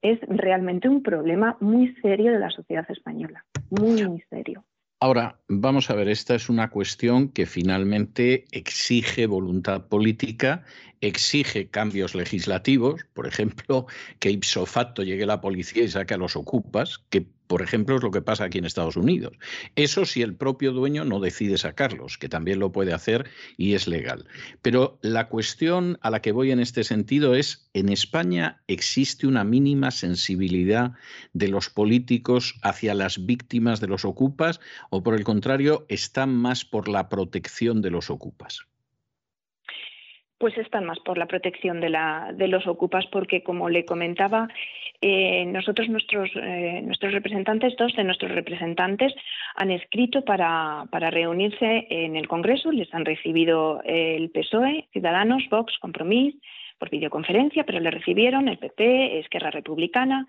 Es realmente un problema muy serio de la sociedad española, muy, muy serio. Ahora, vamos a ver, esta es una cuestión que finalmente exige voluntad política, exige cambios legislativos, por ejemplo, que ipso facto llegue la policía y saque a los ocupas, que por ejemplo, es lo que pasa aquí en Estados Unidos. Eso si el propio dueño no decide sacarlos, que también lo puede hacer y es legal. Pero la cuestión a la que voy en este sentido es, ¿en España existe una mínima sensibilidad de los políticos hacia las víctimas de los ocupas o por el contrario, están más por la protección de los ocupas? Pues están más por la protección de, la, de los ocupas, porque como le comentaba, eh, nosotros, nuestros, eh, nuestros representantes, dos de nuestros representantes han escrito para, para, reunirse en el Congreso, les han recibido el PSOE, Ciudadanos, Vox, Compromís, por videoconferencia, pero le recibieron el PP, Esquerra Republicana.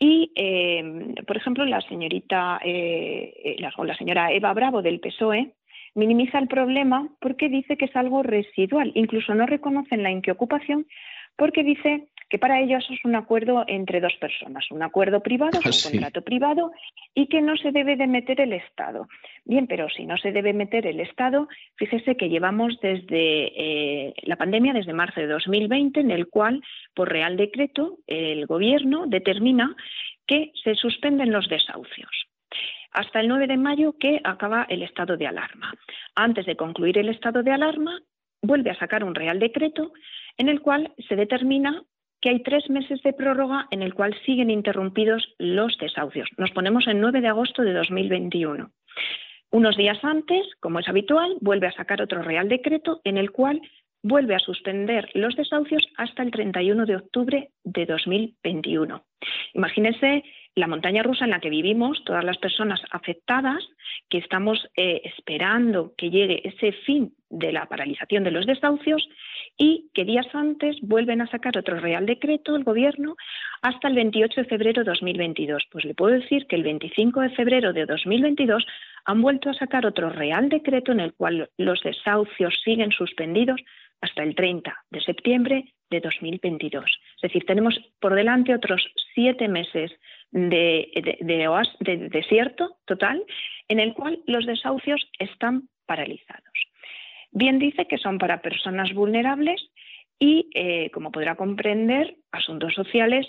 Y, eh, por ejemplo, la señorita la, o la señora Eva Bravo del PSOE minimiza el problema porque dice que es algo residual. Incluso no reconocen la inquiocupación porque dice que para ellos es un acuerdo entre dos personas, un acuerdo privado, un contrato privado, y que no se debe de meter el Estado. Bien, pero si no se debe meter el Estado, fíjese que llevamos desde eh, la pandemia, desde marzo de 2020, en el cual, por Real Decreto, el Gobierno determina que se suspenden los desahucios hasta el 9 de mayo que acaba el estado de alarma. Antes de concluir el estado de alarma, vuelve a sacar un Real Decreto en el cual se determina que hay tres meses de prórroga en el cual siguen interrumpidos los desahucios. Nos ponemos en 9 de agosto de 2021. Unos días antes, como es habitual, vuelve a sacar otro Real Decreto en el cual vuelve a suspender los desahucios hasta el 31 de octubre de 2021. Imagínense la montaña rusa en la que vivimos, todas las personas afectadas, que estamos eh, esperando que llegue ese fin de la paralización de los desahucios y que días antes vuelven a sacar otro Real Decreto el Gobierno hasta el 28 de febrero de 2022. Pues le puedo decir que el 25 de febrero de 2022 han vuelto a sacar otro Real Decreto en el cual los desahucios siguen suspendidos hasta el 30 de septiembre de 2022. Es decir, tenemos por delante otros siete meses de, de, desierto total en el cual los desahucios están paralizados. Bien dice que son para personas vulnerables y, eh, como podrá comprender, Asuntos Sociales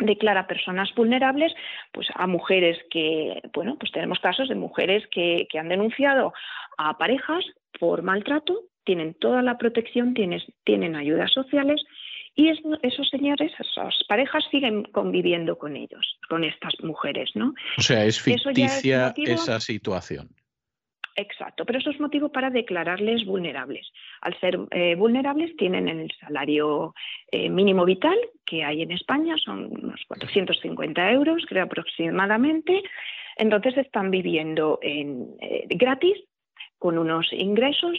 declara personas vulnerables pues a mujeres que bueno pues tenemos casos de mujeres que, que han denunciado a parejas por maltrato tienen toda la protección, tienen ayudas sociales y esos señores, esas parejas siguen conviviendo con ellos, con estas mujeres, ¿no? O sea, es ficticia esa situación. Exacto, pero eso es motivo para declararles vulnerables. Al ser eh, vulnerables tienen el salario eh, mínimo vital que hay en España, son unos 450 euros, creo aproximadamente. Entonces están viviendo en, eh, gratis con unos ingresos.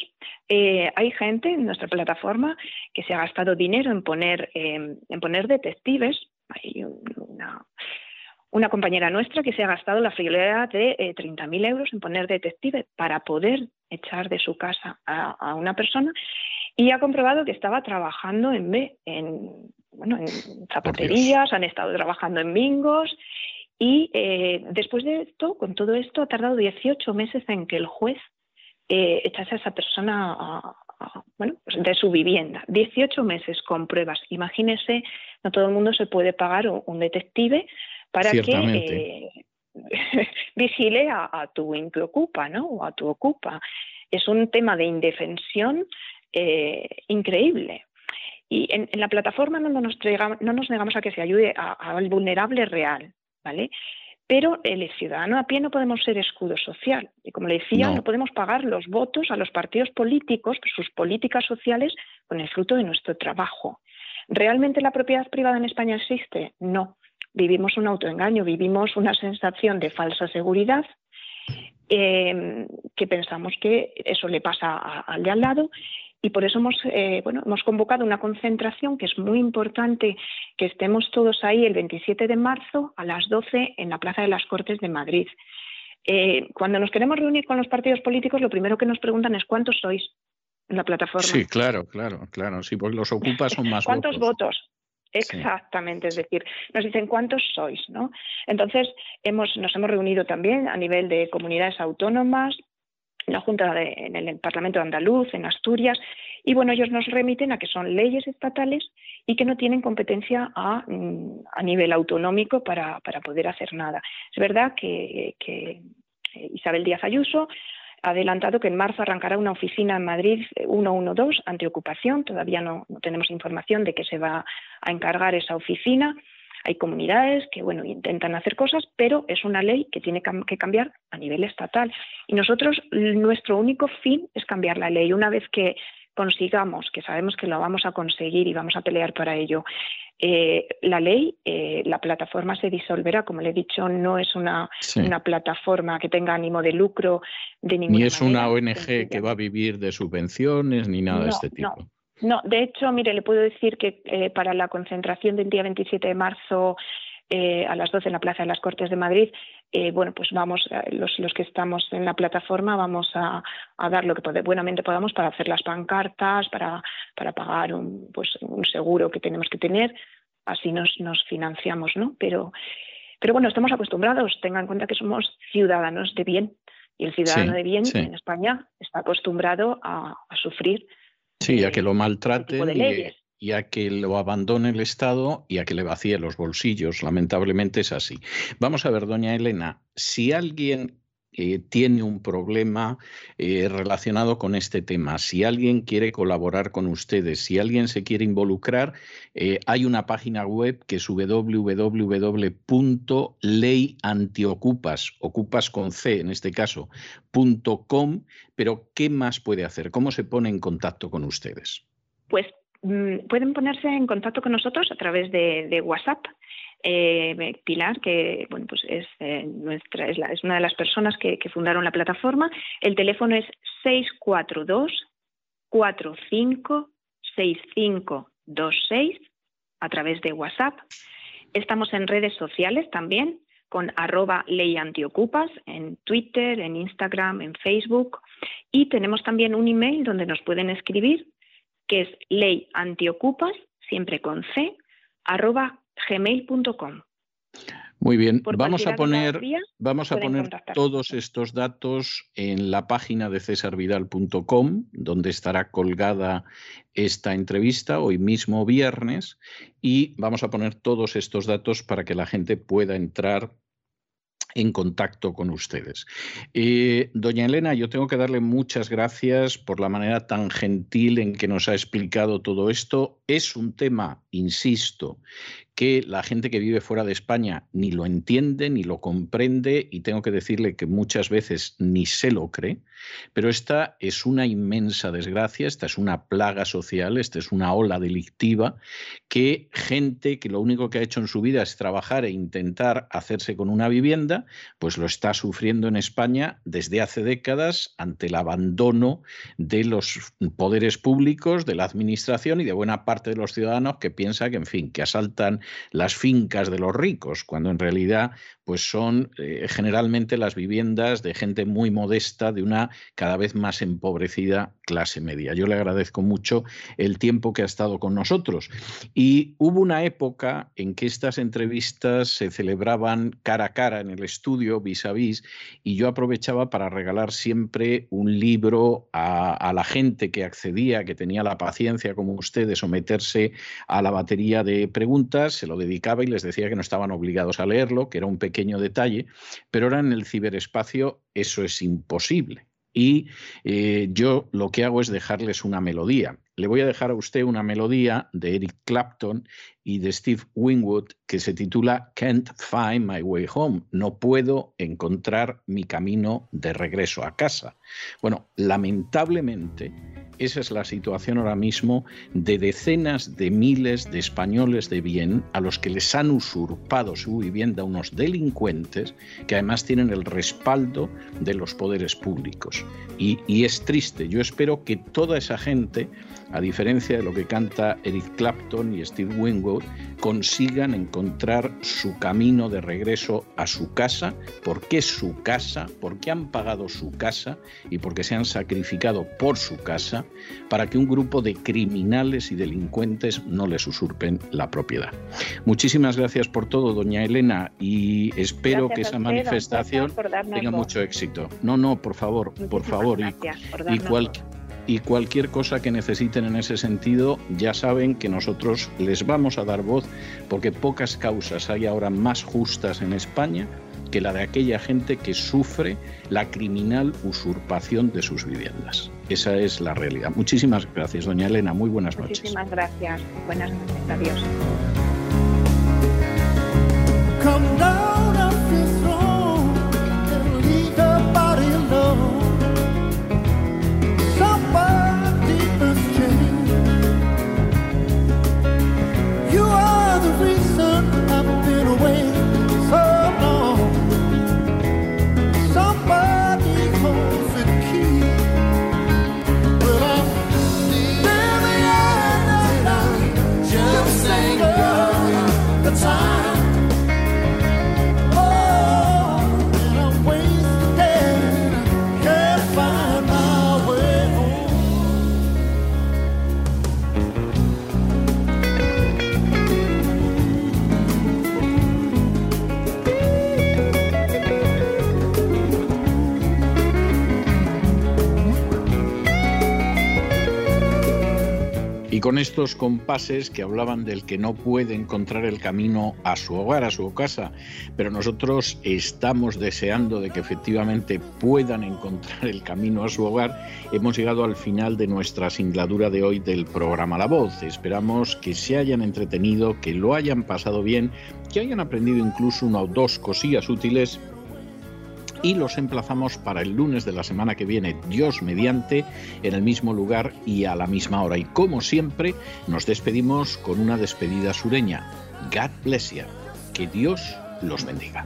Eh, hay gente en nuestra plataforma que se ha gastado dinero en poner, em, en poner detectives. Hay una, una, compañera nuestra que se ha gastado la friolera de 30.000 eh, euros en poner detectives para poder echar de su casa a, una persona y ha comprobado que estaba trabajando en, en, bueno, en zapaterías, han estado trabajando en bingos y eh, después de esto, con todo esto, ha tardado 18 meses en que el juez eh, a esa persona bueno, pues de su vivienda. 18 meses con pruebas. Imagínese, no todo el mundo se puede pagar un detective para que eh, vigile a, tu inclocupa, ¿no? O a tu ocupa. Es un tema de indefensión eh, increíble. Y en, la plataforma no nos, no nos negamos a que se ayude al vulnerable real, ¿vale? Pero el ciudadano a pie no podemos ser escudo social. Y como le decía, no. podemos pagar los votos a los partidos políticos, sus políticas sociales, con el fruto de nuestro trabajo. ¿Realmente la propiedad privada en España existe? No. Vivimos un autoengaño, vivimos una sensación de falsa seguridad eh, que pensamos que eso le pasa al de al lado y por eso hemos, eh, bueno, hemos convocado una concentración que es muy importante que estemos todos ahí el 27 de marzo a las 12 en la Plaza de las Cortes de Madrid. Eh, cuando nos queremos reunir con los partidos políticos, lo primero que nos preguntan es cuántos sois en la plataforma. Sí, claro, claro, claro. Sí, porque los ocupas son más ¿Cuántos votos? Exactamente, es decir, nos dicen cuántos sois, ¿no? Entonces, hemos, nos hemos reunido también a nivel de comunidades autónomas, en la Junta de, en el Parlamento de Andaluz, en Asturias, y bueno, ellos nos remiten a que son leyes estatales y que no tienen competencia a, mm, a nivel autonómico para, para, poder hacer nada. Es verdad que, Isabel Díaz Ayuso ha adelantado que en marzo arrancará una oficina en Madrid 112 antiocupación. Todavía no, no tenemos información de que se va a encargar esa oficina. Hay comunidades que bueno, intentan hacer cosas, pero es una ley que tiene que cambiar a nivel estatal. Y nosotros, nuestro único fin es cambiar la ley. Una vez que consigamos, que sabemos que lo vamos a conseguir y vamos a pelear para ello, eh, la ley, eh, la plataforma se disolverá. Como le he dicho, no es una, una plataforma que tenga ánimo de lucro de ninguna Ni es una ONG que va a vivir de subvenciones ni nada de este tipo. No, de hecho, mire, le puedo decir que eh, para la concentración del día 27 de marzo eh, a las 12 en la Plaza de las Cortes de Madrid, eh, bueno, pues vamos, los, los, que estamos en la plataforma vamos a, dar lo que buenamente podamos para hacer las pancartas, para, para pagar un, pues, un seguro que tenemos que tener, así nos, nos financiamos, ¿no? Pero, pero bueno, estamos acostumbrados, tengan en cuenta que somos ciudadanos de bien y el ciudadano de bien en España está acostumbrado a, sufrir. Sí, a que lo este maltraten y, a que lo abandone el Estado y a que le vacíe los bolsillos. Lamentablemente es así. Vamos a ver, doña Elena, si alguien eh, tiene un problema eh, relacionado con este tema, si alguien quiere colaborar con ustedes, si alguien se quiere involucrar, eh, hay una página web que es www.leyantiocupas, ocupas con C en este caso, .com, pero ¿qué más puede hacer? ¿Cómo se pone en contacto con ustedes? Pues mm, pueden ponerse en contacto con nosotros a través de WhatsApp eh, Pilar, que bueno, pues es, eh, nuestra, es, una de las personas que, fundaron la plataforma. El teléfono es 642 45 6526 a través de WhatsApp. Estamos en redes sociales también con arroba ley en Twitter, en Instagram, en Facebook y tenemos también un email donde nos pueden escribir que es ley antiocupas, siempre con C, arroba gmail.com. Muy bien, vamos a poner, vamos a poner todos estos datos en la página de cesarvidal.com, donde estará colgada esta entrevista hoy mismo viernes, y vamos a poner todos estos datos para que la gente pueda entrar en contacto con ustedes. Eh, doña Elena, yo tengo que darle muchas gracias por la manera tan gentil en que nos ha explicado todo esto. Es un tema, insisto, que la gente que vive fuera de España ni lo entiende, ni lo comprende, y tengo que decirle que muchas veces ni se lo cree, pero esta es una inmensa desgracia, esta es una plaga social, esta es una ola delictiva, que gente que lo único que ha hecho en su vida es trabajar e intentar hacerse con una vivienda, pues lo está sufriendo en España desde hace décadas ante el abandono de los poderes públicos, de la administración y de buena parte de los ciudadanos que piensa que, en fin, que asaltan las fincas de los ricos, cuando en realidad pues son eh, generalmente las viviendas de gente muy modesta, de una cada vez más empobrecida clase media. Yo le agradezco mucho el tiempo que ha estado con nosotros. Y hubo una época en que estas entrevistas se celebraban cara a cara en el estudio, vis a vis, y yo aprovechaba para regalar siempre un libro a, a la gente que accedía, que tenía la paciencia como usted de someterse a la batería de preguntas, se lo dedicaba y les decía que no estaban obligados a leerlo, que era un pequeño detalle, pero ahora en el ciberespacio eso es imposible. Y eh, yo lo que hago es dejarles una melodía. Le voy a dejar a usted una melodía de Eric Clapton y de Steve Winwood que se titula Can't Find My Way Home. No puedo encontrar mi camino de regreso a casa. Bueno, lamentablemente esa es la situación ahora mismo de decenas de miles de españoles de bien a los que les han usurpado su vivienda unos delincuentes que además tienen el respaldo de los poderes públicos. Y, es triste. Yo espero que toda esa gente a diferencia de lo que canta Eric Clapton y Steve Winwood, consigan encontrar su camino de regreso a su casa, porque es su casa, porque han pagado su casa y porque se han sacrificado por su casa para que un grupo de criminales y delincuentes no les usurpen la propiedad. Muchísimas gracias por todo, doña Elena, y espero que esa manifestación tenga mucho éxito. No, no, por favor, por favor, y, y cualquier y cualquier cosa que necesiten en ese sentido, ya saben que nosotros les vamos a dar voz porque pocas causas hay ahora más justas en España que la de aquella gente que sufre la criminal usurpación de sus viviendas. Esa es la realidad. Muchísimas gracias, doña Elena. Muy buenas noches. Muchísimas gracias. Buenas noches. Adiós. Con estos compases que hablaban del que no puede encontrar el camino a su hogar, a su casa, pero nosotros estamos deseando de que efectivamente puedan encontrar el camino a su hogar, hemos llegado al final de nuestra singladura de hoy del programa La Voz. Esperamos que se hayan entretenido, que lo hayan pasado bien, que hayan aprendido incluso una o dos cosillas útiles y los emplazamos para el lunes de la semana que viene, Dios mediante, en el mismo lugar y a la misma hora. Y como siempre, nos despedimos con una despedida sureña. God bless you. Que Dios los bendiga.